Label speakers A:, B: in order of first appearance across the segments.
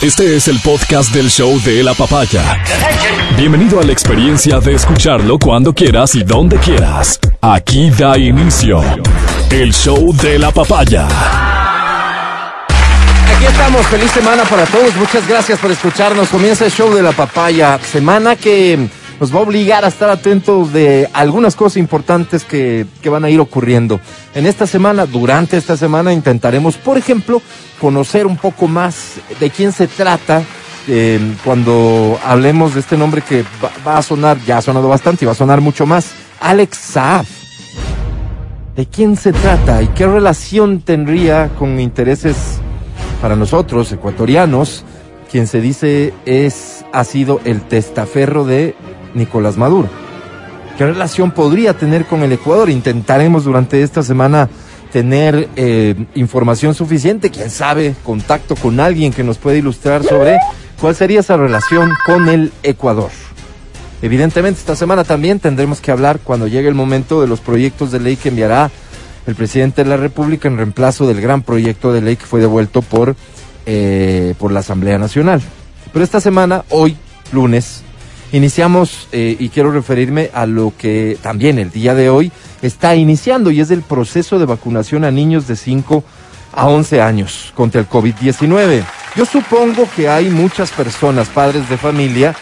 A: Este es el podcast del show de la papaya. Bienvenido a la experiencia de escucharlo cuando quieras y donde quieras. Aquí da inicio el show de la papaya.
B: Aquí estamos, feliz semana para todos. Muchas gracias por escucharnos. Comienza el show de la papaya. Semana que nos va a obligar a estar atentos de algunas cosas importantes que, que van a ir ocurriendo. En esta semana, durante esta semana, intentaremos, por ejemplo, conocer un poco más de quién se trata eh, cuando hablemos de este nombre que va, va, a sonar, ya ha sonado bastante y va a sonar mucho más, Alex Saab. ¿De quién se trata y qué relación tendría con intereses para nosotros, ecuatorianos, quien se dice es, ha sido el testaferro de Nicolás Maduro? ¿Qué relación podría tener con el Ecuador? Intentaremos durante esta semana tener eh, información suficiente, quién sabe, contacto con alguien que nos pueda ilustrar sobre cuál sería esa relación con el Ecuador. Evidentemente, esta semana también tendremos que hablar cuando llegue el momento de los proyectos de ley que enviará el presidente de la República en reemplazo del gran proyecto de ley que fue devuelto por, eh, por la Asamblea Nacional. Pero esta semana, hoy, lunes, iniciamos, eh, y quiero referirme a lo que también el día de hoy está iniciando, y es el proceso de vacunación a niños de 5 a 11 años contra el COVID-19. Yo supongo que hay muchas personas, padres de familia,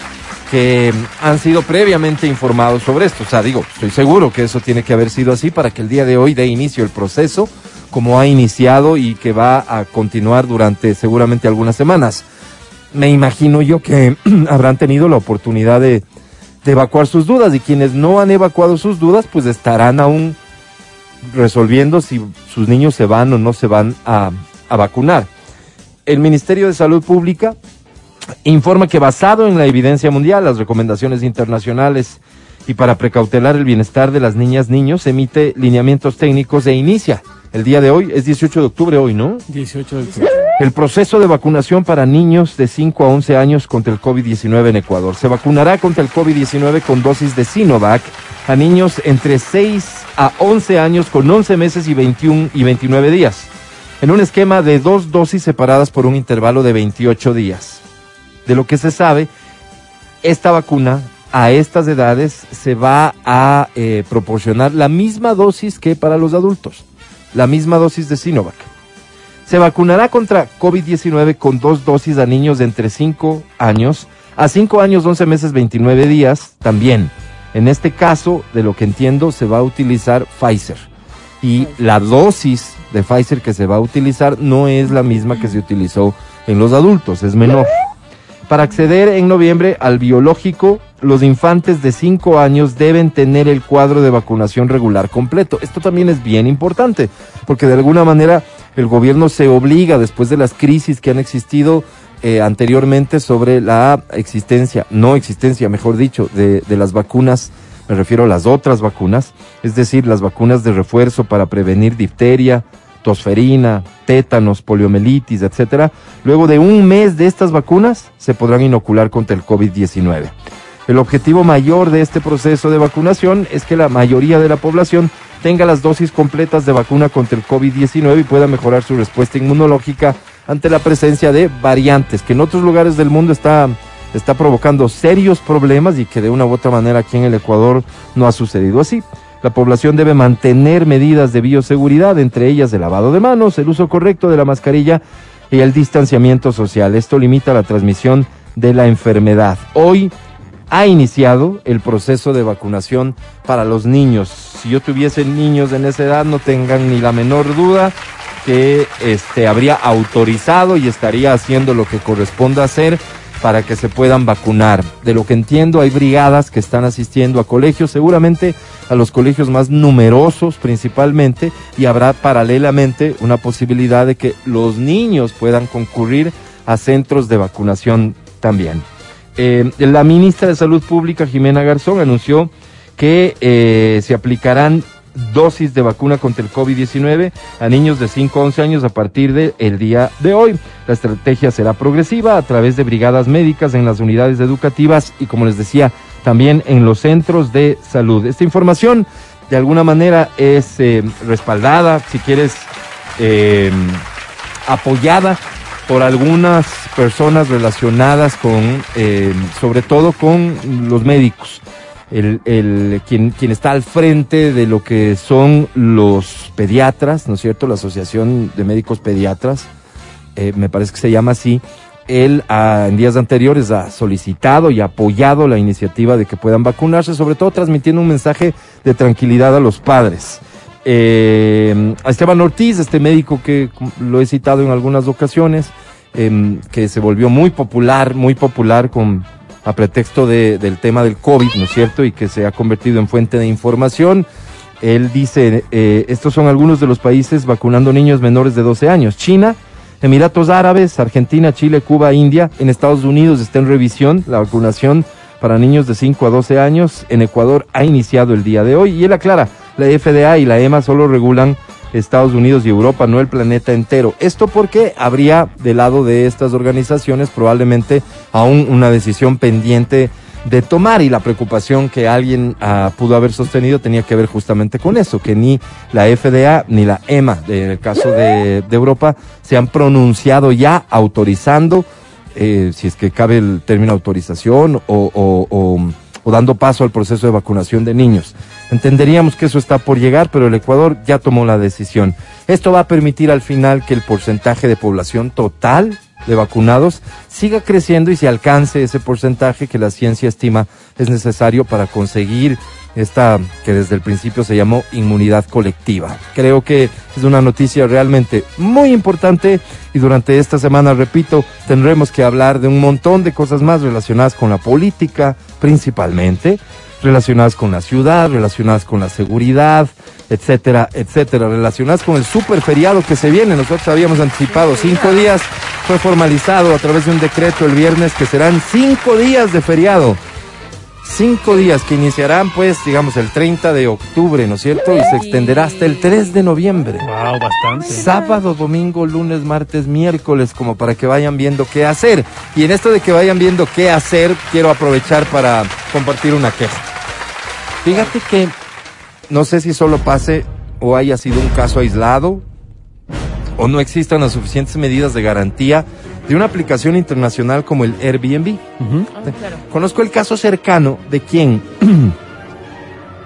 B: que han sido previamente informados sobre esto. O sea, digo, estoy seguro que eso tiene que haber sido así para que el día de hoy dé inicio el proceso como ha iniciado y que va a continuar durante seguramente algunas semanas. Me imagino yo que habrán tenido la oportunidad de, evacuar sus dudas y quienes no han evacuado sus dudas pues estarán aún resolviendo si sus niños se van o no se van a, a vacunar. El Ministerio de Salud Pública informa que basado en la evidencia mundial, las recomendaciones internacionales y para precautelar el bienestar de las niñas, niños, emite lineamientos técnicos e inicia el día de hoy, es 18 de octubre hoy, ¿no?
C: 18 de octubre.
B: El proceso de vacunación para niños de 5 a 11 años contra el COVID-19 en Ecuador. Se vacunará contra el COVID-19 con dosis de Sinovac a niños entre 6 a 11 años con 11 meses y 21 y 29 días, en un esquema de dos dosis separadas por un intervalo de 28 días de lo que se sabe, esta vacuna a estas edades se va a eh, proporcionar la misma dosis que para los adultos, la misma dosis de Sinovac. Se vacunará contra COVID-19 con dos dosis a niños de entre 5 años a 5 años, 11 meses, 29 días también. En este caso, de lo que entiendo, se va a utilizar Pfizer. Y la dosis de Pfizer que se va a utilizar no es la misma que se utilizó en los adultos, es menor. Para acceder en noviembre al biológico, los infantes de 5 años deben tener el cuadro de vacunación regular completo. Esto también es bien importante, porque de alguna manera el gobierno se obliga, después de las crisis que han existido eh, anteriormente sobre la existencia, no existencia, mejor dicho, de, de las vacunas, me refiero a las otras vacunas, es decir, las vacunas de refuerzo para prevenir difteria, tosferina, tétanos, poliomielitis, etcétera. Luego de un mes de estas vacunas se podrán inocular contra el COVID-19. El objetivo mayor de este proceso de vacunación es que la mayoría de la población tenga las dosis completas de vacuna contra el COVID-19 y pueda mejorar su respuesta inmunológica ante la presencia de variantes que en otros lugares del mundo está, está provocando serios problemas y que de una u otra manera aquí en el Ecuador no ha sucedido así. La población debe mantener medidas de bioseguridad, entre ellas el lavado de manos, el uso correcto de la mascarilla y el distanciamiento social. Esto limita la transmisión de la enfermedad. Hoy ha iniciado el proceso de vacunación para los niños. Si yo tuviese niños en esa edad, no tengan ni la menor duda que este habría autorizado y estaría haciendo lo que corresponda hacer para que se puedan vacunar. De lo que entiendo, hay brigadas que están asistiendo a colegios, seguramente a los colegios más numerosos principalmente, y habrá paralelamente una posibilidad de que los niños puedan concurrir a centros de vacunación también. Eh, la ministra de Salud Pública, Jimena Garzón, anunció que eh, se aplicarán dosis de vacuna contra el COVID-19 a niños de 5 a 11 años a partir del el día de hoy. La estrategia será progresiva a través de brigadas médicas en las unidades educativas y, como les decía, también en los centros de salud. Esta información, de alguna manera, es eh, respaldada, si quieres, apoyada por algunas personas relacionadas con, eh, sobre todo con los médicos. El, el, quien, quien está al frente de lo que son los pediatras, ¿no es cierto? La Asociación de Médicos Pediatras, eh, me parece que se llama así, él ah, en días anteriores ha solicitado y apoyado la iniciativa de que puedan vacunarse, sobre todo transmitiendo un mensaje de tranquilidad a los padres. Eh, Esteban Ortiz, este médico que lo he citado en algunas ocasiones, eh, que se volvió muy popular, muy popular con a pretexto de, del tema del COVID, ¿no es cierto? Y que se ha convertido en fuente de información. Él dice, eh, estos son algunos de los países vacunando niños menores de 12 años. China, Emiratos Árabes, Argentina, Chile, Cuba, India. En Estados Unidos está en revisión la vacunación para niños de 5 a 12 años. En Ecuador ha iniciado el día de hoy. Y él aclara, la FDA y la EMA solo regulan Estados Unidos y Europa, no el planeta entero. Esto porque habría del lado de estas organizaciones probablemente aún una decisión pendiente de tomar y la preocupación que alguien uh, pudo haber sostenido tenía que ver justamente con eso, que ni la FDA ni la EMA, en el caso de, Europa, se han pronunciado ya autorizando, eh, si es que cabe el término autorización o dando paso al proceso de vacunación de niños. Entenderíamos que eso está por llegar, pero el Ecuador ya tomó la decisión. Esto va a permitir al final que el porcentaje de población total de vacunados siga creciendo y se alcance ese porcentaje que la ciencia estima es necesario para conseguir esta que desde el principio se llamó inmunidad colectiva. Creo que es una noticia realmente muy importante y durante esta semana, repito, tendremos que hablar de un montón de cosas más relacionadas con la política principalmente, relacionadas con la ciudad, relacionadas con la seguridad, etcétera, etcétera, relacionadas con el super feriado que se viene. Nosotros habíamos anticipado cinco días, fue formalizado a través de un decreto el viernes que serán cinco días de feriado. Cinco días que iniciarán, pues, digamos, el 30 de octubre, ¿no es cierto? Y se extenderá hasta el 3 de noviembre.
C: Wow, bastante.
B: Sábado, domingo, lunes, martes, miércoles, como para que vayan viendo qué hacer. Y en esto de que vayan viendo qué hacer, quiero aprovechar para compartir una queja. Fíjate que no sé si solo pase o haya sido un caso aislado o no existan las suficientes medidas de garantía de una aplicación internacional como el Airbnb.
C: Uh -huh.
D: Ah, claro.
B: Conozco el caso cercano de quien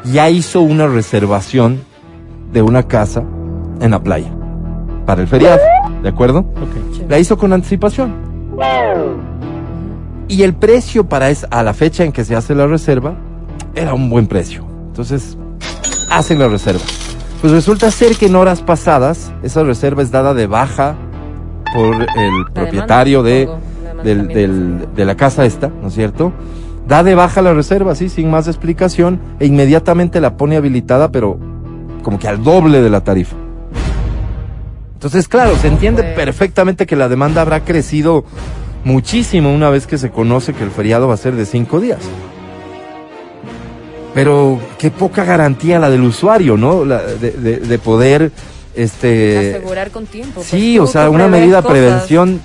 B: ya hizo una reservación de una casa en la playa para el feriado, ¿de acuerdo?
C: Okay.
B: La hizo con anticipación. Y el precio para es, a la fecha en que se hace la reserva era un buen precio. Entonces, hacen la reserva. Pues resulta ser que en horas pasadas esa reserva es dada de baja por el propietario de, del, del- de la casa esta, ¿no es cierto? Da de baja la reserva, sí, sin más explicación, e inmediatamente la pone habilitada, pero como que al doble de la tarifa. Entonces, claro, se entiende
D: Bueno.
B: perfectamente que la demanda habrá crecido muchísimo una vez que se conoce que el feriado va a ser de cinco días. Pero qué poca garantía la del usuario, ¿no? La de, de- de poder, este...
D: Asegurar con tiempo. pues,
B: Sí, o sea, una medida de prevención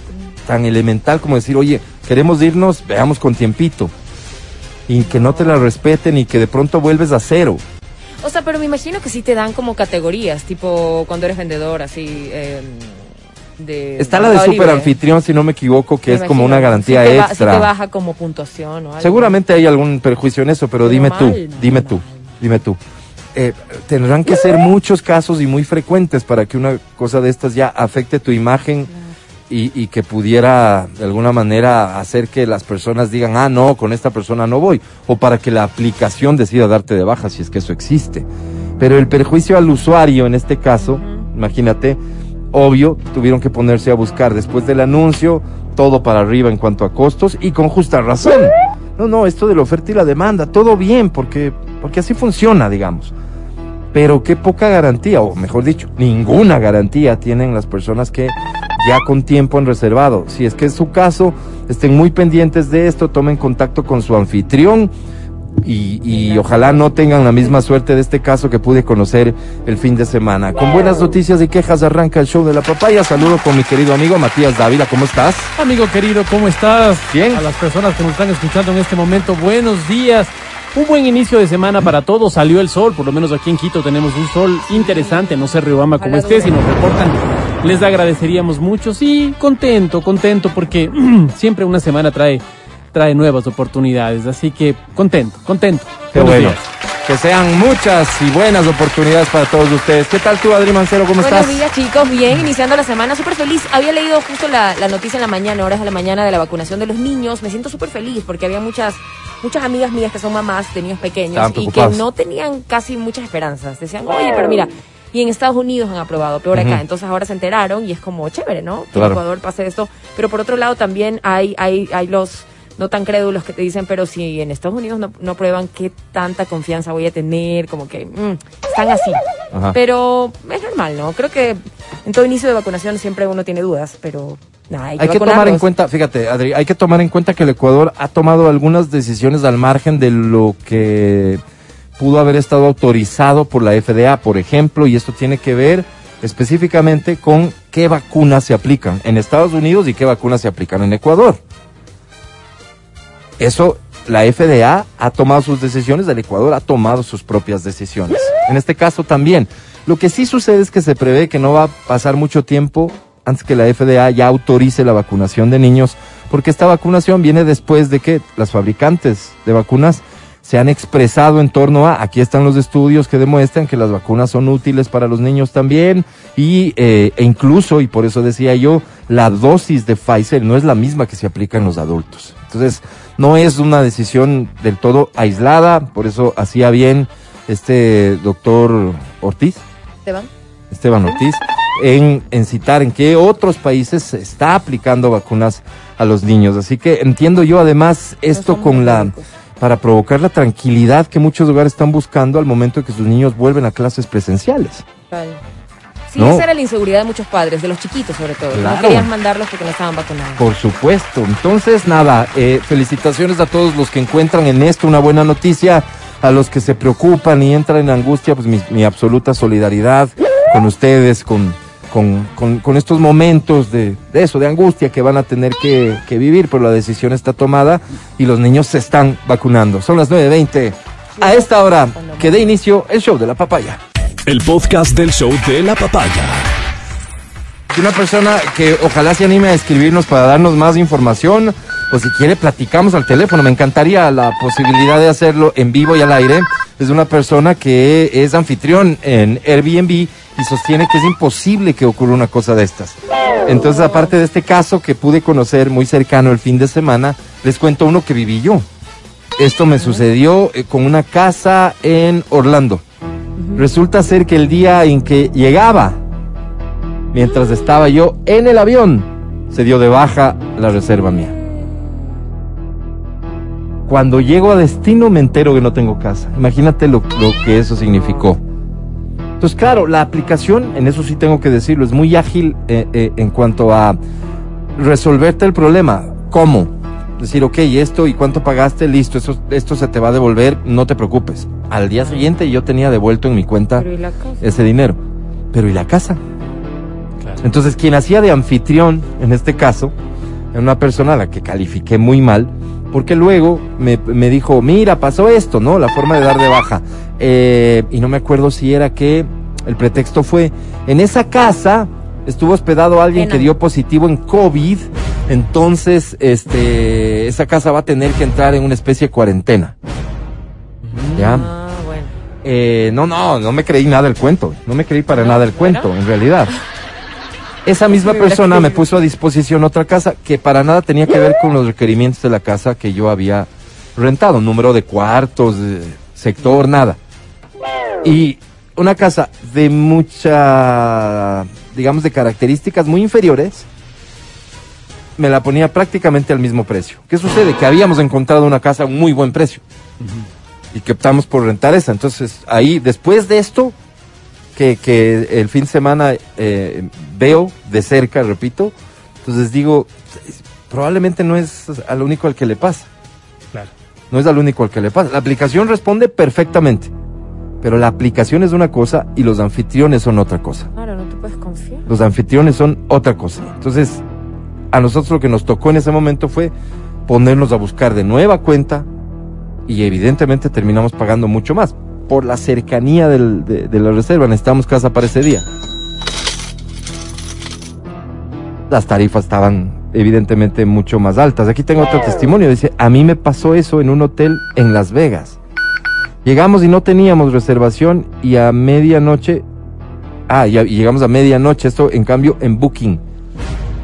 B: tan elemental como decir, oye, queremos irnos, veamos con tiempito. Y que no te la respeten y que de pronto vuelves a cero.
D: O sea, pero me imagino que sí te dan como categorías, tipo cuando eres vendedor, así. eh, de
B: Está la de super
D: Libre.
B: anfitrión, si no me equivoco, que
D: Me
B: es como una garantía
D: Sí te
B: extra.
D: sí te baja como puntuación o algo.
B: Seguramente hay algún perjuicio en eso, pero
D: Pero
B: dime
D: mal,
B: tú, dime
D: mal.
B: tú, dime tú. Eh, tendrán que ser muchos casos y muy frecuentes para que una cosa de estas ya afecte tu imagen y, y que pudiera de alguna manera hacer que las personas digan, ah, no, con esta persona no voy, o para que la aplicación decida darte de baja si es que eso existe. Pero el perjuicio al usuario en este caso, imagínate, obvio, tuvieron que ponerse a buscar después del anuncio todo para arriba en cuanto a costos y con justa razón. No, no, esto de la oferta y la demanda, todo bien, porque, porque así funciona, digamos. Pero qué poca garantía, o mejor dicho, ninguna garantía tienen las personas que ya con tiempo han reservado. Si es que es su caso, estén muy pendientes de esto, tomen contacto con su anfitrión y, y ojalá no tengan la misma suerte de este caso que pude conocer el fin de semana. Con buenas noticias y quejas arranca el show de la papaya. Saludo con mi querido amigo Matías Dávila, ¿cómo estás?
C: Amigo querido, ¿cómo estás?
B: Bien.
C: A las personas que nos están escuchando en este momento, buenos días. Un buen inicio de semana para todos. Salió el sol, por lo menos aquí en Quito tenemos un sol interesante. No sé,
D: Ojalá
C: estés y
D: dure.
C: nos reportan les agradeceríamos mucho. Sí, contento, contento, porque siempre una semana trae, trae nuevas oportunidades. Así que contento, contento.
B: Qué
C: Buenos
B: bueno.
C: días.
B: Que sean muchas y buenas oportunidades para todos ustedes. ¿Qué tal tú, Adri Mancero? ¿Cómo
D: Buenos
B: estás?
D: días, chicos. Bien, iniciando la semana, súper feliz. Había leído justo la, la noticia en la mañana, horas de la mañana, de la vacunación de los niños. Me siento súper feliz porque había muchas muchas amigas mías que son mamás de niños pequeños y que no tenían casi muchas esperanzas. Decían, oye, pero mira, y en Estados Unidos han aprobado, peor acá. Entonces ahora se enteraron y es como chévere, ¿no? Que
B: Claro.
D: en Ecuador pase esto. Pero por otro lado también hay, hay, hay los no tan crédulos que te dicen, pero si en Estados Unidos no, no prueban qué tanta confianza voy a tener, como que mm, están así.
B: Ajá.
D: Pero es normal, ¿no? Creo que en todo inicio de vacunación siempre uno tiene dudas, pero nada, hay que,
B: Hay que tomar en cuenta, fíjate, Adri, hay que tomar en cuenta que el Ecuador ha tomado algunas decisiones al margen de lo que pudo haber estado autorizado por la FDA, por ejemplo, y esto tiene que ver específicamente con qué vacunas se aplican en Estados Unidos y qué vacunas se aplican en Ecuador. Eso, la FDA ha tomado sus decisiones, el Ecuador ha tomado sus propias decisiones. En este caso también. Lo que sí sucede es que se prevé que no va a pasar mucho tiempo antes que la FDA ya autorice la vacunación de niños, porque esta vacunación viene después de que las fabricantes de vacunas se han expresado en torno a, aquí están los estudios que demuestran que las vacunas son útiles para los niños también, y, eh, e incluso, y por eso decía yo, la dosis de Pfizer no es la misma que se aplica en los adultos. Entonces, no es una decisión del todo aislada, por eso hacía bien este doctor Ortiz,
D: Esteban.
B: Esteban Ortiz, en, en citar en qué otros países se está aplicando vacunas a los niños. Así que entiendo yo además esto con la
D: médicos.
B: para provocar la tranquilidad que muchos hogares están buscando al momento de que sus niños vuelven a clases presenciales.
D: Vale. Sí,
B: No.
D: esa era la inseguridad de muchos padres, de los chiquitos sobre todo.
B: Claro.
D: No querían mandarlos porque no estaban vacunados.
B: Por supuesto. Entonces, nada, eh, felicitaciones a todos los que encuentran en esto una buena noticia, a los que se preocupan y entran en angustia, pues mi, mi absoluta solidaridad con ustedes, con, con, con- con estos momentos de, de eso, de angustia que van a tener que, que vivir, pero la decisión está tomada y los niños se están vacunando. Son las 9.20. A esta hora que dé inicio el show de la papaya.
A: El podcast del show de la papaya.
B: Una persona que ojalá se anime a escribirnos para darnos más información, o si quiere platicamos al teléfono. Me encantaría la posibilidad de hacerlo en vivo y al aire. Es una persona que es anfitrión en Airbnb y sostiene que es imposible que ocurra una cosa de estas. Entonces, aparte de este caso que pude conocer muy cercano el fin de semana, les cuento uno que viví yo. Esto me sucedió eh, con una casa en Orlando. Resulta ser que el día en que llegaba mientras estaba yo en el avión, se dio de baja la reserva mía. Cuando llego a destino me entero que no tengo casa. Imagínate lo, lo que eso significó. Entonces, claro, la aplicación, en eso sí tengo que decirlo, es muy ágil eh, eh, en cuanto a resolverte el problema. ¿Cómo? Decir, ok, esto y cuánto pagaste, listo, eso, esto se te va a devolver, no te preocupes. Al día siguiente yo tenía devuelto en mi cuenta
D: ¿y
B: ese dinero. Pero ¿y la casa? Entonces, quien hacía de anfitrión, en este caso, era una persona a la que califiqué muy mal, porque luego me, me dijo, mira, pasó esto, ¿no? La forma de dar de baja. Eh, y no me acuerdo si era que el pretexto fue, en esa casa estuvo hospedado alguien
D: Pena.
B: que dio positivo en COVID, entonces, este, esa casa va a tener que entrar en una especie de cuarentena. ¿Ya?
D: Ah, bueno.
B: Eh, no, no, no me creí nada del cuento. No me creí para
D: No,
B: nada el
D: bueno.
B: cuento, en realidad. Esa misma persona me puso a disposición otra casa que para nada tenía que ver con los requerimientos de la casa que yo había rentado. Número de cuartos, sector, nada. Y una casa de mucha, digamos, de características muy inferiores, me la ponía prácticamente al mismo precio. ¿Qué sucede? Que habíamos encontrado una casa a un muy buen precio y que optamos por rentar esa. Entonces, ahí, después de esto, que, que el fin de semana eh, veo de cerca, repito, entonces digo, probablemente no es al único al que le pasa.
C: Claro.
B: No es al único al que le pasa. La aplicación responde perfectamente, pero la aplicación es una cosa y los anfitriones son otra cosa.
D: Claro, no te puedes confiar.
B: Los anfitriones son otra cosa. Entonces, a nosotros lo que nos tocó en ese momento fue ponernos a buscar de nueva cuenta y evidentemente terminamos pagando mucho más. Por la cercanía de, la reserva, necesitamos casa para ese día. las tarifas estaban evidentemente mucho más altas. Aquí tengo otro testimonio, dice, a mí me pasó eso en un hotel en Las Vegas. Llegamos y no teníamos reservación y a medianoche, ah, y, y llegamos a medianoche, esto en cambio en Booking.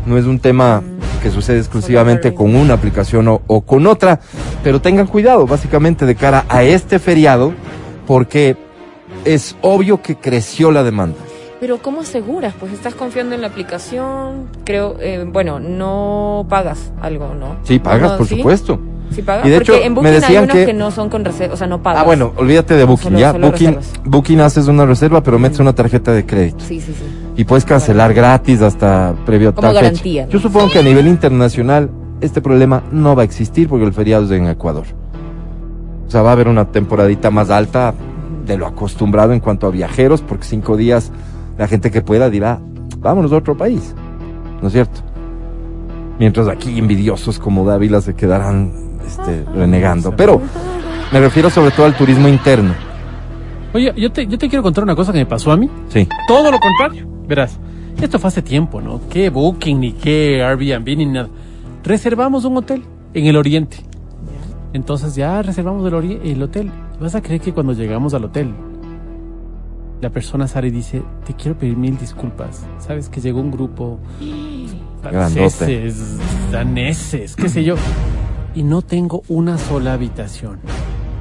B: No es un tema que sucede exclusivamente con una aplicación o, o con otra, pero tengan cuidado básicamente de cara a este feriado, porque es obvio que creció la demanda.
D: Pero ¿cómo aseguras? Pues estás confiando en la aplicación, creo, eh, bueno, no pagas algo, ¿no?
B: Sí, pagas,
D: No,
B: por
D: ¿sí?
B: supuesto.
D: Sí pagas,
B: Y de
D: porque
B: hecho,
D: en
B: me
D: Booking hay
B: decían
D: unos
B: que-
D: que... no son con reserva, o sea, no pagas.
B: Ah, bueno, olvídate de Booking,
D: Solo-
B: ya.
D: solo
B: Booking,
D: reservas.
B: Booking haces una reserva, pero metes una tarjeta de crédito.
D: Sí, sí, sí.
B: Y puedes cancelar gratis hasta previo a
D: Como
B: tal
D: garantía,
B: fecha. Yo supongo que a nivel internacional este problema no va a existir porque el feriado es en Ecuador. O sea, va a haber una temporadita más alta de lo acostumbrado en cuanto a viajeros, porque cinco días la gente que pueda dirá, vámonos a otro país. ¿No es cierto? Mientras aquí envidiosos como Dávila se quedarán este, renegando. Pero me refiero sobre todo al turismo interno.
C: Oye, yo te, yo te quiero contar una cosa que me pasó a mí.
B: Sí.
C: Todo lo contrario. Verás, esto fue hace tiempo, ¿no? ¿Qué Booking, ni qué Airbnb, ni nada? Reservamos un hotel en el oriente. Entonces ya reservamos el, el hotel. ¿Vas a creer que cuando llegamos al hotel, la persona sale y dice, te quiero pedir mil disculpas. Sabes que llegó un grupo franceses, daneses, qué sé yo. Y no tengo una sola habitación.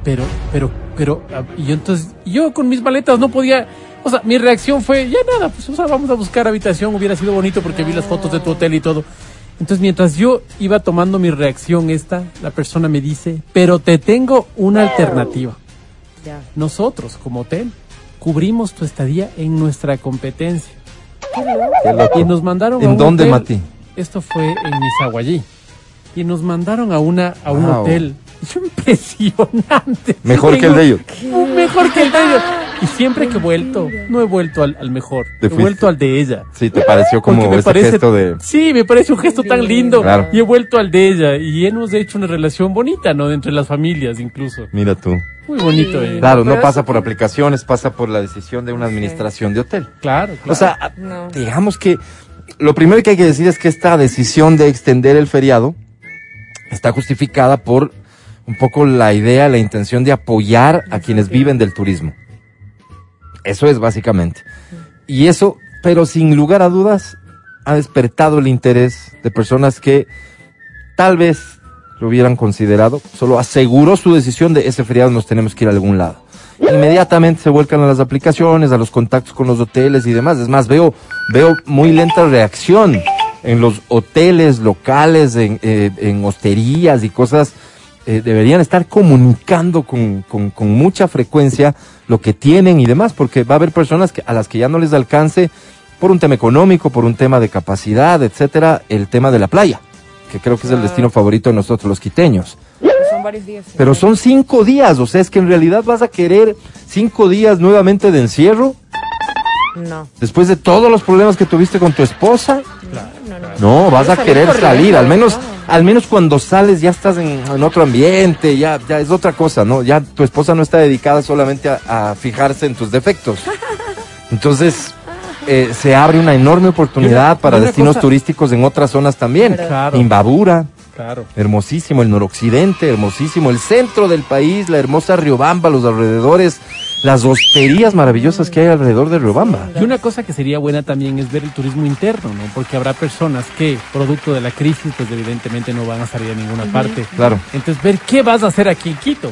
C: Pero, pero, pero, ah, y yo entonces, yo con mis maletas no podía, o sea, mi reacción fue, ya nada, pues, o sea, vamos a buscar habitación, hubiera sido bonito porque vi las fotos de tu hotel y todo. Entonces, mientras yo iba tomando mi reacción esta, la persona me dice, pero te tengo una alternativa.
D: Ya.
C: Nosotros, como hotel, cubrimos tu estadía en nuestra competencia.
B: Qué loco.
C: Y nos mandaron a
B: ¿En
C: un
B: dónde,
C: hotel.
B: Mati?
C: Esto fue en Misaguayí. Y nos mandaron a una a un
B: Wow.
C: hotel impresionante.
B: Mejor que el de ellos.
C: Mejor que el de ellos. Y siempre que he vuelto, no he vuelto al, al mejor, he
B: fuiste.
C: vuelto al de ella.
B: Sí, te pareció como
C: me
B: ese
C: parece,
B: gesto de...
C: Sí, me parece un gesto tan lindo.
B: Claro.
C: Y he vuelto al de ella. Y hemos hecho una relación bonita, ¿no? Entre las familias incluso.
B: Mira tú.
C: Muy bonito, eh.
B: Claro, no pasa por aplicaciones, pasa por la decisión de una administración de hotel.
C: Claro, claro.
B: O sea,
D: No.
B: digamos que lo primero que hay que decir es que esta decisión de extender el feriado está justificada por un poco la idea, la intención de apoyar a quienes viven del turismo. Eso es básicamente. Y eso, pero sin lugar a dudas, ha despertado el interés de personas que tal vez lo hubieran considerado, solo aseguró su decisión de ese feriado nos tenemos que ir a algún lado. Inmediatamente se vuelcan a las aplicaciones, a los contactos con los hoteles y demás. Es más, veo, veo muy lenta reacción en los hoteles locales, en, eh, en hosterías y cosas. eh, deberían estar comunicando con, con, con mucha frecuencia lo que tienen y demás, porque va a haber personas que, a las que ya no les alcance por un tema económico, por un tema de capacidad, etcétera, el tema de la playa, que creo que es el
D: Claro.
B: destino favorito de nosotros los quiteños.
D: Son varios días. sí.
B: Pero son cinco días, o sea, es que en realidad vas a querer cinco días nuevamente de encierro,
D: No.
B: después de todos los problemas que tuviste con tu esposa.
D: No, no.
B: Vas a querer salir, al menos, al menos cuando sales ya estás en, en otro ambiente, ya, ya es otra cosa, ¿no? Ya tu esposa no está dedicada solamente a, a fijarse en tus defectos. Entonces, eh, se abre una enorme oportunidad para destinos
C: cosa-
B: turísticos en otras zonas también.
C: Claro.
B: Imbabura,
C: Claro.
B: hermosísimo el noroccidente, hermosísimo el centro del país, la hermosa Riobamba, los alrededores, las hosterías maravillosas que hay alrededor de Riobamba.
C: Y una cosa que sería buena también es ver el turismo interno, ¿no? Porque habrá personas que, producto de la crisis, pues evidentemente no van a salir a ninguna parte.
B: Claro.
C: Entonces, ver qué vas a hacer aquí en Quito.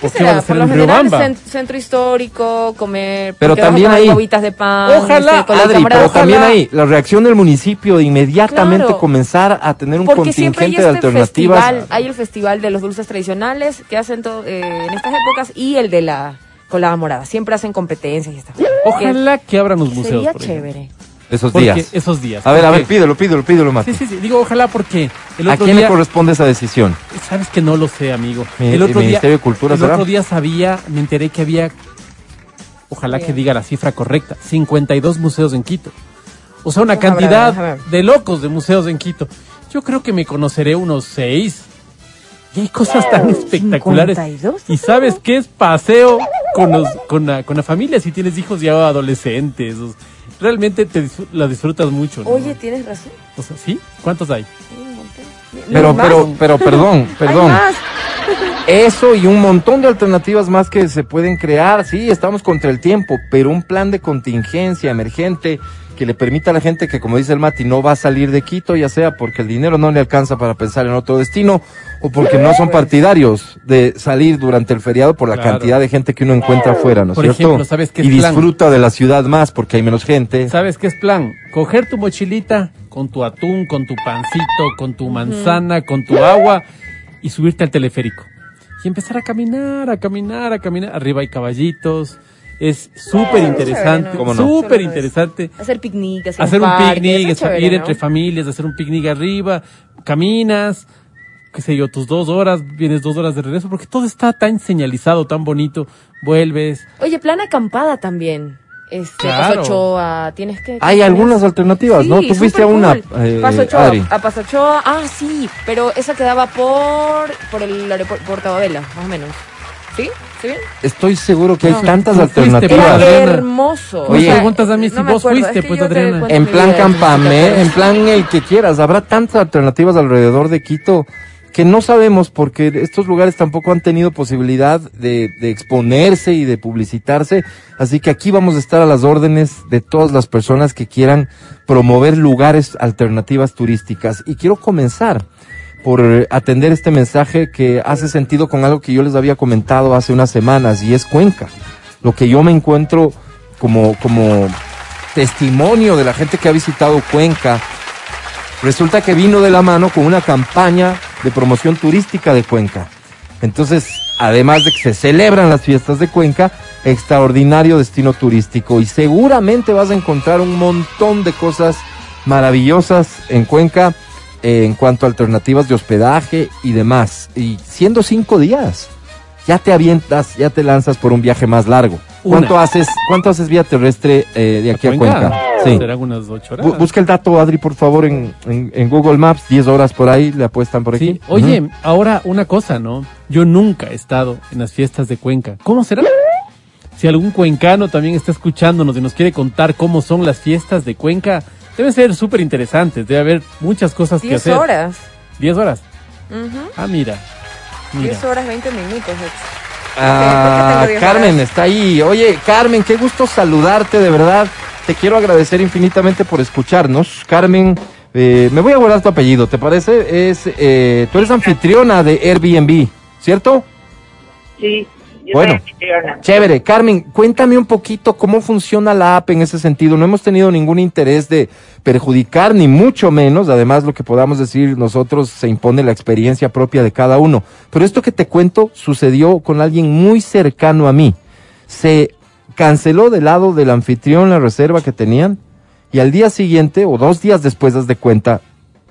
D: ¿Qué
C: ¿O qué vas a
D: será?
C: hacer
D: Por lo
C: en
D: general,
C: Riobamba?
D: cen- centro histórico, comer.
B: Pero también
D: comer
B: ahí-
D: de pan.
C: Ojalá,
D: este,
B: Adri,
D: cámara
B: pero también
C: ojalá.
B: ahí, la reacción del municipio de inmediatamente
D: Claro.
B: comenzar a tener un
D: Porque siempre hay
B: contingente de
D: este
B: alternativas.
D: festival, hay el festival de los dulces tradicionales que hacen todo, eh, en estas épocas y el de la colada morada. Siempre hacen competencias y cosas.
C: Ojalá que abran los museos.
D: Sería
C: por
D: chévere.
B: Esos
C: Porque
B: días.
C: esos días.
B: A ver, a ver, pídelo, pídelo, pídelo, Mati.
C: Sí, sí, sí. Digo, ojalá porque el
B: ¿A
C: otro
B: quién
C: día...
B: le corresponde esa decisión?
C: Sabes que no lo sé, amigo.
B: Mi-
C: el otro
B: el
C: día,
B: Ministerio de Cultura,
C: el otro día sabía, me enteré que había, ojalá que diga la cifra correcta, 52 museos en Quito. O sea, una cantidad
D: ver.
C: de locos de museos en Quito. Yo creo que me conoceré unos seis. Y hay cosas tan espectaculares.
D: 52.
C: Y sabes qué es paseo con, los, con, la, con la familia si tienes hijos ya adolescentes. o- realmente te disfr- la disfrutas mucho. ¿no?
D: Oye, tienes razón.
C: O sea, ¿sí? ¿Cuántos hay?
D: Sí, un montón.
B: Pero,
D: ¿Más?
B: pero, pero, perdón, perdón. Eso y un montón de alternativas más que se pueden crear. Sí, estamos contra el tiempo, pero un plan de contingencia emergente que le permita a la gente que, como dice el Mati, no va a salir de Quito, ya sea porque el dinero no le alcanza para pensar en otro destino o porque no son partidarios de salir durante el feriado por la
C: Claro.
B: cantidad de gente que uno encuentra afuera, ¿no es
C: Por
B: cierto?
C: ejemplo, ¿sabes qué es
B: y
C: plan?
B: disfruta de la ciudad más porque hay menos gente.
C: ¿Sabes qué es plan? Coger tu mochilita con tu atún, con tu pancito, con tu manzana, con tu agua y subirte al teleférico. Y empezar a caminar, a caminar, a caminar. Arriba hay caballitos. Es súper interesante,
D: chévere, ¿no?
B: ¿Cómo no?
C: súper interesante.
D: Hacer picnic, hacer,
C: Hacer un
D: parque,
C: picnic,
D: chévere,
C: ir
D: ¿no?
C: entre familias, hacer un picnic arriba, caminas, qué sé yo, tus dos horas, vienes dos horas de regreso, porque todo está tan señalizado, tan bonito, vuelves.
D: Oye, plan acampada también. Este,
C: Claro.
D: Paso Ochoa, tienes que...
B: Hay algunas alternativas, ¿no? Tú fuiste a una, eh,
D: Paso Ochoa,
B: Adri.
D: a Paso Ochoa, ah, sí, pero esa quedaba por, por el aeropuerto, por Tababela, más o menos. ¿Sí?
B: Estoy seguro que
D: No,
B: hay tantas alternativas.
D: Hermoso.
B: Oye.
C: Me preguntas a mí si vos
D: acuerdo,
C: fuiste,
D: es que
C: pues, Adriana.
B: En plan
D: música,
B: en plan el que quieras. Habrá tantas alternativas alrededor de Quito que no sabemos porque estos lugares tampoco han tenido posibilidad de, de exponerse y de publicitarse. Así que aquí vamos a estar a las órdenes de todas las personas que quieran promover lugares alternativas turísticas. Y quiero comenzar por atender este mensaje que hace sentido con algo que yo les había comentado hace unas semanas y es Cuenca. Lo que yo me encuentro como, como testimonio de la gente que ha visitado Cuenca, resulta que vino de la mano con una campaña de promoción turística de Cuenca. Entonces, además de que se celebran las fiestas de Cuenca, extraordinario destino turístico y seguramente vas a encontrar un montón de cosas maravillosas en Cuenca eh, en cuanto a alternativas de hospedaje y demás. Y siendo cinco días, ya te avientas, ya te lanzas por un viaje más largo. ¿Cuánto haces, cuánto haces vía terrestre eh, de aquí a Cuenca? Sí.
C: Serán unas ocho horas.
B: Bu- busca el dato, Adri, por favor, en, en- en Google Maps. 10 horas por ahí, le apuestan por aquí.
C: Sí, oye, ahora una cosa, ¿no? Yo nunca he estado en las fiestas de Cuenca. ¿Cómo será? Si algún cuencano también está escuchándonos y nos quiere contar cómo son las fiestas de Cuenca, deben ser súper interesantes. Debe haber muchas cosas que
D: 10
C: hacer.
D: horas.
C: ¿Diez horas?
D: Ujú.
C: Ah, mira. Mira.
D: 10 horas, 20 minutos.
B: Ah,
D: ¿Por qué tengo 10
B: Carmen
D: horas?
B: está ahí. Oye, Carmen, qué gusto saludarte, de verdad. Te quiero agradecer infinitamente por escucharnos. Carmen, eh, me voy a guardar tu apellido, ¿te parece? Es, eh, tú eres anfitriona de Airbnb, ¿cierto?
E: Sí,
B: Bueno. Chévere, Carmen, cuéntame un poquito cómo funciona la app en ese sentido. No hemos tenido ningún interés de perjudicar, ni mucho menos. Además, lo que podamos decir nosotros se impone la experiencia propia de cada uno. Pero esto que te cuento sucedió con alguien muy cercano a mí. Se canceló del lado del anfitrión la reserva que tenían y al día siguiente o dos días después, das de cuenta,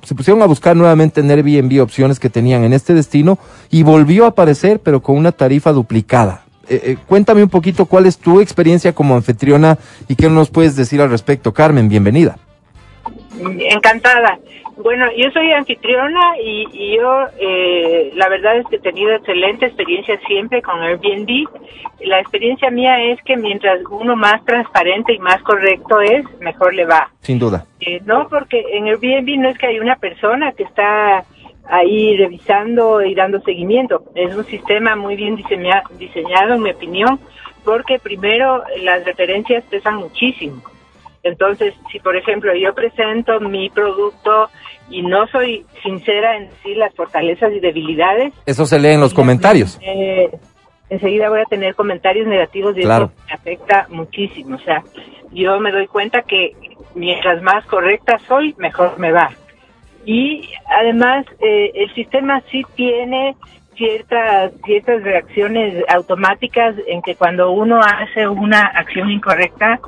B: se pusieron a buscar nuevamente en Airbnb opciones que tenían en este destino y volvió a aparecer, pero con una tarifa duplicada. Eh, eh, cuéntame un poquito cuál es tu experiencia como anfitriona y qué nos puedes decir al respecto. Carmen, bienvenida.
E: Encantada. Bueno, yo soy anfitriona y, y yo, eh, la verdad es que he tenido excelente experiencia siempre con Airbnb. La experiencia mía es que mientras uno más transparente y más correcto es, mejor le va.
B: Sin duda.
E: Eh, no, porque en Airbnb no es que hay una persona que está ahí revisando y dando seguimiento. Es un sistema muy bien diseña- diseñado, en mi opinión, porque primero las referencias pesan muchísimo. Entonces, si por ejemplo yo presento mi producto y no soy sincera en decir las fortalezas y debilidades,
B: Eso se lee en los comentarios.
E: eh, enseguida voy a tener comentarios negativos y
B: Claro.
E: eso me afecta muchísimo. O sea, yo me doy cuenta que mientras más correcta soy, mejor me va. Y además, eh, el sistema sí tiene ciertas ciertas reacciones automáticas en que cuando uno hace una acción incorrecta,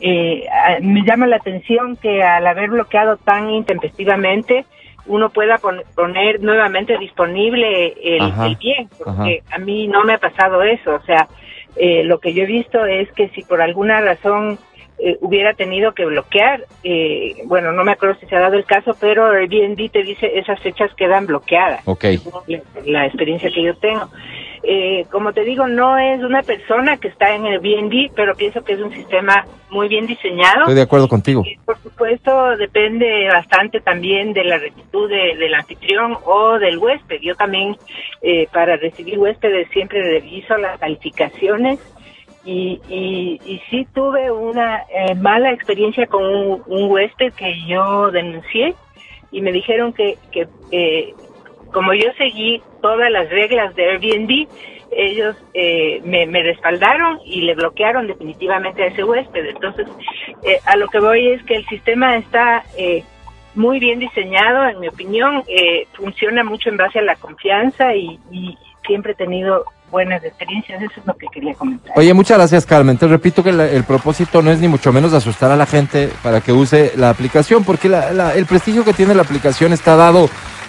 E: eh, me llama la atención que al haber bloqueado tan intempestivamente, uno pueda pon- poner nuevamente disponible el,
B: Ajá,
E: el bien, porque a mí no me ha pasado eso. O sea, eh, lo que yo he visto es que si por alguna razón eh, hubiera tenido que bloquear, eh, bueno, no me acuerdo si se ha dado el caso, pero Airbnb te dice esas fechas quedan bloqueadas
B: Ok.
E: la, la experiencia que yo tengo. Eh, como te digo, no es una persona que está en el BNB, pero pienso que es un sistema muy bien diseñado.
B: Estoy de acuerdo contigo.
E: Y, por supuesto, depende bastante también de la rectitud de- del anfitrión o del huésped. Yo también, eh, para recibir huéspedes, siempre reviso las calificaciones y, y, y sí tuve una eh, mala experiencia con un, un huésped que yo denuncié y me dijeron que, que eh, como yo seguí todas las reglas de Airbnb, ellos eh, me, respaldaron y le bloquearon definitivamente a ese huésped. Entonces, eh, a lo que voy es que el sistema está eh, muy bien diseñado, en mi opinión, eh, funciona mucho en base a la confianza y, y siempre he tenido buenas experiencias. Eso es lo que quería comentar.
B: Oye, muchas gracias, Carmen. Te repito que la- el propósito no es ni mucho menos asustar a la gente para que use la aplicación, porque la- la- el prestigio que tiene la aplicación está dado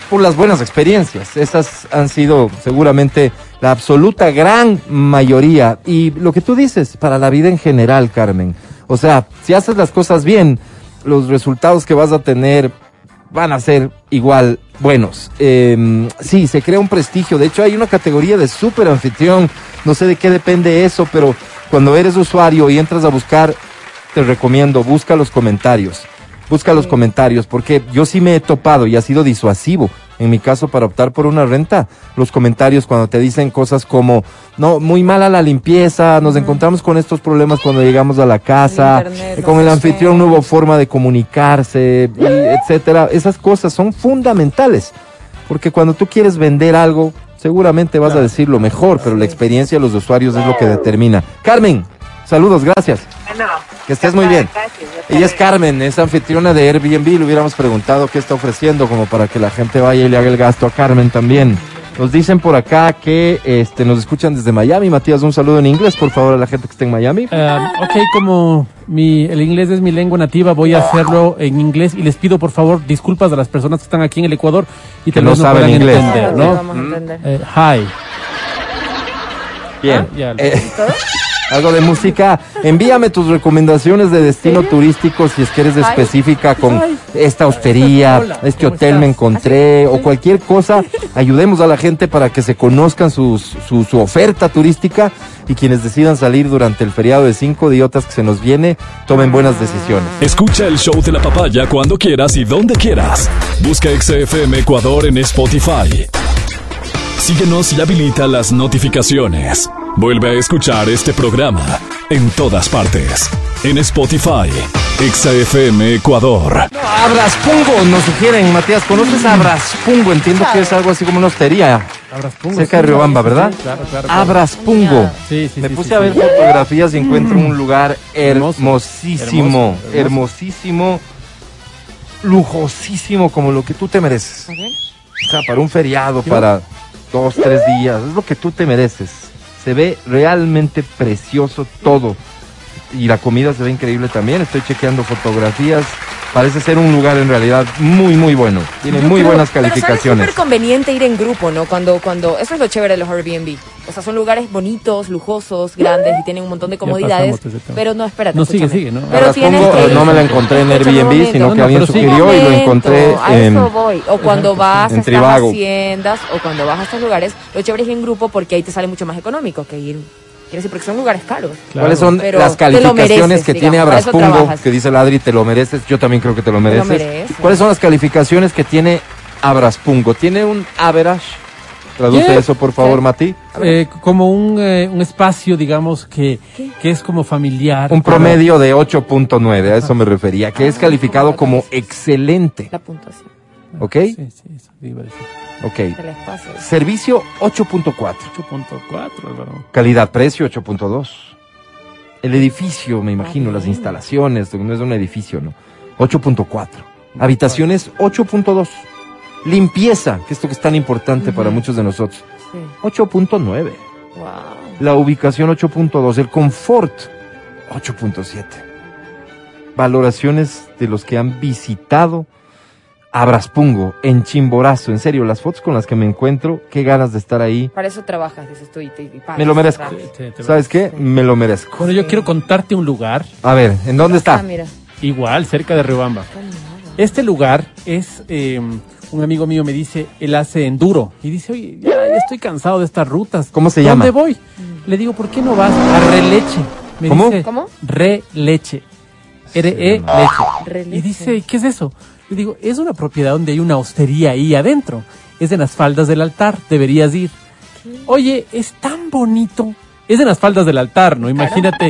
B: por las buenas experiencias. Esas han sido seguramente la absoluta gran mayoría. Y lo que tú dices, para la vida en general, Carmen. O sea, si haces las cosas bien, los resultados que vas a tener van a ser igual buenos. Eh, sí, se crea un prestigio. De hecho, hay una categoría de super anfitrión. No sé de qué depende eso, pero cuando eres usuario y entras a buscar, te recomiendo, busca los comentarios. Busca los comentarios, porque yo sí me he topado y ha sido disuasivo. En mi caso, para optar por una renta, los comentarios cuando te dicen cosas como, no, muy mala la limpieza, nos encontramos con estos problemas cuando llegamos a la casa,
D: no
B: con el anfitrión no hubo forma de comunicarse, y etcétera. Esas cosas son fundamentales, porque cuando tú quieres vender algo, seguramente vas a decir lo mejor, pero la experiencia de los usuarios es lo que determina. Carmen, saludos, gracias.
E: Bueno,
B: Que estés muy bien.
E: gracias,
B: Ella es. Carmen, es anfitriona de Airbnb. Le hubiéramos preguntado qué está ofreciendo, como para que la gente vaya y le haga el gasto a Carmen también. Nos dicen por acá que este, nos escuchan desde Miami. Matías, un saludo en inglés, por favor, a la gente que está en Miami.
C: Eh, ok, como mi, el inglés es mi lengua nativa, voy a hacerlo en inglés y les pido por favor disculpas a las personas que están aquí en el Ecuador y
B: Que
C: tal
B: no
C: vez no
B: saben
C: puedan
B: inglés.
C: entender, ¿no?
D: sí, vamos a entender.
C: Eh, hi.
B: Bien.
C: Ya,
B: Eh,
D: ¿Todo?
B: Algo de música. Envíame tus recomendaciones de destino turístico si es que eres específica con esta hostería,
C: Hola,
B: este
C: ¿cómo
B: hotel me encontré o cualquier cosa. Ayudemos a la gente para que se conozcan sus- su, su oferta turística y quienes decidan salir durante el feriado de cinco idiotas que se nos viene, tomen buenas decisiones.
A: Escucha el show de la papaya cuando quieras y donde quieras. Busca XFM Ecuador en Spotify. Síguenos y habilita las notificaciones. Vuelve a escuchar este programa en todas partes. En Spotify, XFM Ecuador.
B: Abraspungo, nos sugieren, Matías. ¿Conoces a Abraspungo? Entiendo que es algo así como una hostería.
C: Abras pungo,
B: Cerca
C: sí,
B: de Riobamba,
C: sí, sí,
B: ¿verdad?
C: Claro, claro. claro.
B: Abraspungo.
C: Sí, sí,
B: Me puse
C: sí,
B: a ver
C: sí.
B: fotografías y encuentro un lugar hermosísimo,
C: Hermoso, hermoso.
B: hermosísimo, lujosísimo, como lo que tú te mereces. O sea, para un feriado, para dos, tres días, es lo que tú te mereces. Se ve realmente precioso todo. Y la comida se ve increíble también. Estoy chequeando fotografías. Parece ser un lugar en realidad muy, muy bueno. Tiene
C: Yo
B: muy
C: creo-
B: buenas
D: Pero sabes, es
B: calificaciones.
D: súper conveniente ir en grupo, ¿no? Cuando, cuando, eso es lo chévere de los Airbnb. O sea, son lugares bonitos, lujosos, grandes y tienen un montón de comodidades. Pero no, espérate.
C: No, sigue,
D: escúchame.
C: sigue, ¿no?
D: Que
B: no me la encontré en Airbnb,
D: momento.
B: sino
C: No,
B: que
C: no,
B: alguien sugirió y lo encontré
D: a
B: en...
D: eso voy. O cuando vas a estas haciendas o cuando vas a estos lugares, lo chévere es ir en grupo porque ahí te sale mucho más económico que ir. Quiero decir, porque son lugares caros.
C: Claro.
B: ¿Cuáles son
D: Pero
B: las calificaciones
D: mereces,
B: que
D: digamos,
B: tiene
D: trabajas.
B: Que dice el Adri, te lo mereces. Yo también creo que te lo
D: lo
B: mereces. ¿Cuáles son las calificaciones que tiene Abraspungo? ¿Tiene un average? Traduce
C: Yeah.
B: eso, por favor,
D: ¿Qué?
B: Mati.
C: Eh, como un, eh, un espacio, digamos, que, que es como familiar.
B: Un promedio de 8.9, a eso me refería, que es calificado como excelente.
D: La puntuación
B: ¿Ok?
C: Sí, sí, eso iba a decir.
B: Ok.
D: del espacio.
B: Servicio 8.4.
C: 8.4, Álvaro.
B: Calidad-precio 8.2. El edificio, me imagino, las instalaciones, no es un edificio, ¿no? 8.4. Habitaciones 8.2. Limpieza, que esto que es tan importante para muchos de nosotros,
D: Sí.
B: 8.9.
D: Wow.
B: La ubicación 8.2. El confort 8.7. Valoraciones de los que han visitado Abraspungo en Chimborazo. En serio, las fotos con las que me encuentro, qué ganas de estar ahí.
D: Para eso trabajas, dices tú, y, te, y pagas,
B: Me lo merezco.
C: te-
B: ¿Sabes qué? Me lo merezco.
C: Bueno, yo quiero contarte un lugar,
B: A ver, ¿en dónde
D: Ah,
B: está?
D: mira.
C: igual, cerca de Riobamba. Este lugar es eh, un amigo mío me dice, él hace enduro. Y dice, oye, ya, ya estoy cansado de estas rutas.
B: ¿Cómo se
C: ¿Dónde
B: llama?
C: voy? Le digo, ¿por qué no vas a Releche? Me
B: ¿Cómo?
C: dice,
D: ¿Cómo?
C: Releche. R-E leche.
D: Releche.
C: Y dice, ¿qué es eso? Le digo, es una propiedad donde hay una hostería ahí adentro. Es en las faldas del altar, deberías ir. Oye, es tan bonito. Es en las faldas del altar, ¿no? Imagínate.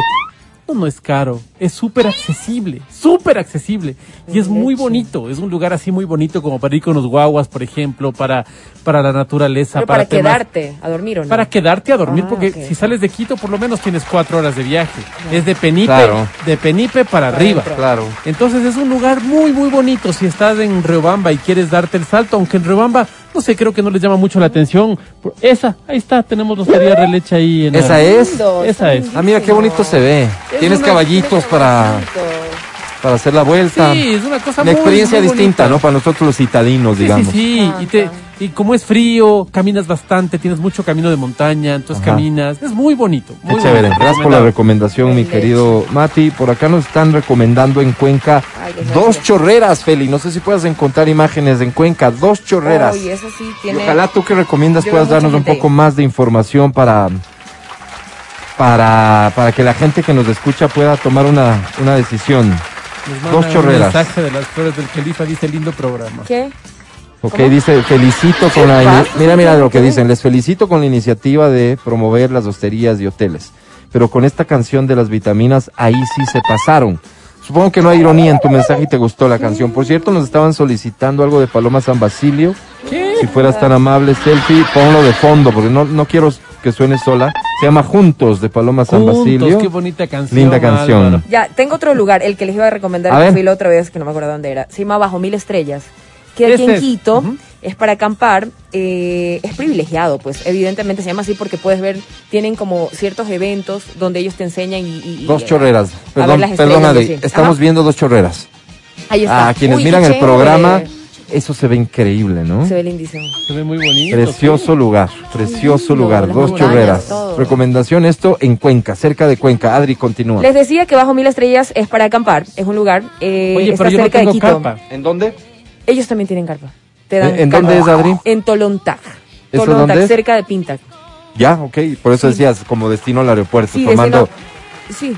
C: No, no es caro. Es súper accesible. Súper accesible. Y es muy bonito. Es un lugar así muy bonito como para ir con los guaguas, por ejemplo, para, para la naturaleza.
D: Pero para,
C: temas-
D: quedarte a dormir o no.
C: Para quedarte a dormir,
D: Ah,
C: porque si sales de Quito, por lo menos tienes cuatro horas de viaje. Es de Penipe,
B: Claro.
C: de Penipe para,
D: Para
C: arriba.
B: Claro.
C: Entonces es un lugar muy, muy bonito si estás en Riobamba y quieres darte el salto, aunque en Riobamba, no sé, creo que no les llama mucho la atención. Por- Esa, ahí está, tenemos la hostería Releche ahí. En
B: ¿Esa
C: la-
B: es?
C: Esa es.
B: Ah, mira qué bonito se ve.
D: Es
B: Tienes caballitos para, para hacer la vuelta.
C: Sí, es una cosa
B: Una
C: muy,
B: experiencia
C: muy
B: distinta,
C: bonita.
B: ¿no? Para nosotros los citadinos,
C: Sí,
B: digamos.
C: sí, sí. Y, te- y como es frío, caminas bastante, tienes mucho camino de montaña, entonces
B: Ajá.
C: caminas. Es muy bonito.
B: Qué
C: Muy
B: chévere.
C: bonito,
B: Gracias por la recomendación, mi querido Mati. Por acá nos están recomendando en Cuenca
D: Ay,
B: dos chorreras, Feli. No sé si puedas encontrar imágenes en Cuenca. Dos chorreras.
D: Uy, eso sí
B: Y
D: tiene...
B: ojalá tú que recomiendas
D: Yo
B: puedas darnos un poco más de información para, para, para que la gente que nos escucha pueda tomar una, una decisión.
C: Nos
B: Dos chorreras.
C: Un mensaje de las flores del Califa dice lindo programa.
D: ¿Qué?
B: Ok,
D: ¿Cómo?
B: dice, felicito con la... Mira, mira lo que dicen. Les felicito con la iniciativa de promover las hosterías y hoteles. Pero con esta canción de las vitaminas, ahí sí se pasaron. Supongo que no hay ironía en tu mensaje y te gustó la canción. Por cierto, nos estaban solicitando algo de Paloma San Basilio.
C: ¿Qué?
B: Si fueras tan amable, selfie, ponlo de fondo, porque no, no quiero que suene sola. Se llama Juntos de Paloma San
C: Juntos,
B: Basilio.
C: qué bonita canción.
B: Linda canción.
C: Álvaro.
D: Ya, tengo otro lugar, el que les iba a recomendar,
B: A
D: que fui la otra vez, que no me acuerdo dónde era. Se llama Bajo Mil Estrellas. Que en
C: es.
D: Quito es para acampar. eh, es privilegiado, pues. Evidentemente se llama así porque puedes ver, tienen como ciertos eventos donde ellos te enseñan y. y- y-
B: Dos chorreras.
D: a
B: Perdón, perdón, Adri. Estamos
D: Ajá.
B: viendo dos chorreras.
D: Ahí está.
B: Ah, quienes
D: Uy,
B: miran el programa, eso se ve increíble, ¿no?
D: Se ve lindísimo.
C: Se ve muy bonito.
B: Precioso lugar, precioso
D: lindo,
B: lugar, dos chorreras.
D: todo.
B: Recomendación esto en Cuenca, cerca de Cuenca. Adri, continúa.
D: Les decía que Bajo Mil Estrellas es para acampar. Es un lugar. eh,
C: Oye,
D: está
C: pero yo no
D: cerca de
C: tengo
D: Quito.
C: carpa.
B: ¿En dónde?
D: Ellos también tienen carpa. Te dan
B: ¿En-
D: carpa.
B: dónde es, Adri?
D: En Tolontag.
B: ¿Eso
D: Tolontag,
B: dónde es?
D: cerca de Pintac.
B: Ya, ok, por eso decías como destino al aeropuerto,
D: Sí,
B: tomando...
D: destino- Sí,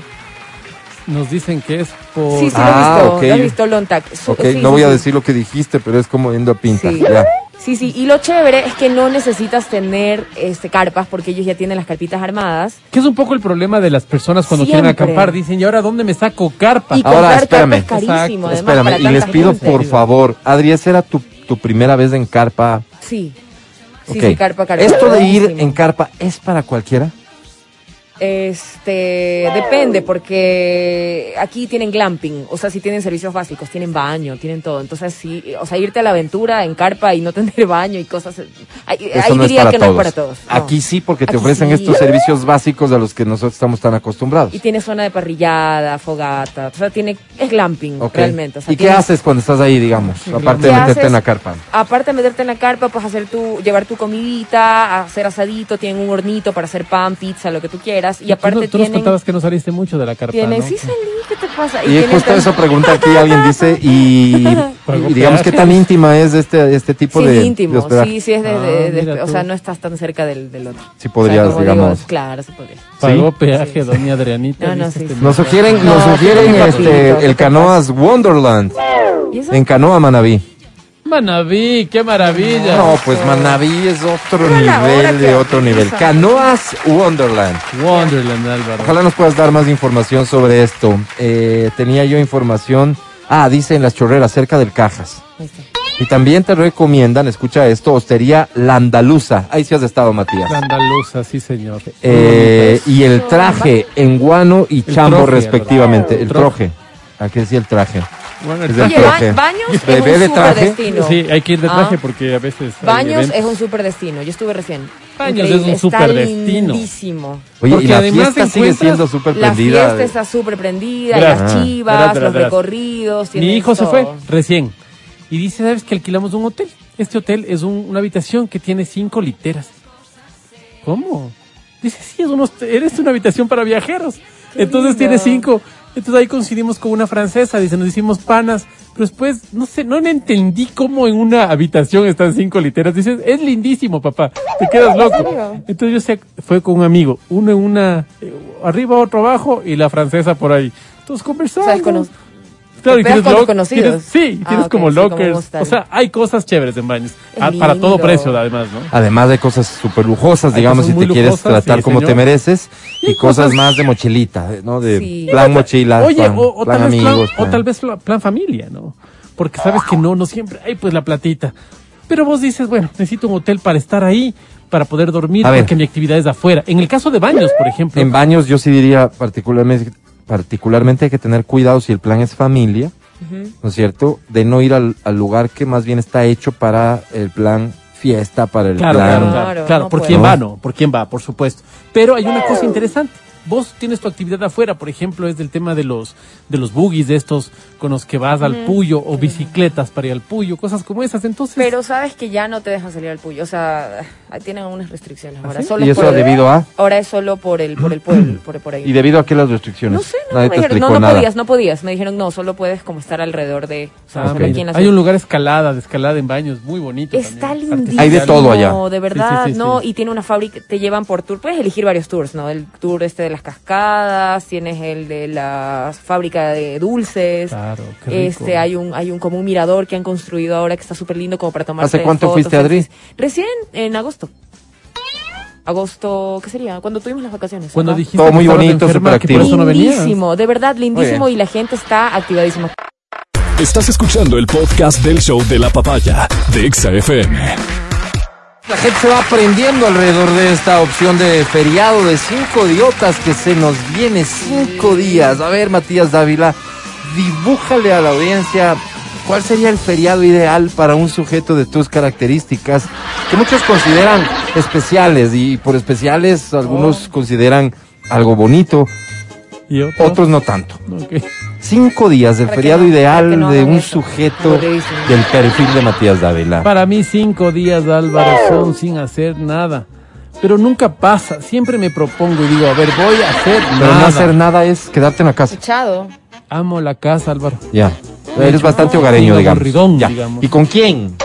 C: Nos dicen que es por...
D: sí, sí
B: Ah,
D: lo he visto.
B: ok.
D: Lo he visto Lontag. Su-
B: Ok,
D: sí,
B: no
D: sí,
B: voy a decir lo que dijiste, pero es como yendo a Pinta.
D: Sí.
B: Ya.
D: Sí, sí. Y lo chévere es que no necesitas tener este carpas porque ellos ya tienen las carpitas armadas.
C: Que es un poco el problema de las personas cuando quieren
D: Siempre.
C: acampar. Dicen, ¿y ahora dónde me saco carpa?
D: Y
B: Ahora, espérame.
D: carpa es carísimo, además,
B: Espérame,
D: para
B: y les pido
D: gente.
B: por favor, Adri, ¿esa era tu, tu primera vez en carpa?
D: Sí. Sí, sí, carpa, carpa.
B: ¿Esto de ir en carpa es para cualquiera?
D: Este, depende, porque aquí tienen glamping, o sea, si tienen servicios básicos, tienen baño, tienen todo. Entonces, sí, o sea, irte a la aventura en carpa y no tener baño y cosas. Ahí,
B: Eso
D: ahí
B: no es
D: diría
B: para
D: que
B: todos.
D: no es para todos. no.
B: Aquí sí, porque te
D: Aquí
B: ofrecen
D: sí.
B: estos servicios básicos a los que nosotros estamos tan acostumbrados.
D: Y tiene zona de parrillada, fogata, o sea, tiene, es glamping realmente. O sea,
B: ¿Y qué haces cuando estás ahí, digamos? Aparte de
D: ¿Qué
B: meterte
D: haces?
B: en la carpa.
D: Aparte de meterte en la carpa, pues hacer tu, llevar tu comidita, hacer asadito, tienen un hornito para hacer pan, pizza, lo que tú quieras. Y
C: Tú,
D: aparte
C: tú nos
D: tienen,
C: contabas que no saliste mucho de la carpa,
D: tienen,
C: ¿no?
D: sí salí, ¿qué te pasa?
B: Y
D: tienen
B: justo
D: tam-
B: eso pregunta aquí alguien dice y, y digamos qué tan íntima es este este tipo
D: Sí,
B: de, de
D: íntimo,
B: hospedaje.
D: sí, sí es de,
C: Ah,
D: de- de- o
C: tú.
D: sea, no estás tan cerca del, del otro.
B: Si podrías,
D: O sea,
B: digamos.
D: digo, claro, se podría.
C: Pagó
B: Sí.
C: peaje,
D: Sí, sí.
C: doña Adrianita.
D: No, no, sí, sí.
B: Nos sugieren,
D: No,
B: nos
D: sí,
B: sugieren
D: sí,
B: este
D: papito, ¿qué
B: el Canoas Wonderland
D: ¿Y
B: en Canoa Manaví.
C: Manaví, qué maravilla.
B: No, pues Manaví es otro nivel de otro nivel. Canoas Wonderland.
C: Wonderland, Álvaro.
B: Ojalá nos puedas dar más información sobre esto. Eh, tenía yo información. Ah, dice en las chorreras, cerca del Cajas.
D: Ahí está.
B: Y también te recomiendan, escucha esto, Hostería La Andaluza. Ahí sí has estado, Matías.
C: La andaluza, sí, señor.
B: Eh, y el traje en guano y
C: El
B: chambo
C: troje,
B: respectivamente. El
C: El
B: troje. ¿A qué decía el traje?
C: Bueno, el
D: Oye,
C: traje-
D: baños
B: Bebé
D: es
B: de
D: un
B: traje.
D: super destino.
C: Sí, hay que ir de traje
D: Ah.
C: porque a veces. hay
D: Baños
C: eventos.
D: es un super destino. Yo estuve recién.
C: Baños
D: Increíble,
C: es un
D: está
C: superdestino.
D: lindísimo.
B: Oye,
C: Porque
B: y la
C: además
B: fiesta sigue
C: encuentras
B: siendo súper
D: La
B: prendida.
D: fiesta está súper prendida,
C: Verás.
D: las
B: Ah.
D: chivas,
C: Verás, verás,
D: los
C: verás.
D: recorridos.
C: Mi hijo se
D: todo.
C: fue recién. Y dice, ¿sabes que alquilamos un hotel? Este hotel es un- una habitación que tiene cinco literas. ¿Cómo? Dice, sí, es un host- eres una habitación para viajeros. Entonces
D: lindo.
C: tiene cinco. Entonces ahí coincidimos con una francesa. Dice, nos hicimos panas. Pero después, no sé, no entendí cómo en una habitación están cinco literas. Dices, es lindísimo, papá. Te quedas loco. Entonces yo sé, fue con un amigo. Uno en una, eh, arriba, otro abajo y la francesa por ahí. Entonces conversando.
D: Los-
C: Claro, y tienes
D: con
C: lock-
D: desconocidos.
C: tienes- sí,
D: Ah,
C: tienes como
D: sí, como
C: lockers. o sea, hay cosas chéveres en baños. Ah, para todo precio, además, ¿no?
B: Además de cosas súper lujosas,
C: Hay
B: digamos, si te quieres tratar
C: sí,
B: como te mereces,
C: Y
B: cosas,
C: cosas-
B: más de mochilita, ¿no? De
D: Sí.
B: plan mochila,
C: Oye,
B: plan,
C: o, o
B: plan
C: tal vez plan,
B: amigos.
C: o tal vez pla- plan familia, ¿no? Porque sabes que no, no siempre hay pues la platita. Pero vos dices, bueno, necesito un hotel para estar ahí, para poder dormir, porque mi actividad es afuera. En el caso de baños, por ejemplo.
B: En baños yo sí diría particularmente, particularmente hay que tener cuidado si el plan es familia, ¿no es cierto? De no ir al, al lugar que más bien está hecho para el plan fiesta, para el
C: Claro,
B: plan...
C: claro,
D: Claro,
C: claro, claro.
D: no
C: ¿Por
D: puede.
C: quién va? No, por quién va, por supuesto. Pero hay una cosa interesante. Vos tienes tu actividad afuera, por ejemplo, es del tema de los de los buggies de estos con los que vas al Puyo o bicicletas para ir al Puyo, cosas como esas. Entonces,
D: Pero sabes que ya no te dejan salir al puyo. O sea, ahí tienen unas restricciones. Ahora
C: ¿Ah, sí?
D: solo
B: ¿Y
D: es
B: eso
D: por-
B: debido a?
D: Ahora es solo por el, por el pueblo, por, por ahí.
B: ¿Y debido a qué las restricciones?
D: No sé, no,
B: Nadie
D: me
B: te
D: dijeron,
B: explicó
D: no, no
B: nada.
D: podías, no podías. Me dijeron, no, solo puedes como estar alrededor de... O sea,
C: ah,
D: solo
C: mira.
D: aquí en la
C: hay un lugar escalada, de escalada en baños, muy bonito.
D: Está lindísimo.
B: Hay de todo allá.
D: De verdad,
C: Sí, sí, sí,
D: ¿no?
C: sí.
D: Y tiene una fábrica, te llevan por tour. Puedes elegir varios tours, ¿no? El tour este de las cascadas, tienes el de la fábrica de dulces.
C: Claro, qué rico.
D: Este, hay un, hay un como un mirador que han construido ahora que está súper lindo como para tomar
B: ¿Hace cuánto fuiste, Adri?
D: Recién, en agosto. Agosto, ¿qué sería? Cuando tuvimos las vacaciones.
C: Cuando dijiste
B: Todo muy bonito,
C: no venías.
D: Lindísimo, de verdad, lindísimo y la gente está activadísima.
A: Estás escuchando el podcast del show de la papaya de Exa FM.
B: La gente se va aprendiendo alrededor de esta opción de feriado de cinco idiotas que se nos viene cinco días. A ver, Matías Dávila, dibújale a la audiencia cuál sería el feriado ideal para un sujeto de tus características, que muchos consideran especiales y por especiales algunos consideran algo bonito,
C: Y otro,
B: otros no tanto.
C: Ok.
B: Cinco días del feriado
D: no-
B: ideal
D: no
B: de un
D: eso.
B: sujeto del perfil de Matías Dávila.
C: Para mí cinco días, Álvaro, son sin hacer nada. Pero nunca pasa. Siempre me propongo y digo, a ver, voy a hacer
B: Pero
C: nada.
B: no hacer nada es quedarte en la casa.
D: Echado.
C: Amo la casa, Álvaro.
B: Ya. Eres
C: hecho,
B: bastante hogareño, digamos.
C: aburridón,
B: Ya.
C: digamos.
B: ¿Y con quién?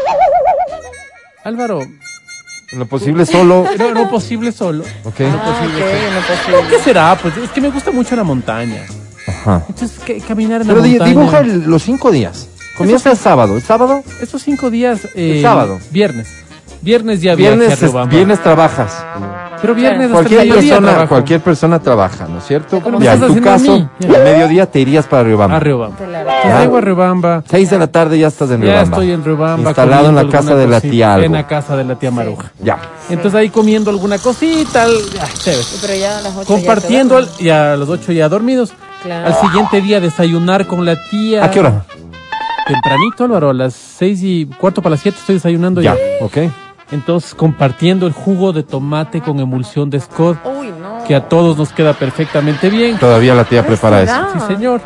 C: Álvaro,
B: En lo posible solo.
C: no, no posible solo.
B: Ok.
D: Ah, ok, no posible.
C: ¿Qué será? Pues es que me gusta mucho la montaña.
B: Ajá.
C: Entonces, que- caminar en
B: Pero
C: la
B: di-
C: montaña.
B: dibuja el- los cinco días. Comienza el sábado. ¿El sábado?
C: Estos cinco días. eh,
B: El sábado.
C: Viernes. Viernes ya viaje a
B: Viernes, es-
C: Riobamba.
B: viernes trabajas.
C: Pero viernes hasta
B: Cualquier
C: mediodía
B: persona,
C: trabajo.
B: cualquier persona trabaja, ¿no es cierto?
D: Como
B: Ya, en
C: estás
B: tu
C: haciendo a
B: caso,
C: mí.
B: Al mediodía te irías para Riobamba.
C: A Riobamba.
D: Claro.
C: Entonces llego a Riobamba.
B: Seis de la tarde ya estás en
C: Ya
B: Riobamba.
C: estoy en Riobamba.
B: Instalado en la
C: comiendo
B: casa
C: alguna
B: de la
C: cosita,
B: tía algo.
C: En la casa de la tía Maruja.
B: Ya.
C: Entonces ahí comiendo alguna cosita, al- chévere.
D: Pero ya a las ocho
C: Compartiendo
D: ya
C: al- y a los ocho ya dormidos.
D: Claro.
C: Al siguiente día desayunar con la tía.
B: ¿A qué hora?
C: Tempranito, Álvaro, a las seis y cuarto para las siete estoy desayunando ya.
B: Ya. Ok.
C: Entonces compartiendo el jugo de tomate con emulsión de Scott.
D: Uy, no.
C: que a todos nos queda perfectamente bien.
B: Todavía la tía prepara eso.
C: Sí, señor.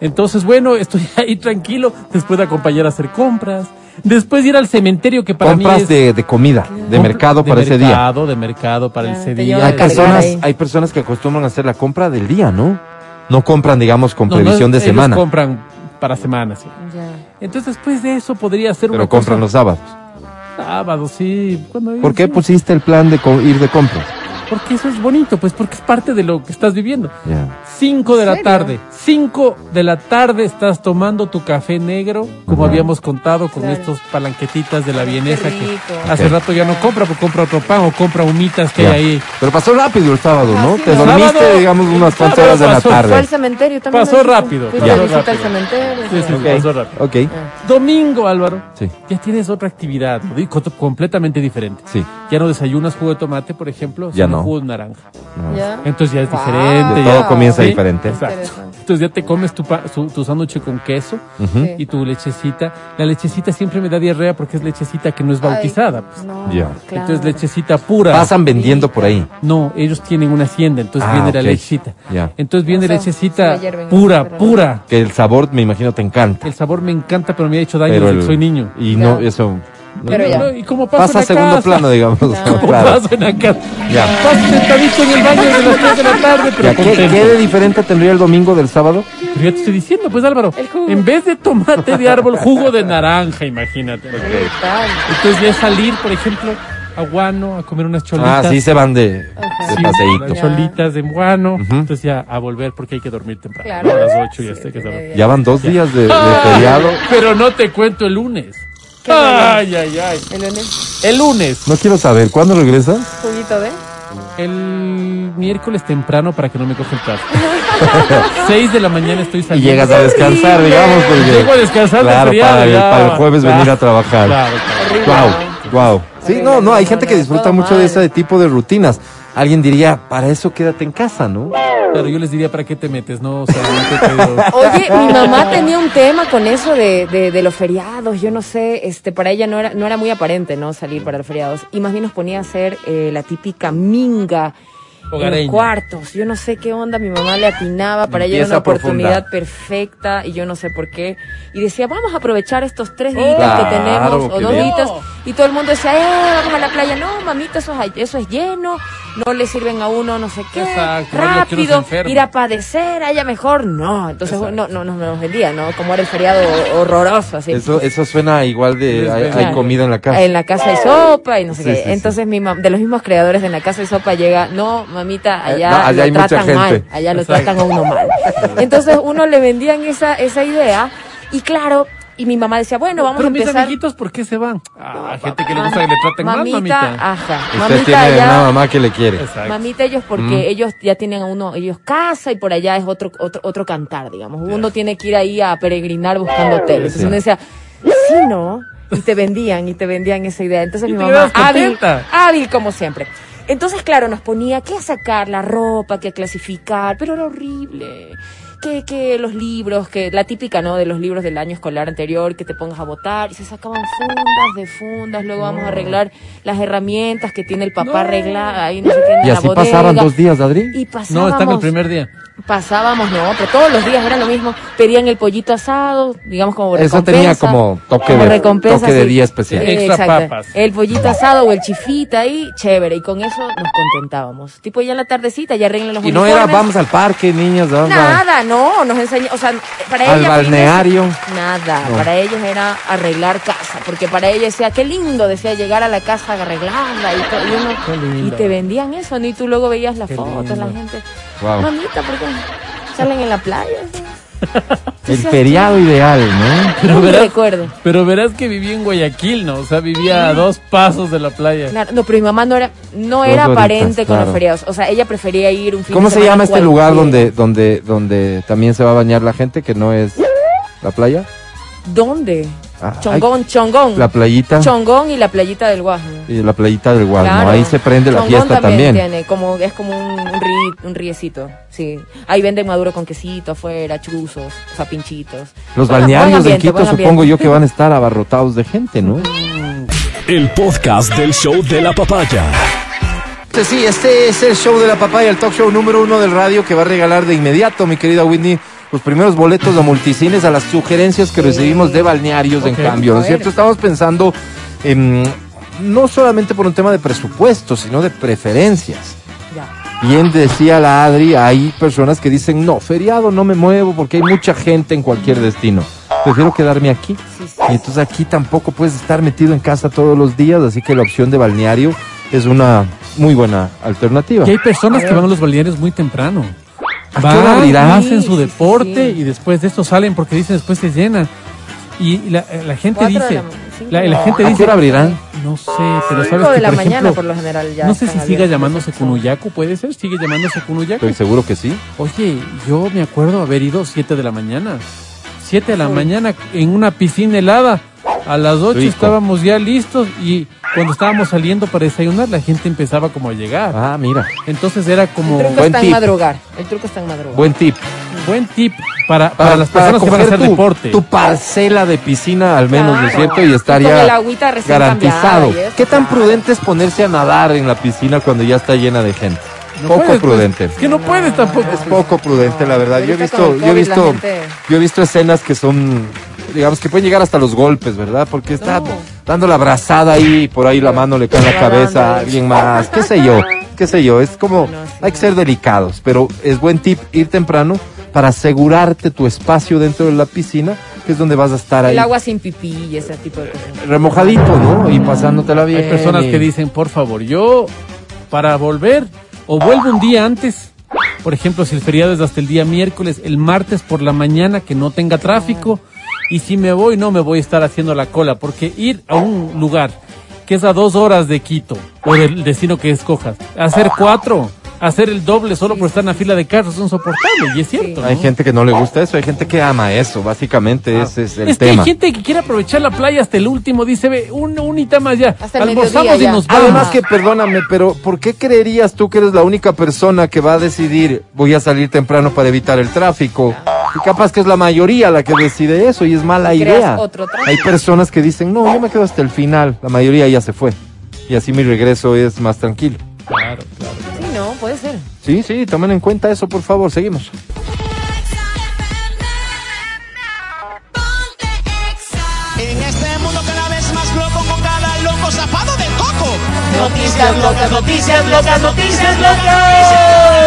C: Entonces, bueno, estoy ahí tranquilo, después de acompañar a hacer compras, después de ir al cementerio que para mí
B: Compras
C: es...
B: de, de comida, de mercado
C: de
B: para ese día.
C: mercado, de mercado para ese día.
B: Hay personas, hay personas que acostumbran a hacer la compra del día, ¿no? No compran, digamos, con
C: No, no,
B: previsión de
C: ellos
B: semana,
C: compran para semanas. sí.
D: Ya.
C: Entonces, después de eso podría ser
B: pero
C: una
B: compran los sábados.
C: sábados, sí. Cuando
B: ¿Por qué
C: sí.
B: pusiste el plan de co- ir de compras?
C: Porque eso es bonito, pues porque es parte de lo que estás viviendo.
B: Ya.
C: 5 de la
D: serio?
C: tarde. 5 de la tarde estás tomando tu café negro, como habíamos contado con
D: Claro.
C: estos palanquetitas de la vienesa que hace rato ya no compra, pues compra otro pan o compra humitas que hay ahí.
B: Pero pasó rápido el sábado, ¿no?
D: sí,
B: Te
D: ¿no?
B: dormiste,
C: Sábado-
B: digamos, unas cuantas
C: sábado
B: horas de la
C: pasó.
D: Fue al
B: tarde.
D: cementerio también.
C: Pasó rápido,
D: Fuiste
B: pasó
D: cementerio.
C: Sí, sí, pasó rápido.
B: Ok,
D: Ah.
C: Domingo, Álvaro,
B: sí,
C: ya tienes otra actividad, ¿no? Completamente diferente.
B: sí.
C: Ya no desayunas jugo de tomate, por ejemplo,
B: Ya
C: sino
B: no.
C: naranja.
B: no.
D: Ya.
C: Entonces ya es
D: Wow.
C: diferente. Ya-
B: todo comienza
C: Sí,
B: diferente.
C: Exacto. Entonces ya te comes tu, pa- su- tu sándwich con queso y tu lechecita. La lechecita siempre me da diarrea porque es lechecita que no es bautizada. pues.
D: No,
B: Ya.
D: claro.
C: Entonces lechecita pura.
B: Pasan vendiendo por ahí.
C: No, ellos tienen una hacienda, entonces
B: Ah,
C: viene la
B: ok.
C: lechecita.
B: Ya.
C: Entonces viene
D: O sea,
C: lechecita pura, pura.
B: Que el sabor, me imagino, te encanta.
C: El sabor me encanta, pero me ha hecho daño
B: Pero
C: desde que
B: el-
C: soy niño.
B: Y no, eso.
D: Pero ya.
C: No, y como paso
B: Pasa a segundo
C: casa,
B: plano, digamos.
D: Claro.
C: Como
B: Claro.
C: paso en la casa.
B: Ya.
C: Paso sentadito en el baño de las 3 de la tarde, pero
B: Ya, ¿qué. ¿Qué de diferente tendría el domingo del sábado?
C: Pero ya te estoy diciendo, pues Álvaro, en vez de tomate de árbol, jugo de naranja, imagínate.
D: Brutal.
C: Entonces ya salir, por ejemplo, a Guano a comer unas cholitas.
B: Ah, sí se van de, de
C: Sí,
B: paseíto.
C: las cholitas de Guano.
B: Ujú.
C: Entonces ya a volver porque hay que dormir temprano.
D: Claro.
C: A las 8 ya
D: Sí,
C: está que
D: sí,
B: Ya van dos días de, de
C: Ah.
B: feriado.
C: Pero no te cuento el lunes. Ay, ay, ay.
D: ¿El lunes?
C: El lunes.
B: No quiero saber, ¿cuándo regresas?
D: ¿Juguito de?
C: El miércoles temprano para que no me coja el tráfico. 6 de la mañana estoy
B: Y
C: saliendo.
B: llegas a descansar, digamos, porque...
C: Llego a descansar del
B: Claro,
C: feriado,
B: para, el,
C: ya.
B: para el jueves
C: Claro.
B: venir a trabajar.
C: Claro, claro.
B: Wow,
D: ¿no?
B: wow. Sí, no, no, hay gente que disfruta mucho de ese tipo de rutinas. Alguien diría, para eso quédate en casa, ¿no?
C: Claro, yo les diría, ¿para qué te metes? No, o sea, no te quedo-
D: Oye, mi mamá tenía un tema con eso de, de, de los feriados. Yo no sé, este, para ella no era, no era muy aparente, ¿no? Salir para los feriados. Y más bien nos ponía a hacer eh, la típica minga. En los
C: Hogareña.
D: cuartos, yo no sé qué onda, mi mamá le atinaba, para ella era una oportunidad
B: profunda.
D: perfecta y yo no sé por qué. Y decía, vamos a aprovechar estos tres
C: Oh.
D: días
B: Claro,
D: que tenemos, o dos días, y todo el mundo decía, eh, vamos a la playa. No, mamita, eso es, eso es lleno, no le sirven a uno no sé qué,
C: Exacto,
D: rápido, ir a padecer, a ella mejor, no. Entonces no, no, no nos vendía, ¿no? Como era el feriado horroroso, así.
B: Eso, eso suena igual de hay, hay comida en la casa.
D: En la casa hay sopa y no sé
B: Sí,
D: qué.
B: sí, sí.
D: Entonces mi mam- de los mismos creadores de En la casa hay sopa llega, no, mamita, allá,
B: Eh, no, allá
D: lo
B: hay mucha
D: tratan
B: gente.
D: mal, allá lo
C: Exacto.
D: tratan a uno mal. Entonces uno le vendían esa, esa idea y claro, y mi mamá decía, bueno, vamos
C: Pero
D: a
C: mis
D: empezar.
C: amiguitos, ¿por qué se van? Ah, gente que le gusta que le traten mal,
D: mamita,
C: mamita.
D: ajá,
B: Usted
D: mamita
B: tiene
D: allá.
B: una mamá que le quiere.
C: Exacto.
D: Mamita ellos porque
B: Mm.
D: ellos ya tienen a uno, ellos casa y por allá es otro otro, otro cantar, digamos. Uno tiene que ir ahí a peregrinar buscando hoteles. Entonces
B: Sí.
D: uno decía, sí, no, y te vendían y te vendían esa idea. Entonces
C: Y
D: mi
C: te
D: mamá hábil, hábil como siempre. Entonces, claro, nos ponía que a sacar la ropa, que a clasificar, pero era horrible. Que, que los libros, que la típica, ¿no? De los libros del año escolar anterior, que te pongas a votar y se sacaban fundas de fundas, luego vamos a arreglar las herramientas que tiene el papá arreglar ahí no sé qué en
B: Y
D: la
B: así
D: bodega.
B: pasaban dos días, Adri.
D: Y
C: No,
D: pasábamos,
C: están el primer día.
D: Pasábamos, no, pero todos los días era lo mismo. Pedían el pollito asado, digamos como
B: Eso
D: recompensa.
B: tenía como toque
D: como
B: de-
D: recompensa,
B: toque de
D: sí.
B: día especial.
D: Eh,
C: Extra
D: exacto.
C: papas.
D: El pollito asado o el chifita ahí, chévere. Y con eso nos contentábamos. Tipo ya en la tardecita, ya arreglan los
B: Y no era vamos al parque, niñas, vamos a-
D: Nada, no, nos enseñó, o sea, para
B: al
D: ella
B: balneario.
D: Nada,
B: No.
D: para ellos era arreglar casa, porque para ella decía, qué lindo, decía llegar a la casa arreglarla y, todo, y, uno-
C: Qué lindo.
D: y te vendían eso, ¿no? Y tú luego veías las
C: Qué
D: fotos, la gente,
B: Wow.
D: mamita, ¿por qué salen en la playa?
B: El feriado ideal, ¿no?
C: Pero verás,
D: recuerdo.
C: pero verás que vivía en Guayaquil, ¿no? O sea, vivía a dos pasos de la playa.
D: Claro, no, pero mi mamá no era, no
B: Dos
D: era
B: horitas,
D: aparente con
B: claro.
D: los feriados, o sea, ella prefería ir un fin
B: ¿Cómo
D: de
B: se
D: semana
B: llama este lugar donde, donde, donde también se va a bañar la gente que no es la playa?
D: ¿Dónde?
B: Ah,
D: Chongón, Chongón.
B: La playita
D: Chongón y la playita del Guasmo.
B: y la playita del Guasmo.
D: Claro.
B: Ahí se prende la fiesta también.
D: tiene, como, es como un, un, ri- un riecito, sí. Ahí venden maduro con quesito afuera, chuzos, o sea, pinchitos.
B: Los
D: Buen-
B: balnearios de Quito supongo yo que van a estar abarrotados de gente, ¿no?
A: El podcast del show de la papaya.
B: Este Sí, este es el show de la papaya, el talk show número uno del radio que va a regalar de inmediato, mi querida Whitney, los primeros boletos a multicines a las sugerencias que recibimos de balnearios en cambio, ¿no es cierto? Estamos pensando en, no solamente por un tema de presupuesto, sino de preferencias.
D: Ya.
B: Bien decía la Adri, hay personas que dicen, no, feriado no me muevo porque hay mucha gente en cualquier destino. Prefiero quedarme aquí.
D: Sí, sí.
B: Y entonces aquí tampoco puedes estar metido en casa todos los días, así que la opción de balneario es una muy buena alternativa.
C: Y hay personas que van a los balnearios muy temprano.
B: ¿A qué hora abrirá?
C: hacen su deporte
D: sí.
C: y después de esto salen porque dicen después se llena. Y la, la gente dice,
D: la
C: la, gente
B: ¿A qué
C: dice,
B: hora abrirán?
C: no sé, pero sabes que
D: de la
C: por
D: mañana
C: ejemplo,
D: por lo general ya
C: no sé si siga llamándose Cunuyacu, puede ser, sigue llamándose Cunuyacu.
B: Estoy seguro que sí.
C: Oye, yo me acuerdo haber ido 7 de la mañana. 7 de la
D: Uy.
C: mañana en una piscina helada. A las 8
B: Rico.
C: estábamos ya listos y cuando estábamos saliendo para desayunar la gente empezaba como a llegar.
B: Ah, mira,
C: Entonces era como
D: El truco
B: Buen
D: está en
B: tip.
D: madrugar. El truco está en madrugar.
B: buen tip.
C: buen tip para, para, las personas que van a hacer
B: tu,
C: deporte.
B: Tu parcela de piscina al menos, ¿no es cierto? Y estar
D: Y con
B: ya
D: el agüita
B: garantizado.
D: eso,
B: ¿Qué tan
D: claro.
B: prudente es ponerse a nadar en la piscina cuando ya está llena de gente?
C: No
B: poco
C: puedes, pues.
B: prudente.
C: Es que no puedes tampoco.
B: Es poco prudente, la verdad. Yo he visto, yo he visto,
D: gente-
B: yo he visto escenas que son, digamos, que pueden llegar hasta los golpes, ¿verdad? Porque está
D: No.
B: dando la abrazada ahí, por ahí la mano le cae en la cabeza a alguien más, qué sé yo, qué sé yo, es como,
D: No, sí,
B: hay que ser delicados, pero es buen tip ir temprano para asegurarte tu espacio dentro de la piscina, que es donde vas a estar ahí
D: El agua sin pipí y ese tipo de cosas.
B: remojadito, ¿no? Y pasándotela bien.
C: Hay personas que dicen, por favor, yo para volver o vuelvo un día antes. Por ejemplo, si el feriado es hasta el día miércoles, el martes por la mañana que no tenga tráfico. Y si me voy, no me voy a estar haciendo la cola, porque ir a un lugar que es a dos horas de Quito o del destino que escojas, hacer cuatro, hacer el doble solo por estar en la fila de carros es insoportable. Y es cierto.
B: Hay
C: ¿no?
B: gente que no le gusta eso, hay gente que ama eso, básicamente ese es el
C: es que
B: tema.
C: hay gente que quiere aprovechar la playa hasta el último, dice, ve, un, unita más ya.
D: Hasta
C: Almorzamos y
D: ya.
C: nos vamos.
B: Además que, perdóname, pero ¿por qué creerías tú que eres la única persona que va a decidir voy a salir temprano para evitar el tráfico? Y capaz que es la mayoría la que decide eso y es mala idea.
D: otro.
B: Hay personas que dicen, no, yo me quedo hasta el final, la mayoría ya se fue. Y así mi regreso es más tranquilo.
C: Claro, claro.
D: Sí, no, puede ser.
B: Sí, sí, tomen en cuenta eso, por favor, seguimos.
F: En este mundo cada vez más loco con cada loco zapado de coco.
D: Noticias locas, noticias locas, noticias
F: papaya.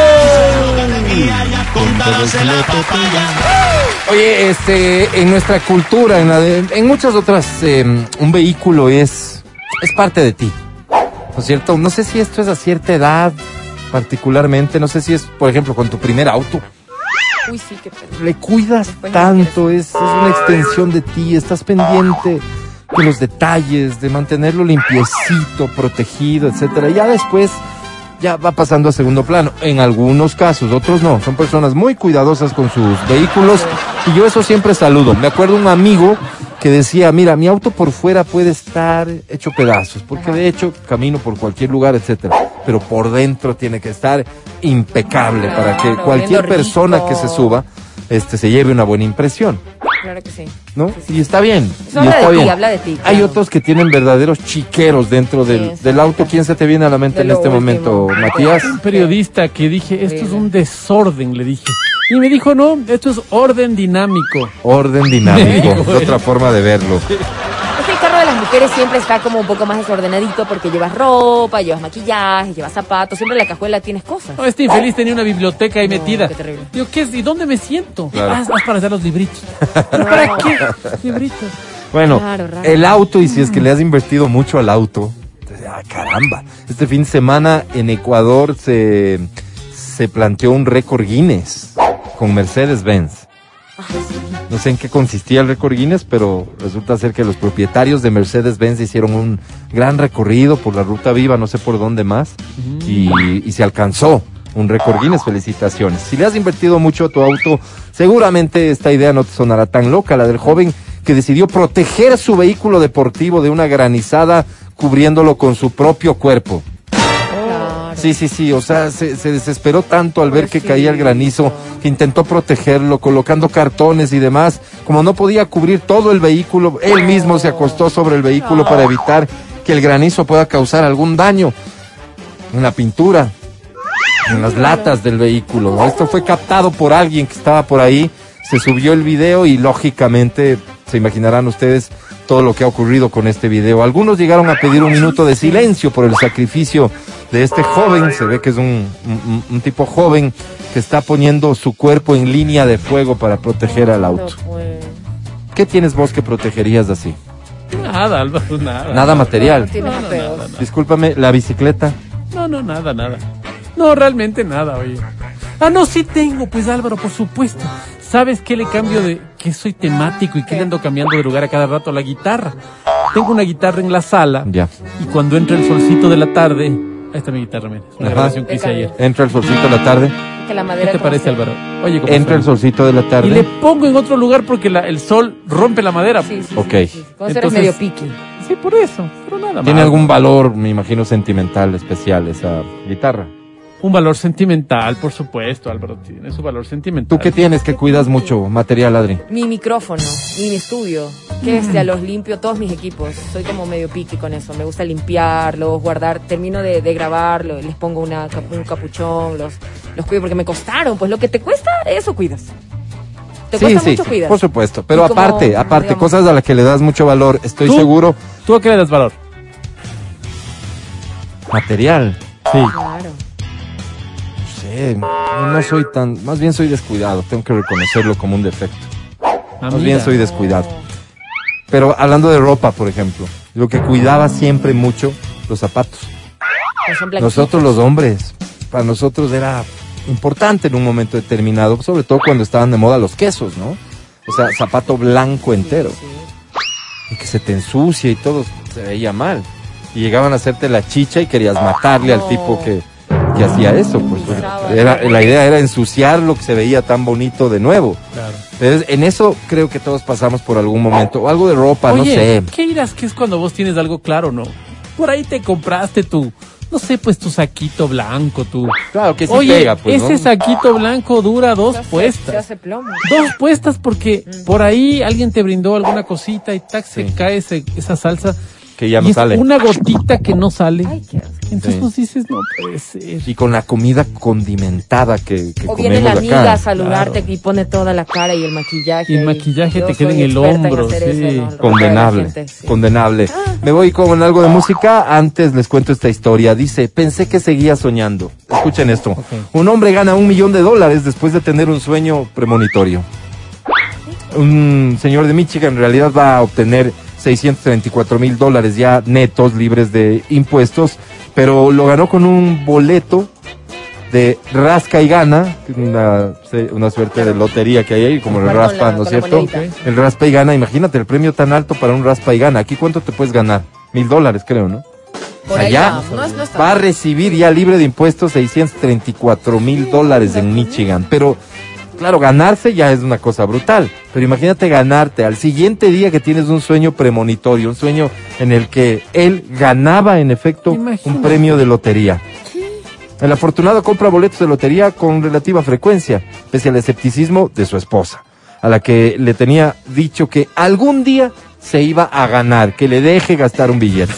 B: Oye, este, en nuestra cultura, en, la de- en muchas otras, eh, un vehículo es, es parte de ti, ¿no es cierto? No sé si esto es a cierta edad, particularmente, no sé si es, por ejemplo, con tu primer auto.
D: Uy, sí, qué pena.
B: Le cuidas tanto, es, es una extensión de ti, estás pendiente de los detalles, de mantenerlo limpiecito, protegido, etcétera. Ya después ya va pasando a segundo plano. En algunos casos, otros no. Son personas muy cuidadosas con sus vehículos y yo eso siempre saludo. Me acuerdo un amigo que decía, mira, mi auto por fuera puede estar hecho pedazos, porque de hecho camino por cualquier lugar, etcétera, pero por dentro tiene que estar impecable para que cualquier persona que se suba este se lleve una buena impresión,
D: Claro que sí.
B: ¿No?
D: Sí, sí.
B: Y está bien.
D: Eso
B: y
D: habla
B: está
D: de ti,
B: bien.
D: habla de ti,
B: Hay otros que tienen verdaderos chiqueros dentro del,
D: Sí, sí.
B: del auto. ¿Quién se te viene a la mente
D: De
B: en este
D: último.
B: momento,
D: Sí.
B: Matías?
C: Un periodista que dije, esto es un desorden, le dije. Y me dijo, no, esto es orden dinámico.
B: Orden dinámico, es otra forma de verlo.
D: Las mujeres siempre está como un poco más desordenadito porque llevas ropa, llevas maquillaje, llevas zapatos, siempre en la cajuela tienes cosas.
C: No, este infeliz tenía una biblioteca ahí
D: No,
C: metida.
D: qué terrible.
C: Digo, ¿qué es? ¿Y dónde me siento?
B: Claro.
C: Ah, es para dar los libritos. ¿Pero para qué? Libritos.
B: Bueno,
D: Raro, raro.
B: el auto, y si es que le has invertido mucho al auto, entonces, ah, caramba. Este fin de semana en Ecuador se, se planteó un récord Guinness con Mercedes-Benz. No sé en qué consistía el récord Guinness, pero resulta ser que los propietarios de Mercedes-Benz hicieron un gran recorrido por la ruta viva, no sé por dónde más, y, y se alcanzó un récord Guinness. Felicitaciones. Si le has invertido mucho a tu auto, seguramente esta idea no te sonará tan loca, la del joven que decidió proteger su vehículo deportivo de una granizada cubriéndolo con su propio cuerpo.
D: Claro.
B: Sí, sí, sí, o sea, se, se desesperó tanto al ver que caía el granizo, que intentó protegerlo, colocando cartones y demás. Como no podía cubrir todo el vehículo, él mismo se acostó sobre el vehículo para evitar que el granizo pueda causar algún daño en la pintura, en las latas del vehículo. Esto fue captado por alguien que estaba por ahí, se subió el video y lógicamente se imaginarán ustedes todo lo que ha ocurrido con este video. Algunos llegaron a pedir un minuto de silencio por el sacrificio de este joven. Se ve que es un, un- un tipo joven que está poniendo su cuerpo en línea de fuego para proteger al auto.
D: Pues.
B: ¿Qué tienes vos que protegerías así?
C: Nada, Álvaro, nada.
B: Nada material.
C: No, no, nada.
B: Discúlpame, la bicicleta.
C: No, no, nada, nada. No, realmente nada, oye. Ah, no, sí tengo, pues Álvaro, por supuesto. ¿Sabes qué le cambio de que soy temático y que le ando cambiando de lugar a cada rato? La guitarra. Tengo una guitarra en la sala
B: Ya.
C: y cuando entra el solcito de la tarde, ahí está mi guitarra, mira, es una
B: Ajá.
C: grabación que hice ayer.
B: Entra el solcito de la tarde.
D: Que la
C: ¿Qué
D: madera
C: te
D: como
C: parece,
D: se-
C: Álvaro? Oye, ¿cómo
B: Entra el
C: suena?
B: solcito de la
C: Y le
B: tarde.
C: pongo en otro lugar porque la- el sol rompe la madera.
D: Sí, sí,
B: Ok.
D: sí, sí. Eres
C: Entonces-
D: medio piqui.
C: Sí, por eso, pero nada
B: ¿Tiene
C: más.
B: algún valor, me imagino, sentimental especial esa guitarra?
C: Un valor sentimental, por supuesto, Álvaro, tiene su valor sentimental.
B: ¿Tú qué tienes que cuidas mucho material, Adri?
D: Mi micrófono y mi estudio, que este, los limpio todos mis equipos. Soy como medio piqui con eso. Me gusta limpiarlos, guardar. Termino de, de grabarlo, les pongo una, un capuchón, los, los cuido porque me costaron. Pues lo que te cuesta, eso cuidas. Te
B: sí,
D: cuesta
B: sí,
D: mucho
B: sí,
D: cuidar.
B: por supuesto. Pero
D: Y como,
B: aparte, aparte,
D: digamos-
B: cosas a las que le das mucho valor, estoy
C: ¿Tú?
B: seguro.
C: ¿Tú ¿Tú a qué le das valor?
B: Material.
C: Sí.
D: Claro.
B: No sé, no, no soy tan, más bien soy descuidado, tengo que reconocerlo como un defecto.
C: Ah,
B: Más bien soy descuidado. Pero hablando de ropa, por ejemplo, lo que cuidaba siempre mucho, los zapatos.
D: Pues.
B: Nosotros los hombres, para nosotros era importante en un momento determinado, sobre todo cuando estaban de moda los quesos, ¿no? O sea, zapato blanco entero.
D: Sí.
B: Y que se te ensucia y todo, se veía mal. Y llegaban a hacerte la chicha y querías matarle al tipo que, que hacía eso. Pues, era, la idea era ensuciar lo que se veía tan bonito de nuevo.
C: Claro.
B: Entonces, en eso creo que todos pasamos por algún momento. O algo de ropa, no sé.
C: ¿qué dirás que es cuando vos tienes algo claro, no? Por ahí te compraste tu, no sé, pues tu saquito blanco, tu...
B: Claro que sí
C: Oye,
B: pega, pues,
C: ese
B: ¿no?
C: saquito blanco dura dos
D: Se hace- Se
C: puestas.
D: hace plomo.
C: Dos puestas porque por ahí alguien te brindó alguna cosita y tac, se
B: Sí.
C: cae ese- esa salsa.
B: Que ya
C: y
B: no
C: es
B: sale.
C: una gotita que no sale.
D: Ay, qué asco.
C: Entonces
B: Sí.
C: vos dices, no puede ser.
B: Y con la comida condimentada que, que
D: O viene
B: comemos
D: la amiga
B: acá.
D: a saludarte
C: Claro.
D: y pone toda la cara y el maquillaje.
C: Y el maquillaje te queda en el
D: en
C: hombro, sí.
B: Condenable,
D: gente, sí.
B: condenable. Me voy con algo de música. Antes les cuento esta historia. Dice, pensé que seguía soñando. Escuchen esto. Un hombre gana un millón de dólares después de tener un sueño premonitorio. Un señor de Michigan en realidad va a obtener 634 mil dólares ya netos, libres de impuestos, pero lo ganó con un boleto de rasca y gana, una, una suerte de lotería que hay ahí, como el raspa,
D: la-
B: ¿no es cierto? El raspa y gana, imagínate el premio tan alto para un raspa y gana. Aquí cuánto te puedes ganar? Mil dólares, creo, ¿no?
D: Por
B: Allá
D: va. No
B: va a recibir ya libre de impuestos 634 mil dólares en Michigan. Pero, claro, ganarse ya es una cosa brutal. Pero imagínate ganarte al siguiente día que tienes un sueño premonitorio, un sueño en el que él ganaba en efecto un premio de lotería. El afortunado compra boletos de lotería con relativa frecuencia, pese al escepticismo de su esposa, a la que le tenía dicho que algún día se iba a ganar, que le deje gastar un billete.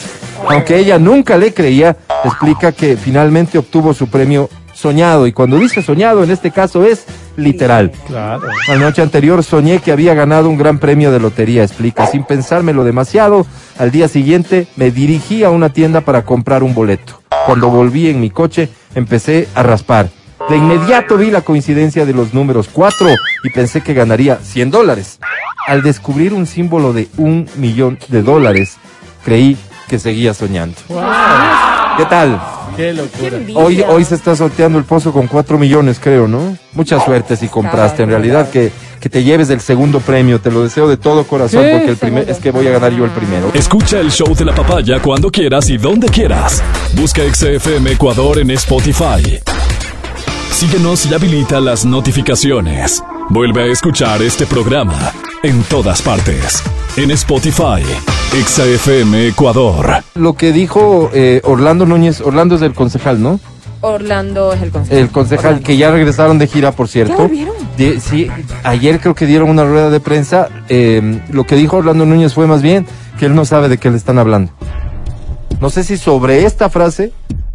B: Aunque ella nunca le creía, explica que finalmente obtuvo su premio soñado. Y cuando dice soñado, en este caso es literal.
C: Claro.
B: La noche anterior soñé que había ganado un gran premio de lotería, explica. Sin pensármelo demasiado, al día siguiente me dirigí a una tienda para comprar un boleto. Cuando volví en mi coche, empecé a raspar. De inmediato vi la coincidencia de los números 4 y pensé que ganaría 100 dólares. Al descubrir un símbolo de un millón de dólares, creí que seguía soñando. ¿Qué tal?
C: Qué locura.
B: Hoy, hoy se está sorteando el pozo con 4 millones, creo, ¿no? Mucha suerte si compraste. En realidad, que, que te lleves el segundo premio. Te lo deseo de todo corazón, porque el primer, es que voy a ganar yo el primero.
A: Escucha el show de la papaya cuando quieras y donde quieras. Busca XFM Ecuador en Spotify. Síguenos y habilita las notificaciones. Vuelve a escuchar este programa en todas partes. En Spotify, XFM Ecuador.
B: Lo que dijo eh, Orlando Núñez, Orlando es el concejal, ¿no?
D: Orlando es el concejal.
B: El concejal
D: Orlando.
B: que ya regresaron de gira, por cierto.
D: ¿Ya volvieron?
B: Di- sí, ayer creo que dieron una rueda de prensa. eh, lo que dijo Orlando Núñez fue más bien que él no sabe de qué le están hablando. No sé si sobre esta frase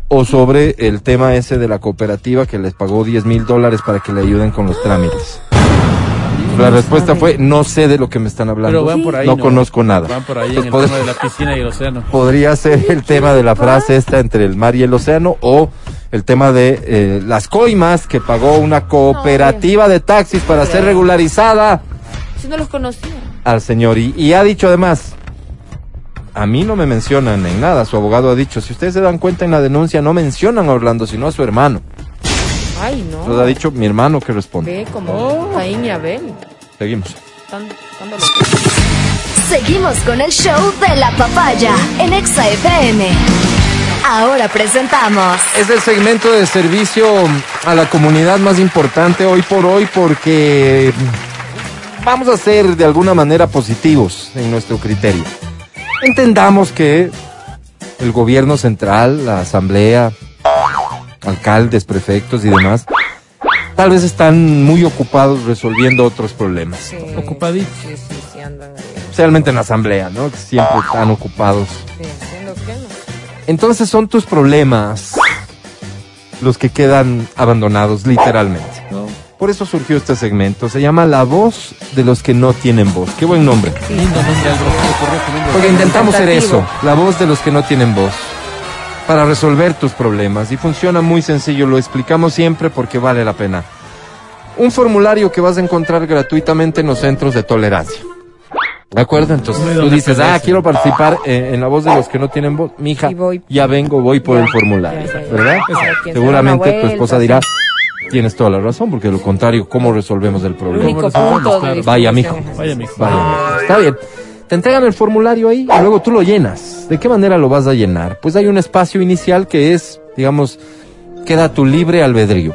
B: o sobre el tema ese de la cooperativa que les pagó 10 mil dólares para que le ayuden con los trámites. La respuesta fue, no sé de lo que me están hablando.
C: Pero van por ahí.
B: no, conozco nada.
C: Van por ahí
B: Pues
C: en el tema de la piscina y el océano.
B: podría ser el tema de la frase esta entre el mar y el océano o el tema de eh, las coimas que pagó una cooperativa de taxis para ser regularizada
D: Si no los conocía.
B: al señor y, y ha dicho además a mí no me mencionan en nada su abogado ha dicho si ustedes se dan cuenta en la denuncia no mencionan a Orlando sino a su hermano
D: Ay, no.
B: entonces ha dicho mi hermano que responde
D: Ve como
C: Oh.
D: Caín y Abel.
B: seguimos.
G: Seguimos con el show de la papaya en Exa FM. Ahora presentamos
B: Es el segmento de servicio a la comunidad más importante hoy por hoy porque vamos a ser de alguna manera positivos en nuestro criterio. Entendamos que el gobierno central, la asamblea, alcaldes, prefectos y demás, tal vez están muy ocupados resolviendo otros problemas.
D: Sí,
C: Ocupaditos.
D: Sí, sí, sí, andan ahí.
B: Especialmente en la asamblea, ¿no? Siempre están ocupados
D: Sí, haciendo qué, no.
B: Entonces son tus problemas los que quedan abandonados, literalmente.
C: ¿no?
B: Por eso surgió este segmento. Se llama La voz de los que no tienen voz. Qué buen nombre.
C: Lindo
B: Porque intentamos ser eso, la voz de los que no tienen voz, para resolver tus problemas. Y funciona muy sencillo, lo explicamos siempre porque vale la pena. Un formulario que vas a encontrar gratuitamente en los centros de tolerancia. ¿De acuerdo? Entonces tú dices, ah, quiero participar eh, en la voz de los que no tienen voz. Mija,
D: voy.
B: ya vengo, voy por
D: Ya,
B: el formulario.
D: ya, ya, ya.
B: ¿Verdad?
D: Exacto.
B: Seguramente tu esposa dirá, tienes toda la razón, porque de lo contrario, ¿cómo resolvemos el problema?
D: único
C: resolvemos,
D: punto
C: claro.
D: de
B: Vaya, mijo.
C: Vaya, mijo.
B: Vaya, está bien. Te entregan el formulario ahí y luego tú lo llenas. ¿De qué manera lo vas a llenar? Pues hay un espacio inicial que es, digamos, queda tu libre albedrío.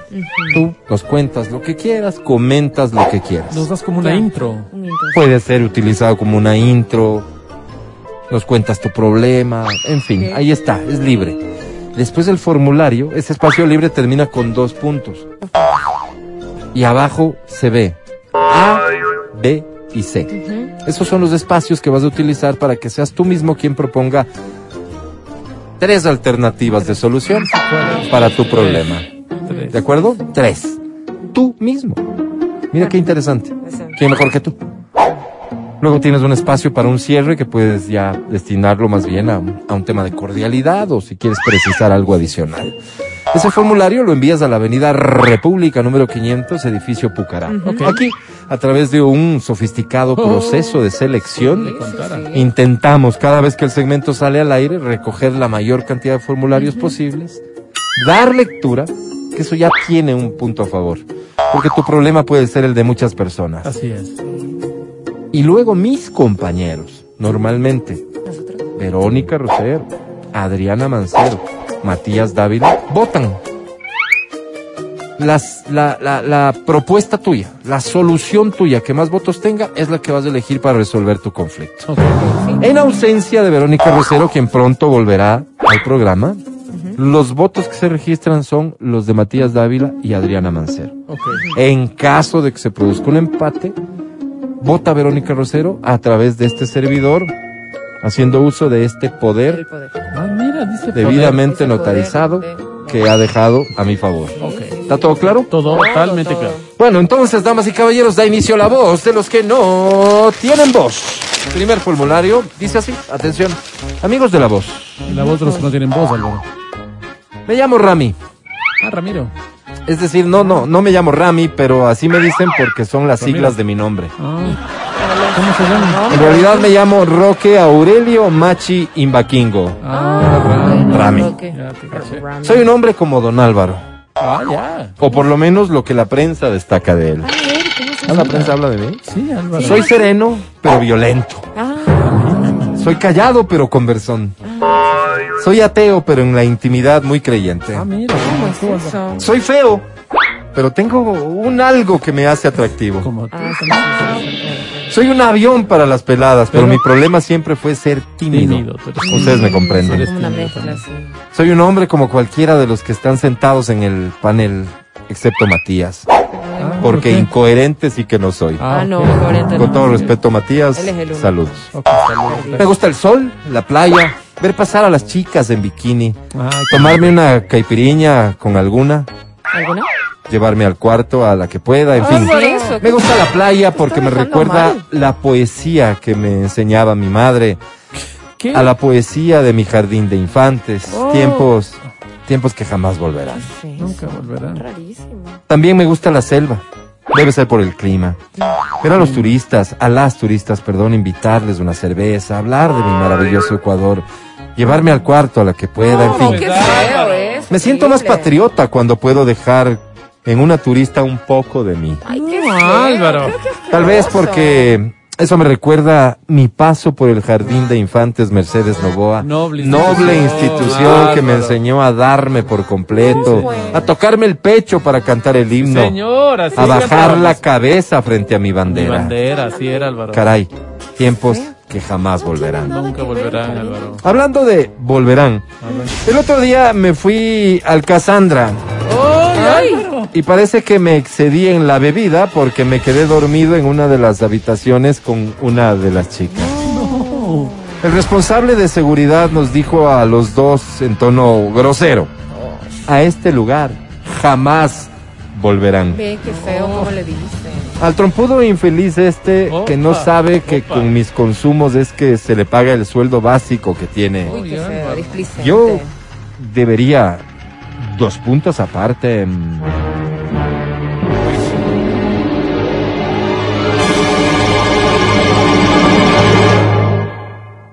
B: Tú nos cuentas lo que quieras, comentas lo que quieras.
C: Nos das como una intro.
D: Un intro.
B: Puede ser utilizado como una intro, nos cuentas tu problema, en fin, ahí está, es libre. Después del formulario, ese espacio libre termina con dos puntos. Y abajo se ve A, B y C. Esos son los espacios que vas a utilizar para que seas tú mismo quien proponga tres alternativas de solución para tu problema. ¿De acuerdo? Tres. Tú mismo. Mira qué interesante. ¿Quién mejor que tú? Luego tienes un espacio para un cierre que puedes ya destinarlo más bien a, un- a un tema de cordialidad o si quieres precisar algo adicional. Ese formulario lo envías a la avenida República número 500, edificio Pucará. Aquí, a través de un sofisticado proceso de selección.
D: Sí.
B: intentamos cada vez que el segmento sale al aire recoger la mayor cantidad de formularios posibles, dar lectura, que eso ya tiene un punto a favor, porque tu problema puede ser el de muchas personas.
C: Así es.
B: Y luego mis compañeros, normalmente. Verónica Rosero, Adriana Mancero, Matías Dávila, votan. Las- la, la- la propuesta tuya, la solución tuya que más votos tenga es la que vas a elegir para resolver tu conflicto. En ausencia de Verónica Rosero, quien pronto volverá al programa, los votos que se registran son los de Matías Dávila y Adriana Mancero. En caso de que se produzca un empate, vota Verónica Rosero a través de este servidor, haciendo uso de este
D: El
B: poder
D: poder.
C: Ah, mira, dice
B: debidamente
D: Dice
B: notarizado
D: de-
B: que ha dejado a mi favor. ¿Está todo claro?
C: Todo totalmente
D: todo.
C: claro.
B: Bueno, entonces, damas y caballeros, da inicio la voz de los que no tienen voz. Primer formulario dice así, atención, amigos de la voz,
C: la voz de los que no tienen voz, Álvaro.
B: me llamo Rami.
C: Ah, Ramiro.
B: Es decir, no, no, no me llamo Rami, pero así me dicen porque son las siglas de mi nombre.
C: Ah. ¿Cómo se llama?
B: En realidad me llamo Roque Aurelio Machi Imbaquingo.
C: Ah,
B: Rami.
C: Caché.
D: Rami.
B: Soy un hombre como Don Álvaro,
C: Ah, ya.
B: o por lo menos lo que la prensa destaca de él.
D: A ver, ¿cómo se
B: ¿Ah, ¿La prensa habla de mí?
C: Sí, Álvaro.
B: Soy sereno, pero violento.
D: Ah,
B: Soy callado, pero conversón. Soy ateo, pero en la intimidad muy creyente.
C: Ah, mira.
D: ¿cómo es eso?
B: Soy feo, pero tengo un algo que me hace atractivo.
C: Como tú.
D: Ah,
B: Soy un avión para las peladas, pero,
C: Pero-
B: mi problema siempre fue ser tímido.
C: Tímido,
B: Ustedes me comprenden.
C: Eres
D: Como una
C: tímido
D: mezcla,
C: también.
D: sí.
B: Soy un hombre como cualquiera de los que están sentados en el panel, excepto Matías.
C: Ah, ¿por
B: Porque
C: qué?
B: incoherente sí que no soy.
C: Ah,
D: Ah, no,
C: ok.
D: coherente
B: Con
D: no.
B: todo respeto, Matías,
D: Él es el único.
B: saludos.
C: Ok, saludos.
B: Me gusta el sol, la playa, ver pasar a las chicas en bikini,
C: Ay,
B: tomarme una caipiriña con alguna,
D: ¿Alguna?
B: llevarme al cuarto a la que pueda, en
D: Ah,
B: fin.
D: eso.
B: Me gusta la playa porque me recuerda
D: mal.
B: la poesía que me enseñaba mi madre,
C: ¿Qué?
B: a la poesía de mi jardín de infantes,
D: Oh.
B: tiempos, tiempos que jamás volverán.
D: Sí,
C: Nunca volverán.
D: Rarísimo.
B: También me gusta la selva. Debe ser por el clima. Ver a los turistas, a las turistas, perdón, invitarles una cerveza, hablar de mi maravilloso Ecuador, llevarme al cuarto a la que pueda, en fin.
D: qué feo es.
B: Me siento más patriota cuando puedo dejar en una turista un poco de mí.
D: Ay, qué
C: No,
D: feo.
C: Álvaro.
B: Tal vez porque eso me recuerda mi paso por el jardín de infantes Mercedes Novoa.
C: Noble
B: Noble
C: institución.
B: que me enseñó a darme por completo,
D: Bueno.
B: a tocarme el pecho para cantar el himno,
C: Señora,
B: a bajar la cabeza frente a mi
C: Mi
B: bandera.
C: bandera, así era, Álvaro.
B: Caray, tiempos que jamás volverán.
C: Nunca volverán, Álvaro.
B: Hablando de volverán, el otro día me fui al Casandra
D: Ay,
B: y parece que me excedí en la bebida porque me quedé dormido en una de las habitaciones con una de las chicas. El responsable de seguridad nos dijo a los dos en tono grosero, a este lugar jamás volverán.
D: Ve qué feo, ¿cómo le dice?
B: Al trompudo infeliz este que no
C: Opa,
B: sabe que
C: opa.
B: con mis consumos es que se le paga el sueldo básico que tiene.
D: Uy, qué feo.
B: Yo debería dos puntos aparte.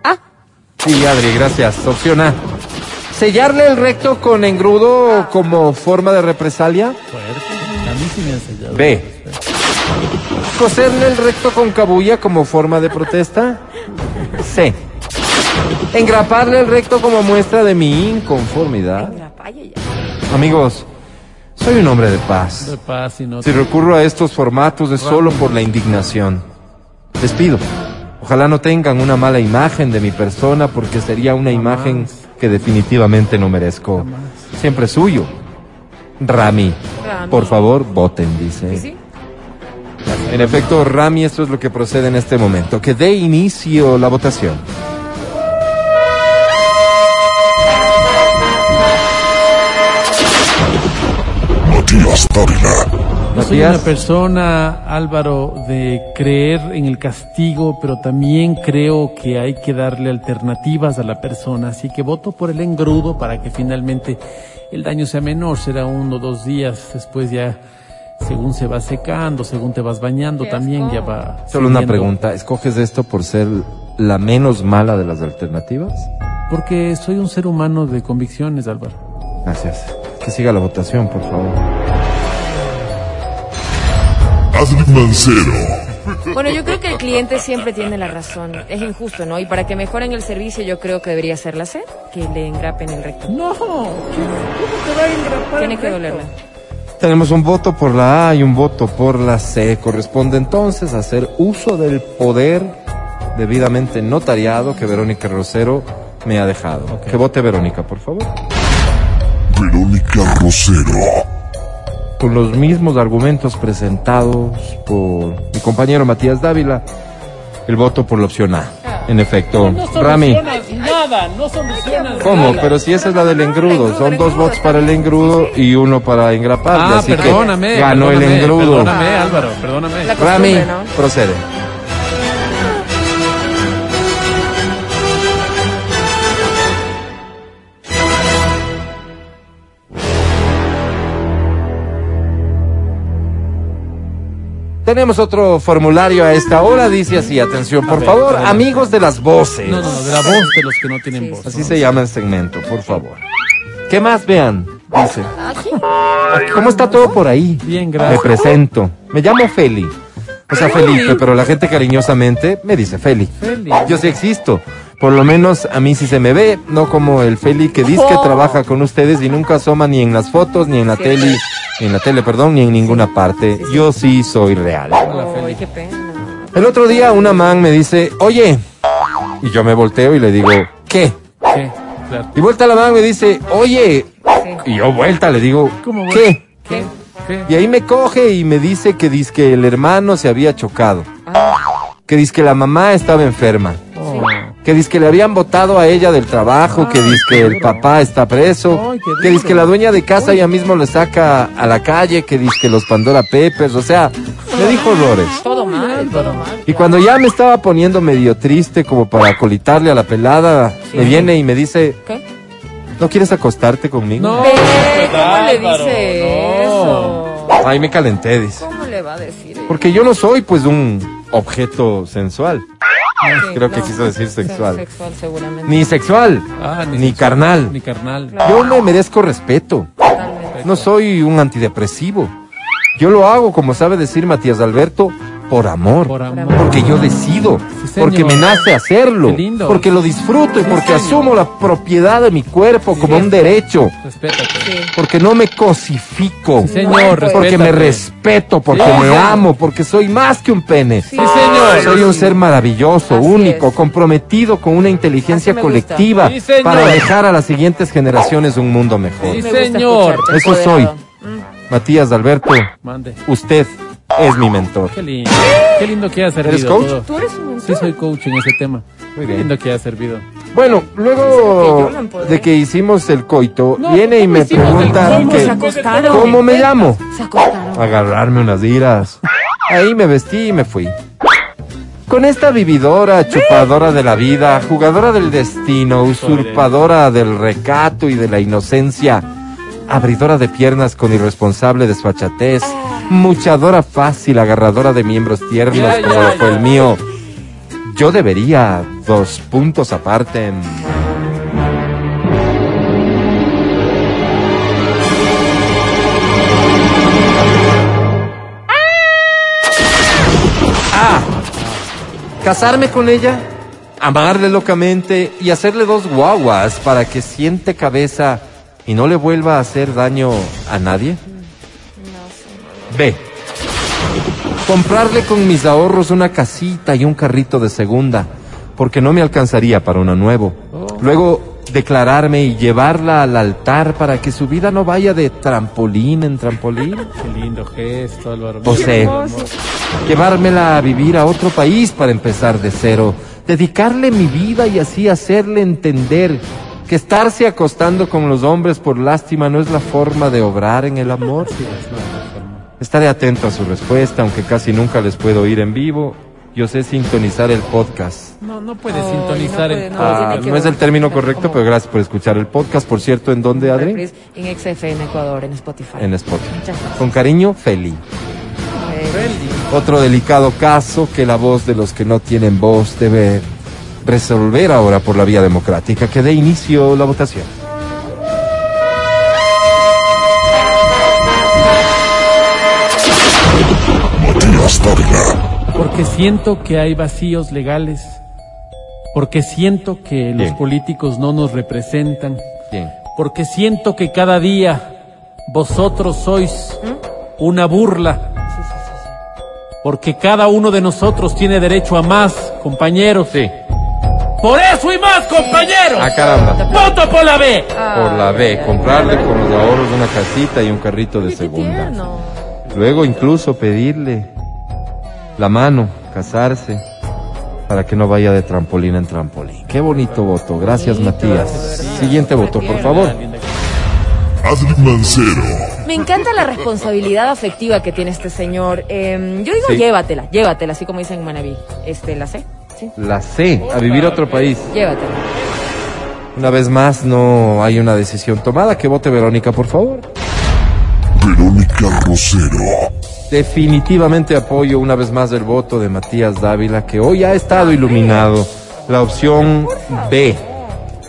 D: Ah,
B: Sí, Adri, gracias. Opción A. Sellarle el recto con engrudo como forma de represalia.
C: Fuerte. A mí sí me han sellado.
B: B. Coserle el recto con cabulla como forma de protesta. C. Engraparle el recto como muestra de mi inconformidad. Amigos, soy un hombre de paz.
C: De paz y no.
B: Si recurro a estos formatos es solo por la indignación. Les pido, ojalá no tengan una mala imagen de mi persona porque sería una imagen que definitivamente no merezco. Siempre suyo. Rami.
D: Rami.
B: Por favor, voten, dice. En efecto, Rami, esto es lo que procede en este momento. Que dé inicio la votación.
A: Matías Dávila.
C: Soy una persona, Álvaro, de creer en el castigo, pero también creo que hay que darle alternativas a la persona. Así que voto por el engrudo para que finalmente el daño sea menor. Será uno o dos días. Después ya, según se va secando, según te vas bañando,
D: Qué
C: también
D: asco.
C: ya va.
B: Solo una pregunta. ¿Escoges esto por ser la menos mala de las alternativas?
C: Porque soy un ser humano de convicciones, Álvaro.
B: Gracias. Que siga la votación, por favor.
A: Adri Mancero.
D: Bueno, yo creo que el cliente siempre tiene la razón. Es injusto, ¿no? Y para que mejoren el servicio, yo creo que debería ser la C, que le engrapen el recto.
C: No, ¿cómo te va a engrapar
D: Tiene
C: el
D: que
C: recto?
B: Tenemos un voto por la A y un voto por la C. Corresponde entonces hacer uso del poder debidamente notariado que Verónica Rosero me ha dejado. Que vote Verónica, por favor.
A: Verónica Rosero.
B: Con los mismos argumentos presentados por mi compañero Matías Dávila, el voto por la opción A. En efecto,
C: No
B: Rami.
C: nada, no solucionas
B: ¿Cómo?
C: nada.
B: Pero si esa es la del engrudo. Son
D: el
B: dos votos para el engrudo y uno para engraparle.
C: Ah,
B: así
C: perdóname.
B: que ganó el
C: perdóname,
B: engrudo.
C: Perdóname, Álvaro, perdóname.
B: Rami,
D: ¿no?
B: procede. Tenemos otro formulario a esta hora, dice así, atención, por
C: ver,
B: favor, amigos de las voces.
C: No, no, de la voz de los que no tienen
D: Sí,
C: voz.
B: Así
C: ¿no?
B: se llama el segmento, por favor. ¿Qué más vean? Dice. ¿Cómo está todo por ahí?
C: Bien,
B: Me
C: gracias.
B: presento. Me llamo Feli. O sea, Felipe, pero la gente cariñosamente me dice Feli.
C: Feli.
B: Yo sí existo. Por lo menos a mí sí se me ve, no como el Feli que dice que
D: Oh.
B: trabaja con ustedes y nunca asoma ni en las fotos, ni en la tele, en la tele, perdón, ni en ninguna parte.
D: sí, sí.
B: Yo sí soy real.
D: Ay, qué pena.
B: El otro día una man me dice, oye, y yo me volteo y le digo, ¿qué?
C: ¿Qué? Claro.
B: Y vuelta la man me dice, oye,
D: Sí.
B: y yo vuelta le digo. ¿qué?
C: ¿Qué? ¿Qué?
B: Y ahí me coge y me dice que que el hermano se había chocado,
D: Ah,
B: que que la mamá estaba enferma,
C: Oh.
B: Que que le habían votado a ella del trabajo, que que el papá está preso, que
C: duro.
B: que la dueña de casa ya mismo le saca a la calle, que que los Pandora Peppers, o sea, me dijo horrores.
D: todo mal, todo mal.
B: Y cuando ya me estaba poniendo medio triste como para colitarle a la pelada, me viene y me dice,
D: ¿Qué?
B: ¿no quieres acostarte conmigo?
C: No.
D: ¿Cómo le dice
C: no.
D: eso?
B: Ahí me calenté, dice.
D: ¿Cómo le va a decir eso?
B: Porque yo no soy pues un objeto sensual,
D: Sí,
B: creo que
D: no,
B: quiso decir sexual.
D: Sexual, seguramente.
B: ni sexual,
C: Ah,
B: ni,
C: sexual,
B: carnal.
C: Ni carnal.
B: Yo me merezco respeto.
D: Totalmente.
B: No soy un antidepresivo. Yo lo hago, como sabe decir Matías Alberto, por amor.
C: Por amor.
B: Porque yo decido.
C: Sí,
B: porque me nace hacerlo. Porque lo disfruto y porque
C: señor.
B: asumo la propiedad de mi cuerpo como un derecho.
C: Respétate.
B: Porque no me cosifico.
C: Sí, señor.
B: Porque me respeto, porque
C: Sí,
B: me
C: señor.
B: amo, porque soy más que un pene.
D: Sí,
C: señor.
B: Soy un ser maravilloso,
D: Así
B: único,
D: es.
B: comprometido con una inteligencia colectiva para dejar a las siguientes generaciones un mundo mejor.
D: Me
C: señor.
B: Eso soy.
D: empoderado.
B: Matías Alberto,
C: Mande.
B: usted es mi mentor.
C: Qué lindo. Qué lindo que ha servido.
B: ¿Eres coach?
C: todo.
D: ¿Tú eres un
C: Sí, soy coach en ese tema.
B: Muy
C: Qué
B: bien.
C: lindo que ha servido.
B: Bueno, luego de que hicimos el coito,
C: No,
B: viene y
C: ¿cómo
B: me pregunta.
D: ¿cómo
B: me llamo.
D: Se acostaron.
B: Agarrarme unas iras. Ahí me vestí y me fui. Con esta vividora, chupadora de la vida, jugadora del destino, usurpadora del recato y de la inocencia, abridora de piernas con irresponsable desfachatez, muchadora fácil, agarradora de miembros tiernos como lo fue el mío. Yo debería dos puntos aparte. Ah, casarme con ella, amarle locamente y hacerle dos guaguas para que siente cabeza y no le vuelva a hacer daño a nadie. B. Comprarle con mis ahorros una casita y un carrito de segunda, porque no me alcanzaría para uno nuevo. Luego declararme y llevarla al altar para que su vida no vaya de trampolín en trampolín.
C: Qué lindo gesto, Álvaro.
B: O sea, llevármela a vivir a otro país para empezar de cero, dedicarle mi vida y así hacerle entender que estarse acostando con los hombres por lástima no es la forma de obrar en el amor. Estaré atento a su respuesta, aunque casi nunca les puedo oír en vivo. Yo sé sintonizar el podcast.
C: No, no puedes
D: Ay,
C: sintonizar
D: no
C: el
D: puede, no.
B: Ah, no es el término correcto,
D: ¿Cómo?
B: pero gracias por escuchar el podcast. Por cierto, ¿en dónde, Adri?
D: En XFM Ecuador, en Spotify.
B: En Spotify.
D: Muchas gracias.
B: Con cariño, Feli.
D: Eh,
B: Otro delicado caso que la voz de los que no tienen voz debe resolver ahora por la vía democrática. Que dé inicio la votación.
C: Porque siento que hay vacíos legales. Porque siento que los políticos no nos representan.
B: Bien.
C: Porque siento que cada día vosotros sois una burla. Porque cada uno de nosotros tiene derecho a más, compañeros.
B: Sí.
C: Por eso y más, compañeros.
B: Ah, caramba.
C: Voto por la B.
B: Por la B, comprarle con los ahorros una casita y un carrito de
D: qué
B: segunda. Luego incluso pedirle la mano, casarse, para que no vaya de trampolín en trampolín. Qué bonito voto. Gracias, Matías. Siguiente voto, por favor.
H: Adri Mancero.
D: Me encanta la responsabilidad afectiva que tiene este señor. Eh, yo digo
B: Sí.
D: llévatela, llévatela, así como dicen en Manaví. Este, ¿la sé? Sí.
B: La C, a vivir a otro país.
D: Llévatela.
B: Una vez más, no hay una decisión tomada. Que vote Verónica, por favor.
H: Verónica Rosero.
B: Definitivamente apoyo una vez más el voto de Matías Dávila, que hoy ha estado iluminado. La opción B,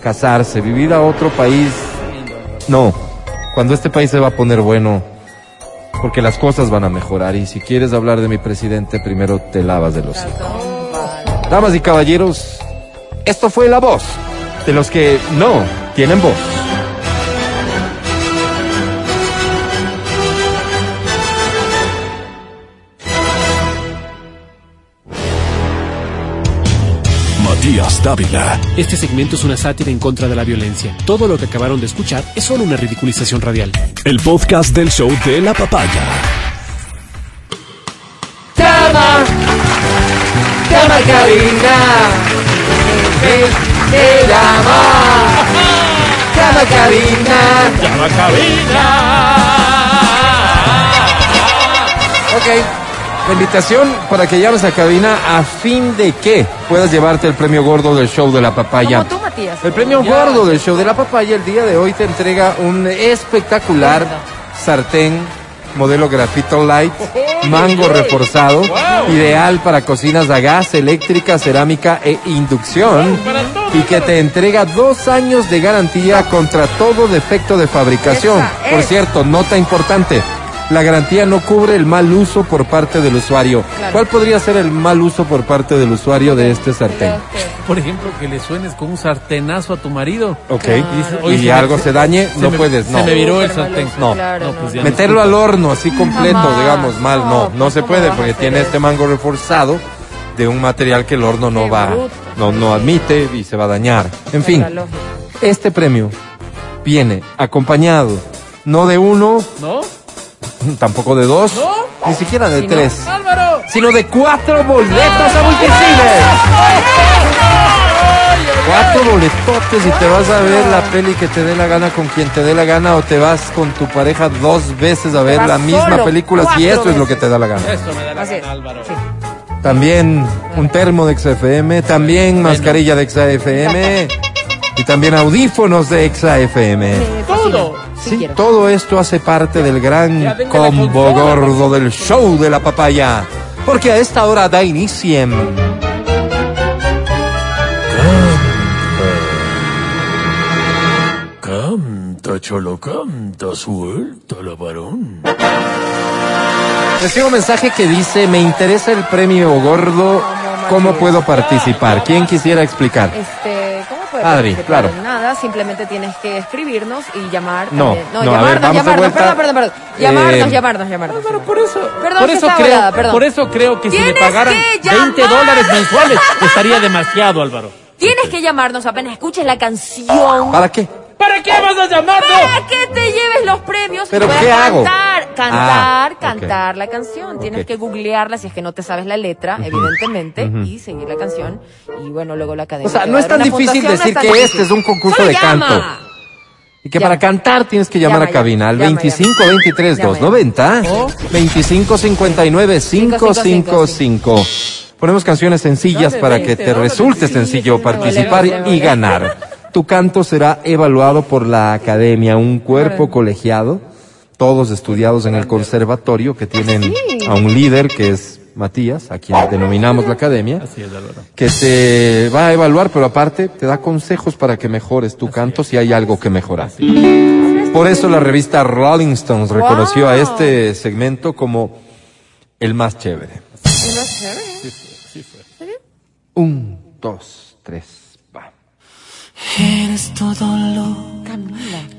B: casarse, vivir a otro país. No, cuando este país se va a poner bueno, porque las cosas van a mejorar. Y si quieres hablar de mi presidente, primero te lavas de los Damas y caballeros, esto fue la voz de los que no tienen voz.
A: Matías Dávila.
I: Este segmento es una sátira en contra de la violencia. Todo lo que acabaron de escuchar es solo una ridiculización radial.
A: El podcast del show de la papaya.
B: Cama, cama cabina, te llama, cama cabina. Ok, la invitación para que llames a cabina a fin de que puedas llevarte el premio gordo del show de la papaya.
D: Como tú, Matías.
B: El premio gordo del show de la papaya el día de hoy te entrega un espectacular sartén modelo grafito light, mango reforzado, ideal para cocinas a gas, eléctrica, cerámica e inducción y que te entrega dos años de garantía contra todo defecto de fabricación. Por cierto, nota importante. La garantía no cubre el mal uso por parte del usuario.
D: Claro.
B: ¿Cuál podría ser el mal uso por parte del usuario de este sartén?
C: Por ejemplo, que le suenes con un sartenazo a tu marido.
B: Ok.
C: Y dices, "Oye,
B: Y
C: se me-
B: algo se dañe, no
C: me-
B: puedes, no.
C: Se me viró el sartén.
B: No.
D: claro,
C: No, pues
D: no.
B: Meterlo al horno así completo,
D: Jamás.
B: digamos, mal, no,
D: No,
B: no
D: pues,
B: se
D: ¿cómo
B: puede porque tiene
D: eso?
B: este mango reforzado de un material que el horno no
D: Qué
B: va,
D: bruto.
B: no, no admite y se va a dañar. En fin, este premio viene acompañado no de uno,
C: ¿No?
B: Tampoco de dos,
C: ¿No?
B: ni siquiera de
D: Si no-
B: tres,
C: ¡Álvaro!
B: sino de cuatro boletos a multicines. Cuatro boletotes y te vas a ver la peli que te dé la gana con quien te dé la gana o te vas con tu pareja dos veces a ver la misma película si esto es lo que te da la gana.
C: Eso me da la
D: Así es.
C: gana, Álvaro.
D: Sí.
B: También un termo de XFM, también mascarilla de XFM y también audífonos de XFM.
D: Fascina.
C: Todo.
D: Sí,
B: Sí,
D: quiero.
B: todo esto hace parte del gran combo gordo del show de la papaya. Porque a esta hora da inicio.
A: Canta, cholo, canta, suelta la varón.
B: Recibo un mensaje que dice, me interesa el premio gordo, ¿cómo puedo participar? ¿Quién quisiera explicar?
D: Este, ¿cómo puede
B: Adri, claro.
D: Nada, simplemente tienes que escribirnos y llamar.
B: No,
D: también.
B: no, a ver,
D: llamarnos, llamarnos, perdón, perdón, perdón. Llamarnos,
B: Eh,
D: llamarnos, llamarnos.
C: Álvaro, por eso,
D: Perdón,
C: por eso creo,
D: volada, perdón.
C: por eso creo que si le pagaran
D: que
C: 20
D: llamar.
C: dólares mensuales estaría demasiado, Álvaro.
D: Tienes que llamarnos apenas escuches la canción.
B: ¿Para qué?
C: ¿Para qué vas a llamarnos?
D: Para que te lleves los premios
B: ¿Pero
D: y puedas
B: qué hago?
D: cantar, cantar,
B: Ah,
D: cantar la canción. Tienes que googlearla si es que no te sabes la letra, evidentemente, y seguir la canción. Y bueno, luego la academia.
B: O sea, no es tan difícil
D: no
B: decir
D: tan
B: que
D: difícil.
B: este es un concurso
D: Solo
B: de
D: llama.
B: canto. Y que
D: Llama.
B: para cantar tienes que llamar
D: Llama,
B: a cabina al
D: llama,
B: 25
D: llama.
B: 23
D: Llama,
B: 290
D: llama.
B: 25 59 555. Ponemos canciones sencillas para
D: 20
B: que te resulte sencillo participar y ganar. Tu canto será evaluado por la academia, un cuerpo colegiado, todos estudiados en el conservatorio que tienen a un líder que es Matías, a quien denominamos la academia
C: Así es, Álvaro.
B: que te va a evaluar, pero aparte te da consejos para que mejores tu canto si hay algo que mejorar. Por eso la revista Rolling Stones reconoció a este segmento como el más chévere. Un, dos, tres.
J: Eres todo lo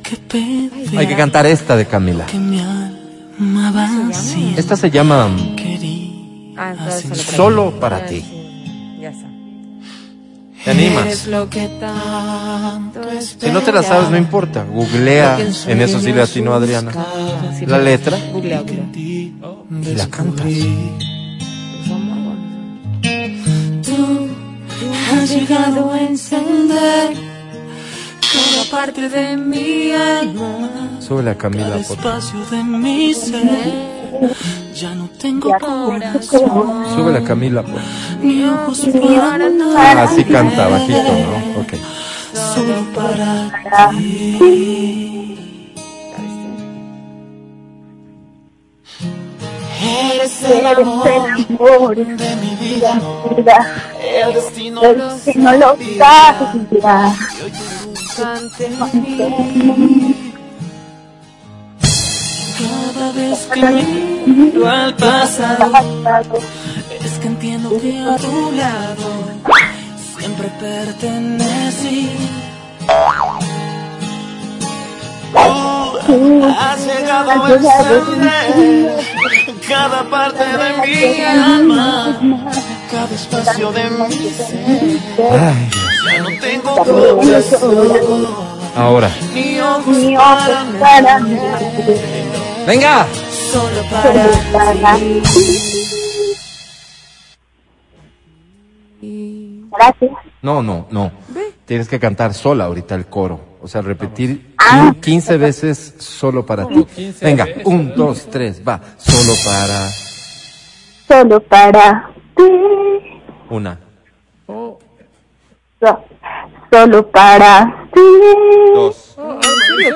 J: que pedí.
B: Hay que cantar esta de Camila.
J: Que mi alma vacía
B: Esta se llama
J: quería.
D: Ah, solo para ti. Ya.
B: ¿Te animas?
D: Eres lo que tanto
B: Si no te la sabes, no importa. Googlea.
D: En
B: En eso sí le atinó Adriana.
D: Ah, sí,
B: La letra y la cantas.
D: Magos.
J: Tú has llegado a encender cada parte de mi alma.
B: Súbele a Camila,
J: Cada
B: por
J: espacio de mi ser. Ya no tengo corazón
B: Súbele a Camila, por
J: ni ojos para nada.
B: Así canta, bajito, ¿no? Ok.
J: Solo para ti. Eres el amor de mi vida. El destino lo hoy mí. Cada vez que miro al pasado, es que entiendo que a tu lado siempre pertenecí. Tú has llegado a encender cada parte de mi alma, cada espacio de mi ser.
B: Ay,
J: Ya no tengo corazón
B: ahora.
J: ni ojos para mí,
B: ¡Venga!
J: solo para ti.
B: No, no, no. Tienes que cantar sola ahorita el coro. O sea, repetir
D: Ah.
B: quin- 15 veces solo para ti.
C: 15
B: Venga, un, dos, tres, va. Solo para
K: solo para ti,
B: una.
C: Oh,
K: so- solo para ti,
B: Dos.
C: oh, ¿en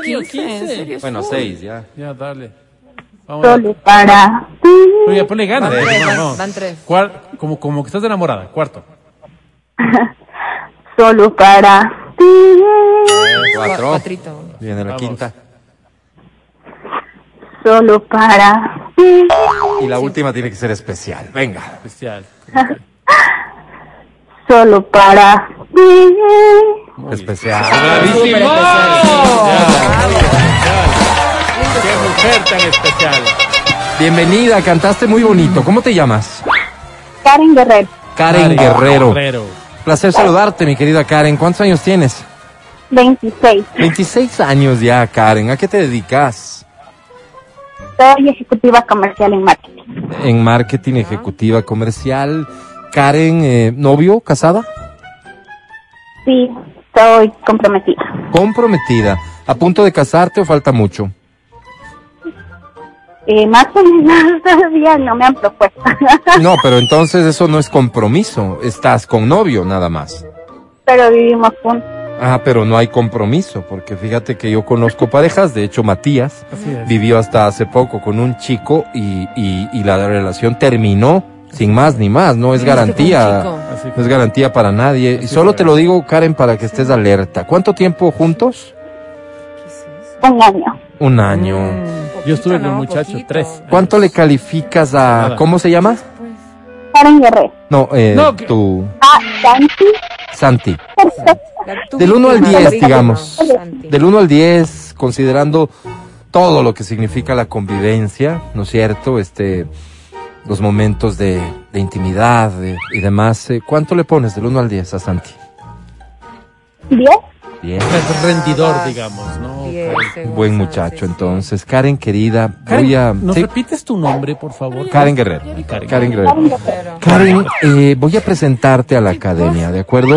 C: serio?
D: 15,
C: 15?
D: ¿en serio?
B: Bueno, seis, ya.
C: Ya, dale. Vamos
K: solo para ti,
C: Oye, ponle ganas.
D: Van tres, van-
C: vamos.
D: van tres.
C: Como, como que estás enamorada. Cuarto.
K: solo para ti,
B: Cuatro.
D: Cuatrito.
B: Viene la
C: Vamos.
B: quinta.
K: solo para ti,
B: Y la última tiene que ser especial. Venga.
C: Especial.
K: solo para ti.
B: Especial.
C: ¡Bravísimo! ¡Qué mujer tan especial!
B: Bienvenida, cantaste muy bonito. ¿Cómo te llamas?
K: Karen Guerrero,
B: Karen Guerrero.
C: Guerrero.
B: Placer saludarte, mi querida Karen. ¿Cuántos años tienes?
K: 26.
B: 26 años ya, Karen. ¿A qué te dedicas?
K: Soy ejecutiva comercial en marketing.
B: En marketing ejecutiva comercial. Karen, eh, ¿novio? ¿Casada?
L: Sí, estoy comprometida.
B: Comprometida. ¿A punto de casarte o falta mucho?
L: Eh, más o menos todavía no me han propuesto.
B: No, pero entonces eso no es compromiso. Estás con novio nada más.
L: Pero vivimos juntos.
B: Ah, pero no hay compromiso, porque fíjate que yo conozco parejas, de hecho Matías vivió hasta hace poco con un chico y, y, y la relación terminó sin más ni más, no es garantía, no es garantía para nadie. Y solo te lo digo, Karen, para que estés alerta. ¿Cuánto tiempo juntos?
L: Un año.
B: Un año.
C: Yo estuve con
D: no,
C: un muchacho,
D: poquito.
C: tres.
B: ¿Cuánto le calificas a,
C: Nada.
B: cómo se llama?
L: Karen Guerrero.
B: No, eh,
C: No, que-
B: tu
L: Ah, Santi.
B: Santi. Del 1 al
D: víctima,
B: 10,
D: víctima,
B: digamos. Del 1 al 10, considerando todo lo que significa la convivencia, ¿no es cierto? Este, los momentos de, de intimidad de- y demás. eh, ¿Cuánto le pones del 1 al 10 a Santi?
L: ¿Diez?
B: 10.
C: Es rendidor, digamos, ¿no?
B: Buen muchacho,
D: sí, sí.
B: entonces. Karen, querida,
C: Karen,
B: voy a...
C: ¿nos
B: sí,
C: repites tu nombre, por favor?
B: Karen Guerrero.
C: Karen.
B: Karen Guerrero.
L: Karen Guerrero.
B: Karen, eh, voy a presentarte a la academia, ¿de acuerdo?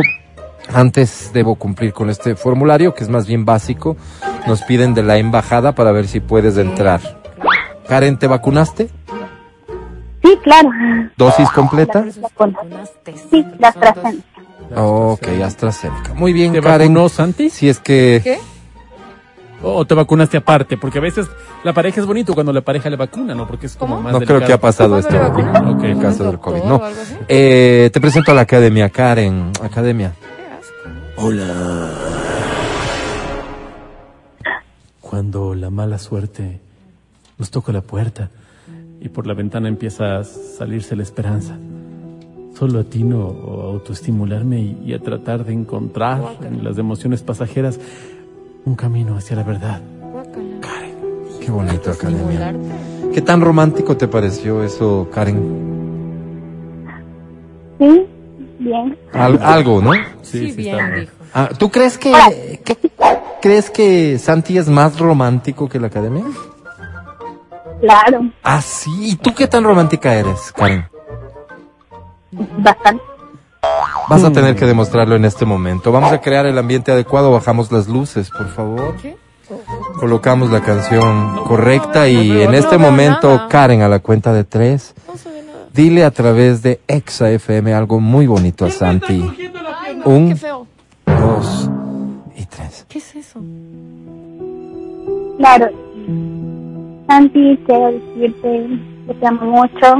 B: Antes debo cumplir con este formulario, que es más bien básico. Nos piden de la embajada para ver si puedes entrar. Karen, ¿te vacunaste?
L: Sí, claro.
B: ¿Dosis completa?
L: Sí, la. AstraZeneca.
B: Ok, AstraZeneca. Muy bien,
C: ¿Te
B: Karen.
C: vacunó Santi?
B: Si es que...
D: ¿Qué?
C: ¿O te vacunaste aparte? Porque a veces la pareja es bonito cuando la pareja le vacuna, ¿no? Porque es como
D: ¿Cómo?
C: más
B: No creo que ha pasado
D: ¿Cómo
B: esto en el caso del
D: ¿Un
B: COVID. No. Eh, te presento a la academia, Karen. Academia.
D: Asco.
C: Cuando la mala suerte nos toca la puerta y por la ventana empieza a salirse la esperanza. Solo atino a autoestimularme y, y a tratar de encontrar en las emociones pasajeras un camino hacia la verdad.
D: Guácala.
B: Qué bonito, academia. ¿Qué tan romántico te pareció eso, Karen?
L: Sí, bien.
B: Al- algo, ¿no?
D: Sí, bien,
C: está
D: dijo.
B: Ah, ¿Tú crees que, que- crees que Santi es más romántico que la academia?
L: Claro,
B: Ah, sí. ¿Y tú qué tan romántica eres, Karen?
L: bastante.
B: Vas a tener que demostrarlo en este momento. Vamos a crear el ambiente adecuado. Bajamos las luces, por favor.
D: ¿Qué?
B: Colocamos la canción correcta
D: no
B: y en este momento. Karen, a la cuenta de tres, dile a través de Exa FM algo muy bonito a Santi.
D: Ay,
B: Un-. Dos y tres.
D: ¿Qué es eso?
L: Claro. Santi, quiero decirte que te amo mucho.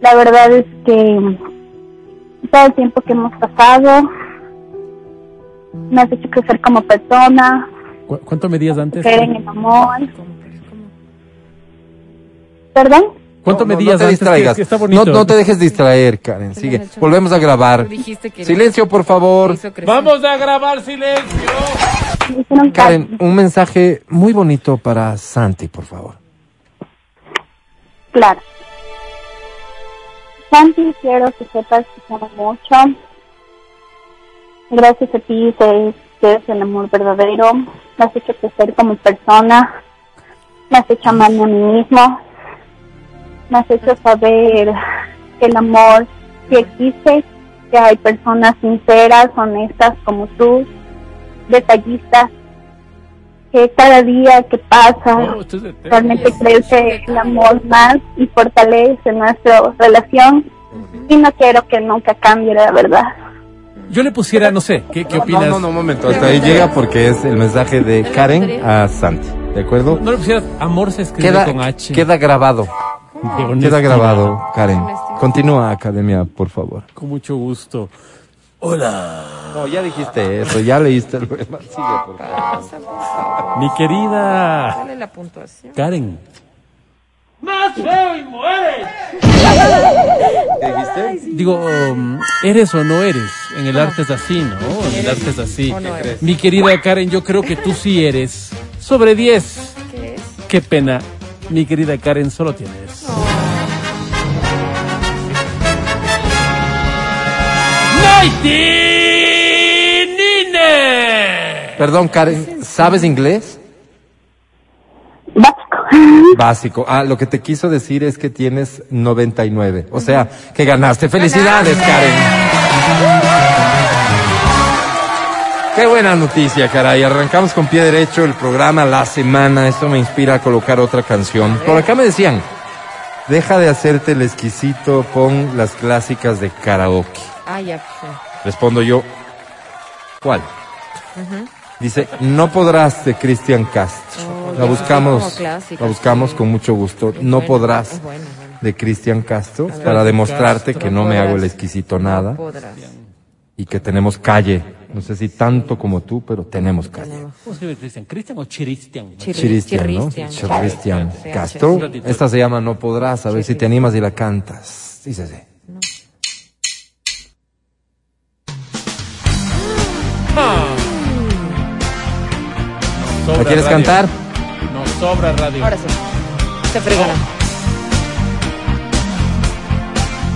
L: La verdad es que todo el tiempo que hemos pasado me has hecho crecer como persona,
C: ¿Cu- ¿Cuánto medías antes?
L: creer en el amor. ¿Perdón?
C: ¿Cuánto
B: No,
C: medías
B: no te
C: antes?
B: distraigas.
C: Que- que está
B: no, no te dejes distraer, Karen. Sigue. Volvemos a grabar.
D: Tú dijiste que
B: Silencio, por favor.
C: Vamos a grabar silencio.
B: Karen, un mensaje muy bonito para Santi, por favor.
L: Claro. Santi, quiero que sepas que te amo mucho. Gracias a ti que eres el amor verdadero. Me has hecho crecer como persona. Me has hecho amarme a mí mismo. Me has hecho saber que el amor sí existe, que hay personas sinceras, honestas como tú, detallistas, que cada día que pasa
C: Oh,
L: realmente crece el amor más y fortalece nuestra relación y no quiero que nunca cambie la verdad.
C: Yo le pusiera, no sé, ¿qué, qué opinas?
B: no, no, un momento. Hasta ahí llega porque es el mensaje de Karen a Santi. ¿De acuerdo?
C: No le pusieras amor se escribe
B: Queda,
C: con H.
B: queda grabado. Queda grabado, Karen. Continúa, Academia, por favor.
C: Con mucho gusto. Hola.
B: No, ya dijiste eso, ya leíste el poema. Sigue, por favor.
C: Mi querida
D: Dale la puntuación.
C: Karen.
B: ¿Qué dijiste?
C: Digo, um, ¿eres o no eres? En el arte es así, ¿no? En el arte es así.
D: no?
C: Mi querida Karen, yo creo que tú sí eres. Sobre 10.
D: ¿Qué es?
C: Qué pena. Mi querida Karen, solo tienes.
B: Perdón, Karen, ¿sabes inglés?
L: Básico.
B: Básico. Ah, lo que te quiso decir es que tienes 99. O sea, que ganaste. Felicidades, Karen. Qué buena noticia, caray. Arrancamos con pie derecho el programa La Semana. Esto me inspira a colocar otra canción. Por acá me decían, deja de hacerte el exquisito, pon las clásicas de karaoke.
D: Ah, ya.
B: Respondo yo, ¿cuál? Dice, no podrás de Cristian Castro.
D: Oh,
B: la
D: ya,
B: buscamos,
D: clásica,
B: la buscamos
D: sí.
B: con mucho gusto.
D: Es
B: no
D: buena,
B: podrás de Cristian Castro
D: ver.
B: para demostrarte
C: Castro.
B: que no
D: No
B: me hago el exquisito nada
D: Podrás.
B: y que tenemos calle. No sé si tanto como tú, pero tenemos calle.
C: ¿Cómo se Cristian? ¿Cristian o Chiristian?
D: Chir-
B: Chiristian, ¿no?
D: Chiristian.
B: Castro. Esta se llama No Podrás, a ver si te animas y la cantas. Dice así. ¿La quieres cantar?
C: No sobra radio.
D: Ahora sí. Se fregona.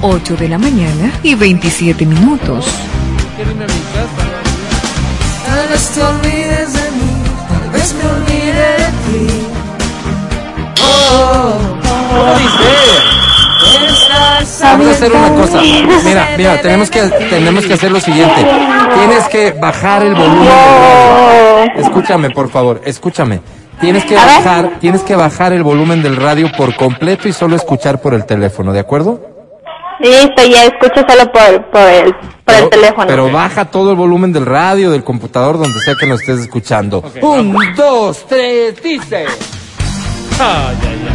M: 8 de la mañana y 27 minutos.
C: ¿Quieres irme a mi casa?
J: Tal vez te olvides de mí, tal vez me olvide de ti. Oh,
B: ¿Cómo dice? Vamos a hacer una cosa. Mira, mira, tenemos que, tenemos que hacer lo siguiente. Tienes que bajar el volumen del radio. Escúchame, por favor, escúchame. Tienes que bajar, tienes que bajar el volumen del radio por completo y solo escuchar por el teléfono, ¿de acuerdo?
K: Listo, ya escucho solo por, por, el, por el teléfono.
B: Pero baja todo el volumen del radio, del computador, donde sea que nos estés escuchando. Un, dos, tres, dice.
C: Ay, ay, ay.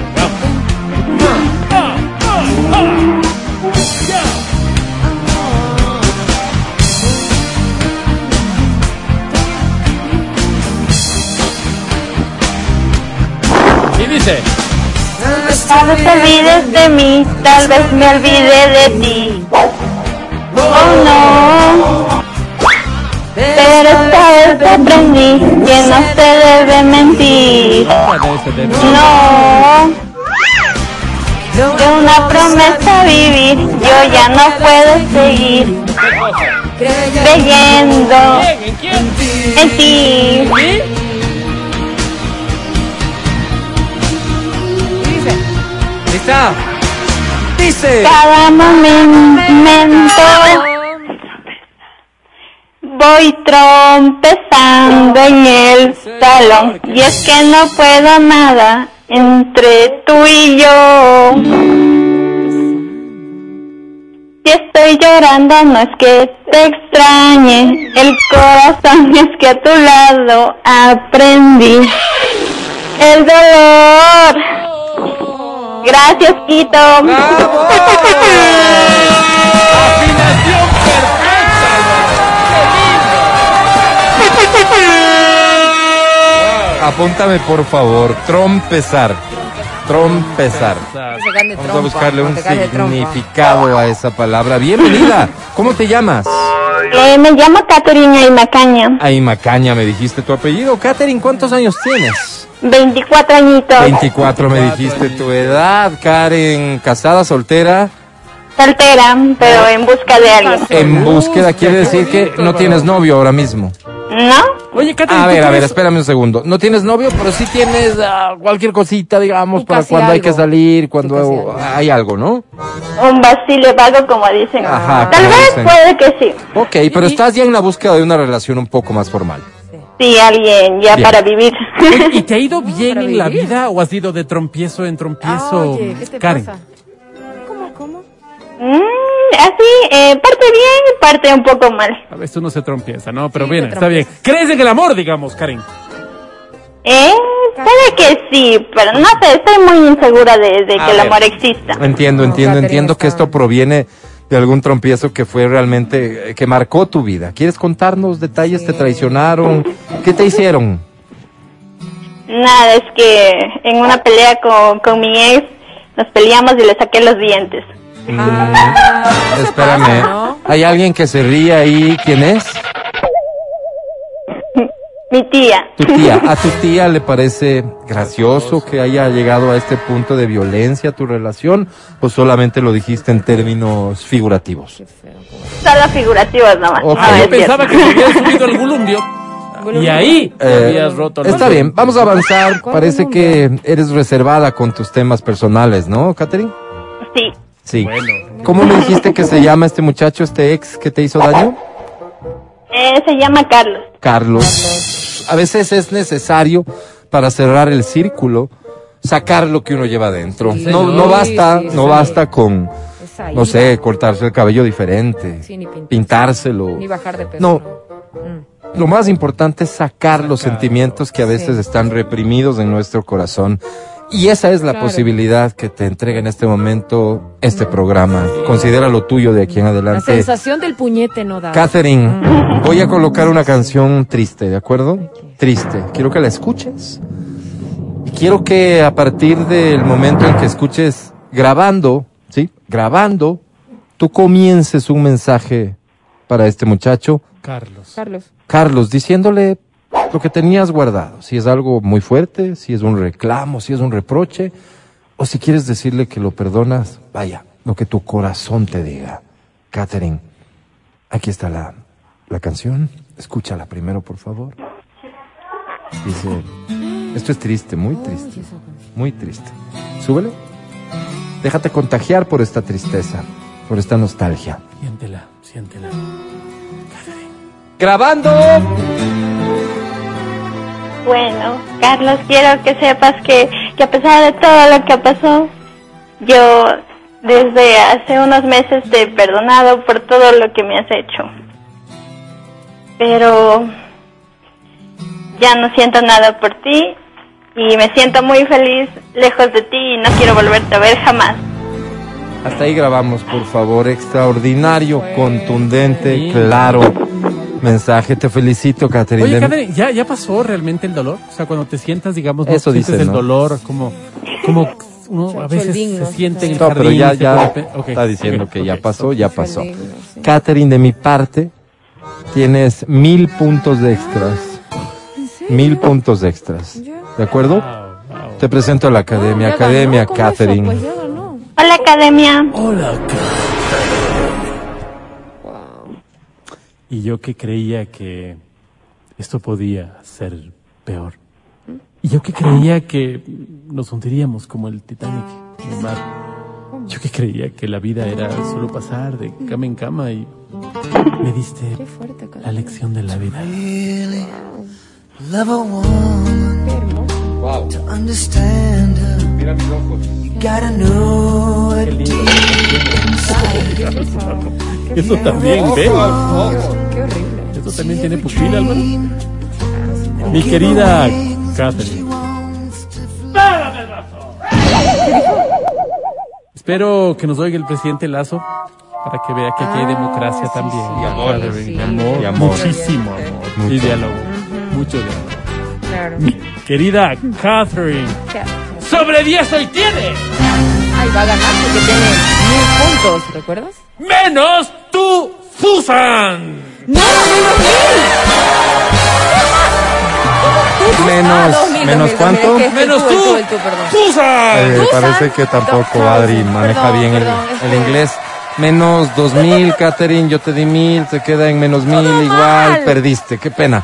C: Y dice,
K: Tal vez te olvides de mí, tal vez me olvide de ti. Oh no. Pero esta vez aprendí que no se debe mentir. No. De una promesa vivir, yo ya no puedo seguir creyendo en ti.
B: ¿Lista? Dice.
K: Cada momento voy trompezando en el salón y es que no puedo nada entre tú y yo. Si estoy llorando no es que te extrañe el corazón es que a tu lado aprendí el dolor. Gracias, Quito.
B: Apúntame, por favor. Trompezar. Trompezar. Vamos a buscarle un significado a esa palabra. Bienvenida. ¿Cómo te llamas?
K: Eh, me llamo Caterina Imacaña,
B: Ay, Macaña, me dijiste tu apellido. Katherine, ¿cuántos años tienes?
K: 24 añitos,
B: 24 me dijiste tu edad. Karen, casada, soltera,
K: soltera, pero en busca de alguien.
B: en búsqueda. Quiere decir que no tienes novio ahora mismo.
K: ¿No?
C: Oye, Katherine,
B: A
C: ¿tú
B: ver, a ver, espérame un segundo. No tienes novio, pero sí tienes ah, cualquier cosita, digamos, para cuando hay que
D: algo.
B: salir, cuando
D: algo.
B: hay algo, ¿no?
K: Un vacile vago, como dicen.
B: Ajá,
K: Tal
B: como
K: vez
B: dicen.
K: puede que sí.
B: Ok, pero estás ya en la búsqueda de una relación un poco más formal.
K: Sí, alguien ya
B: Bien.
K: para vivir.
C: ¿Y te ha ido bien en la vida o has ido de trompiezo en
D: Ah,
C: trompiezo,
D: oye, ¿qué te
C: Karen?
D: pasa? ¿Cómo, cómo?
K: Mm, así, eh, parte bien, parte un poco mal.
C: A veces uno se trompieza, ¿no? Pero
D: Sí,
C: bien, está bien. ¿Crees en el amor, digamos, Karen?
K: Eh, puede que sí, pero no sé, estoy muy insegura de, de
B: A
K: que el
B: ver.
K: amor exista.
B: Entiendo,
D: No,
B: entiendo, entiendo que
D: está-
B: esto proviene de algún trompiezo que fue realmente, eh, que marcó tu vida. ¿Quieres contarnos detalles? ¿Te traicionaron? ¿Qué te hicieron?
K: Nada, es que en una pelea con, con mi ex nos peleamos y le saqué los dientes.
B: Mm, espérame,
D: ¿no?
B: ¿hay alguien que se ríe ahí? ¿Quién es?
K: Mi tía.
B: Tu tía. ¿A tu tía le parece gracioso que haya llegado a este punto de violencia tu relación o solamente lo dijiste en términos figurativos?
K: Solo figurativos nomás.
B: Ok.
K: No,
C: Ah, yo pensaba que te habías subido al gulumbio y ahí te
B: Eh,
C: habías roto el
B: Está bien, vamos a avanzar.
D: ¿Cuál
B: Parece que eres reservada con tus temas personales, ¿no, Catherine?
K: Sí.
B: Sí.
C: Bueno.
B: ¿Cómo me dijiste que se llama este muchacho, este ex que te hizo daño?
K: Eh, se llama Carlos.
B: Carlos. A veces es necesario para cerrar el círculo sacar lo que uno lleva adentro.
D: Sí,
B: no, no basta,
D: sí,
B: no
D: sí.
B: basta con, no sé, cortarse el cabello diferente,
D: Sí, ni pintarse.
B: pintárselo.
D: Ni bajar de peso.
B: No,
D: Mm.
B: lo más importante es sacar los sentimientos que a veces están reprimidos en nuestro corazón. Y esa es la
D: Claro.
B: posibilidad que te entrega en este momento este programa. Considera lo tuyo de aquí en
D: La
B: adelante.
D: sensación del puñete no da.
B: Catherine, voy a colocar una canción triste, ¿de acuerdo? Triste. Quiero que la escuches. Y quiero que a partir del momento en que escuches grabando, ¿sí? Grabando, tú comiences un mensaje para este muchacho,
C: Carlos.
D: Carlos.
B: Carlos, diciéndole lo que tenías guardado. Si es algo muy fuerte, si es un reclamo, si es un reproche, o si quieres decirle que lo perdonas, vaya, lo que tu corazón te diga. Catherine, aquí está la, la canción. Escúchala primero, por favor. Dice, esto es triste, muy triste, muy triste. Súbelo. Déjate contagiar por esta tristeza, por esta nostalgia.
C: Siéntela, siéntela.
B: Grabando.
K: Bueno, Carlos, quiero que sepas que, que a pesar de todo lo que pasó, yo desde hace unos meses te he perdonado por todo lo que me has hecho. Pero ya no siento nada por ti y me siento muy feliz lejos de ti y no quiero volverte a ver jamás.
B: Hasta ahí grabamos, por favor. Extraordinario, contundente, claro mensaje. Te felicito, Catherine.
C: Oye,
B: De-
C: Catherine, ¿ya, ¿ya pasó realmente el dolor? O sea, cuando te sientas, digamos, no
B: Eso
C: sientes el
B: ¿no?
C: dolor, como, como uno a veces se siente en el
B: No, pero ya, ya está diciendo que ya pasó, ya pasó. Catherine, de mi parte, tienes mil puntos de extras. Mil puntos de extras. ¿De acuerdo?
C: Wow, wow.
B: Te presento a la academia. Academia,
D: ganó, ¿cómo eso?
B: Catherine.
D: Pues ya ganó.
K: Hola, Academia.
C: Y yo que creía que esto podía ser peor. Y yo que creía que nos hundiríamos como el Titanic en el mar. Yo que creía que la vida era solo pasar de cama en cama y me diste la lección de la vida.
B: Wow.
J: to understand her.
B: Mira mis ojos.
J: Gotta know
C: Qué
J: it
C: lindo.
D: ¿Qué es eso?
C: También, ¿ves?
D: Qué horrible.
C: Eso también tiene pupila, Álvaro. Mi querida Catherine. Espero que nos oiga el presidente Lazo para que vea que aquí hay
D: Ah,
C: democracia
D: sí,
C: también.
D: sí,
B: amor,
C: y amor,
B: Y amor.
C: muchísimo amor.
B: Mucho.
C: Y diálogo. Mucho diálogo.
D: Claro.
C: Mi querida Catherine. ¡Sobre 10 hoy tiene!
D: Ay, va a ganar porque tiene mil puntos, ¿recuerdas?
C: ¡Menos tú, Susan!
D: ¡No, menos mil!
B: Menos,
D: Ah, dos mil,
B: menos
D: mil,
B: cuánto?
C: Menos
D: tú.
B: Eh,
D: Susan.
B: parece que tampoco Adri
D: perdón,
B: maneja bien el, inglés. Menos dos mil, Catherine, yo te di mil, se queda en menos mil, igual,
D: mal.
B: perdiste, qué pena.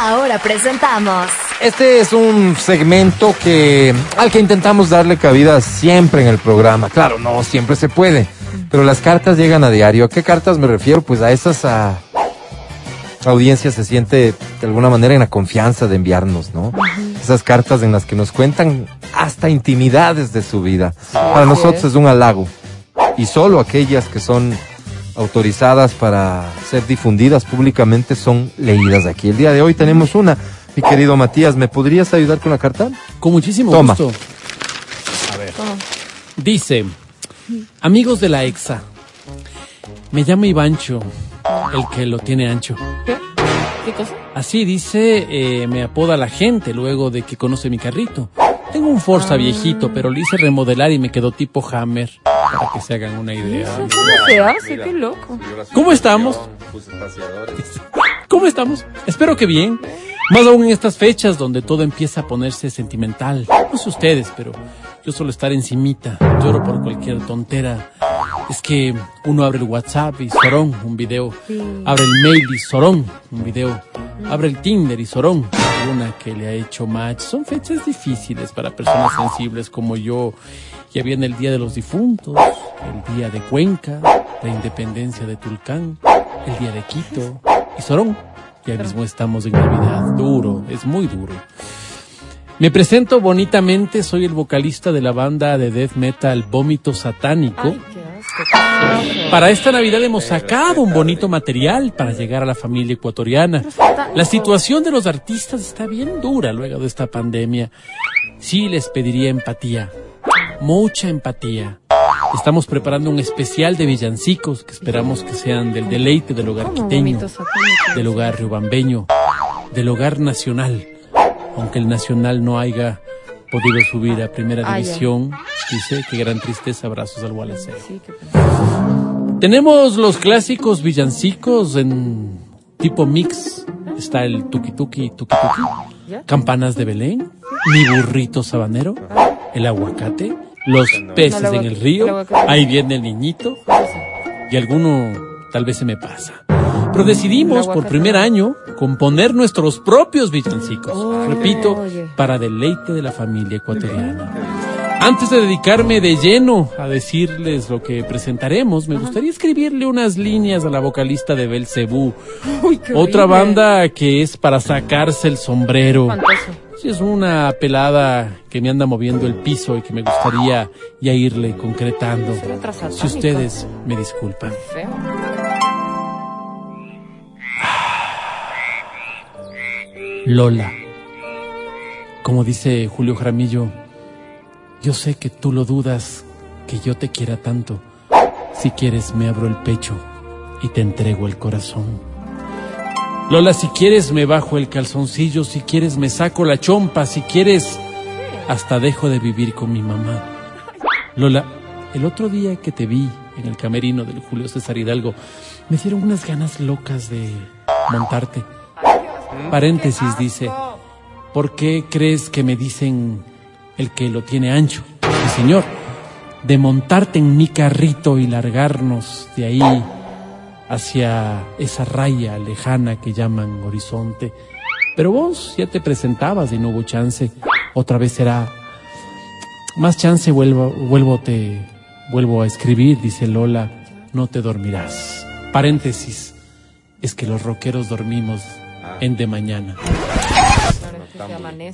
G: Ahora presentamos
B: Este es un segmento que al que intentamos darle cabida siempre en el programa. Claro, no siempre se puede, pero las cartas llegan a diario. ¿A qué cartas me refiero? Pues a esas a la audiencia se siente de alguna manera en la confianza de enviarnos, ¿no? Esas cartas en las que nos cuentan hasta intimidades de su vida. Para nosotros es un halago y solo aquellas que son autorizadas para ser difundidas públicamente son leídas aquí. El día de hoy tenemos una. Mi querido Matías, ¿me podrías ayudar con la carta?
C: Con muchísimo
B: Toma.
C: gusto. Dice, amigos de la EXA, me llamo Ivancho, el que lo tiene ancho.
D: ¿Qué? ¿Qué cosa?
C: Así dice, eh, me apoda la gente luego de que conoce mi carrito. Tengo un Forza viejito, pero lo hice remodelar y me quedó tipo Hammer, para que se hagan una idea.
D: ¿Cómo se hace? Qué loco.
C: ¿Cómo estamos? ¿Cómo estamos? Espero que bien. Más aún en estas fechas donde todo empieza a ponerse sentimental. No sé ustedes, pero yo suelo estar encimita. Lloro por cualquier tontera. Es que uno abre el WhatsApp y sorón, un video. Abre el mail y sorón, un video. Abre el Tinder y sorón, una que le ha hecho match. Son fechas difíciles para personas sensibles como yo. Ya viene el Día de los Difuntos, el Día de Cuenca, la Independencia de Tulcán, el Día de Quito y Sorón. Ya mismo estamos en Navidad. Duro, es muy duro. Me presento bonitamente, soy el vocalista de la banda de death metal Vómito Satánico. Para esta Navidad hemos sacado un bonito material para llegar a la familia ecuatoriana. La situación de los artistas está bien dura luego de esta pandemia. Sí les pediría empatía, mucha empatía. Estamos preparando un especial de villancicos que esperamos que sean del deleite del hogar quiteño, del hogar riobambeño, del hogar nacional. Aunque el nacional no haya podido subir a primera
D: Ah,
C: división, dice que gran tristeza, abrazos al Gualaceo. Tenemos los clásicos villancicos en tipo mix. Está el tuki tuki, tuki tuki, campanas de Belén, mi burrito sabanero, el aguacate, los peces
D: No,
C: en el río, ahí viene el niñito y alguno tal vez se me pasa. Pero decidimos por primer año componer nuestros propios villancicos. Repito, para deleite de la familia ecuatoriana. Antes de dedicarme de lleno a decirles lo que presentaremos, me gustaría escribirle unas líneas a la vocalista de Belcebú. Otra banda que es para sacarse el sombrero. Sí, es una pelada que me anda moviendo el piso y que me gustaría ya irle concretando. Si ustedes me disculpan. Lola. Como dice Julio Jaramillo, yo sé que tú lo dudas, que yo te quiera tanto. Si quieres me abro el pecho y te entrego el corazón. Lola, si quieres me bajo el calzoncillo, si quieres me saco la chompa, si quieres hasta dejo de vivir con mi mamá. Lola, el otro día que te vi en el camerino del Julio César Hidalgo, me dieron unas ganas locas de montarte. Paréntesis dice, ¿por qué crees que me dicen el que lo tiene ancho? Sí, señor, de montarte en mi carrito y largarnos de ahí hacia esa raya lejana que llaman horizonte. Pero vos ya te presentabas y no hubo chance. Otra vez será más chance vuelvo, vuelvo te vuelvo a escribir, dice Lola, no te dormirás. Paréntesis, es que los rockeros dormimos en de mañana.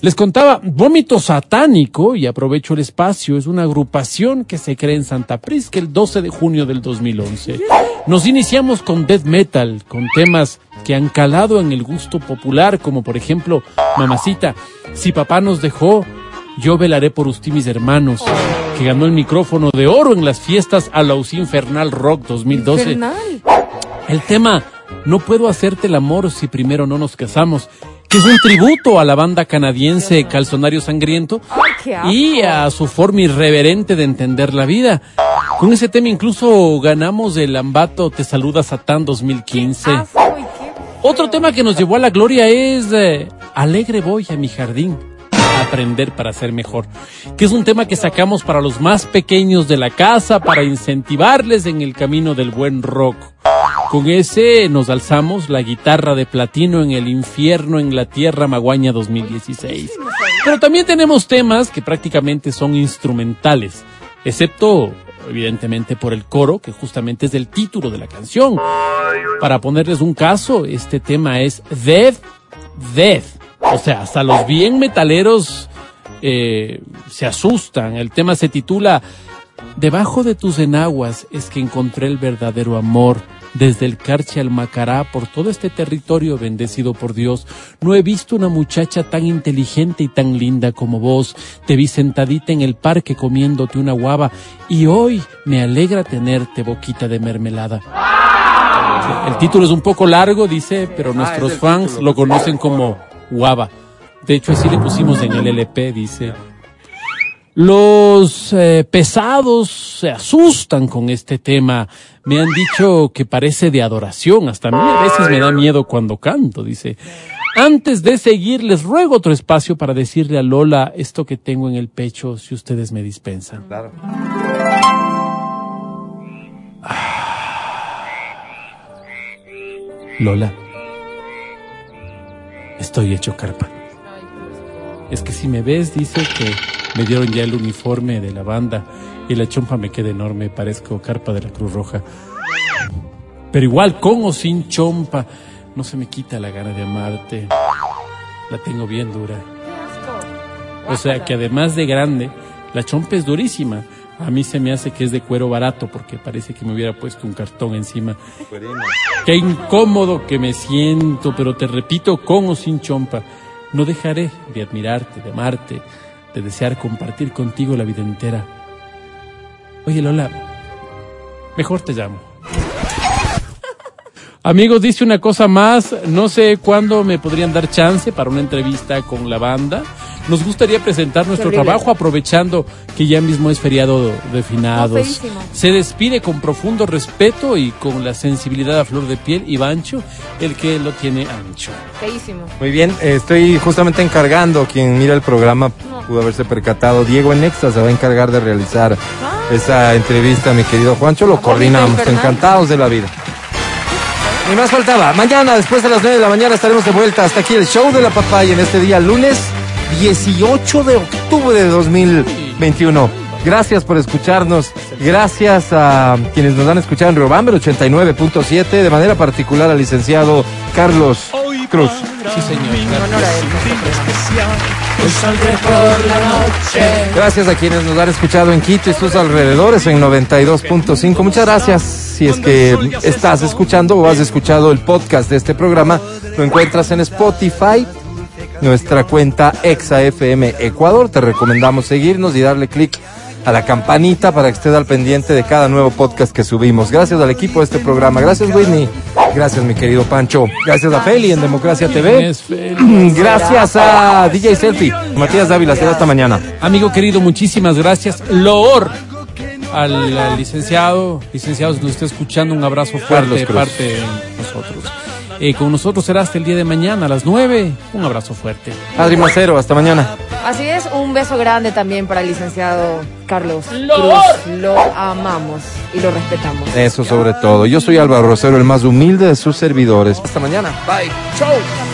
C: Les contaba, Vómito Satánico, y aprovecho el espacio, es una agrupación que se crea en Santa Prisca el 12 de junio del 2011. Nos iniciamos con death metal, con temas que han calado en el gusto popular, como por ejemplo, Mamacita, Si papá nos dejó, yo velaré por usted mis hermanos, que ganó el micrófono de oro en las fiestas a la UCI Infernal Rock 2012.
D: Infernal.
C: El tema No puedo hacerte el amor si primero no nos casamos, que es un tributo a la banda canadiense Calzonario Sangriento y a su forma irreverente de entender la vida. Con ese tema incluso ganamos el Ambato Te Saluda Satán 2015. Otro tema que nos llevó a la gloria es eh, Alegre voy a mi jardín. a Aprender para ser mejor, que es un tema que sacamos para los más pequeños de la casa, para incentivarles en el camino del buen rock. Con ese nos alzamos la guitarra de platino en el infierno en la tierra Maguaña 2016. Pero también tenemos temas que prácticamente son instrumentales, excepto evidentemente por el coro, que justamente es el título de la canción. Para ponerles un caso, este tema es Death, Death. O sea, hasta los bien metaleros eh, se asustan. El tema se titula Debajo de tus enaguas es que encontré el verdadero amor. Desde el Carche al Macará, por todo este territorio bendecido por Dios, no he visto una muchacha tan inteligente y tan linda como vos. Te vi sentadita en el parque comiéndote una guava y hoy me alegra tenerte boquita de mermelada. El título es un poco largo, dice, pero nuestros
B: el
C: fans
B: título.
C: lo conocen como guava. De hecho, así le pusimos en el LP, dice. Los eh, pesados se asustan con este tema. Me han dicho que parece de adoración. Hasta a mí a veces me da miedo cuando canto, dice. Antes de seguir, les ruego otro espacio para decirle a Lola esto que tengo en el pecho, si ustedes me dispensan.
B: Claro.
C: Lola, estoy hecho carpa. Es que si me ves, dice que me dieron ya el uniforme de la banda y la chompa me queda enorme, parezco carpa de la Cruz Roja. Pero igual, con o sin chompa, no se me quita la gana de amarte. La tengo bien dura. O sea que además de grande, la chompa es durísima. A mí se me hace que es de cuero barato porque parece que me hubiera puesto un cartón encima. Qué incómodo que me siento, pero te repito, con o sin chompa, no dejaré de admirarte, de amarte, de desear compartir contigo la vida entera. Oye Lola, mejor te llamo. Amigos, dice una cosa más, no sé cuándo me podrían dar chance para una entrevista con la banda. Nos gustaría presentar nuestro trabajo aprovechando que ya mismo es feriado de finados.
D: No.
C: Se despide con profundo respeto y con la sensibilidad a flor de piel y bancho, el que lo tiene ancho.
D: Feísimo.
B: Muy bien, eh, estoy justamente encargando, quien mira el programa pudo haberse percatado, Diego en Nexa se va a encargar de realizar esa entrevista, mi querido Juancho, lo coordinamos, encantados de la vida. Ni más faltaba, mañana después de las 9 de la mañana estaremos de vuelta hasta aquí el show de la papaya en este día lunes 18 de octubre de 2021. Gracias por escucharnos, gracias a quienes nos han escuchado en Riobamber 89.7, de manera particular al licenciado Carlos Cruz.
C: Sí, señor.
B: Gracias a quienes nos han escuchado en Quito y sus alrededores en 92.5. Muchas gracias. Si es que estás escuchando o has escuchado el podcast de este programa, lo encuentras en Spotify, nuestra cuenta ExaFM Ecuador. Te recomendamos seguirnos y darle clic a la campanita para que estés al pendiente de cada nuevo podcast que subimos. Gracias al equipo de este programa. Gracias, Whitney. Gracias, mi querido Pancho. Gracias a Feli en Democracia TV. Gracias a DJ Selfie. Matías Dávila, será hasta mañana.
C: Amigo querido, muchísimas gracias. Loor al, al licenciado, licenciado, si nos está escuchando, un abrazo fuerte de parte de nosotros. Eh, con nosotros será hasta el día de mañana a las 9. Un abrazo fuerte.
B: Adri Macero, hasta mañana.
D: Así es, un beso grande también para el licenciado Carlos. Cruz. Lo amamos y lo respetamos.
B: Eso sobre todo. Yo soy Álvaro Rosero, el más humilde de sus servidores. Hasta mañana. Bye. Chau.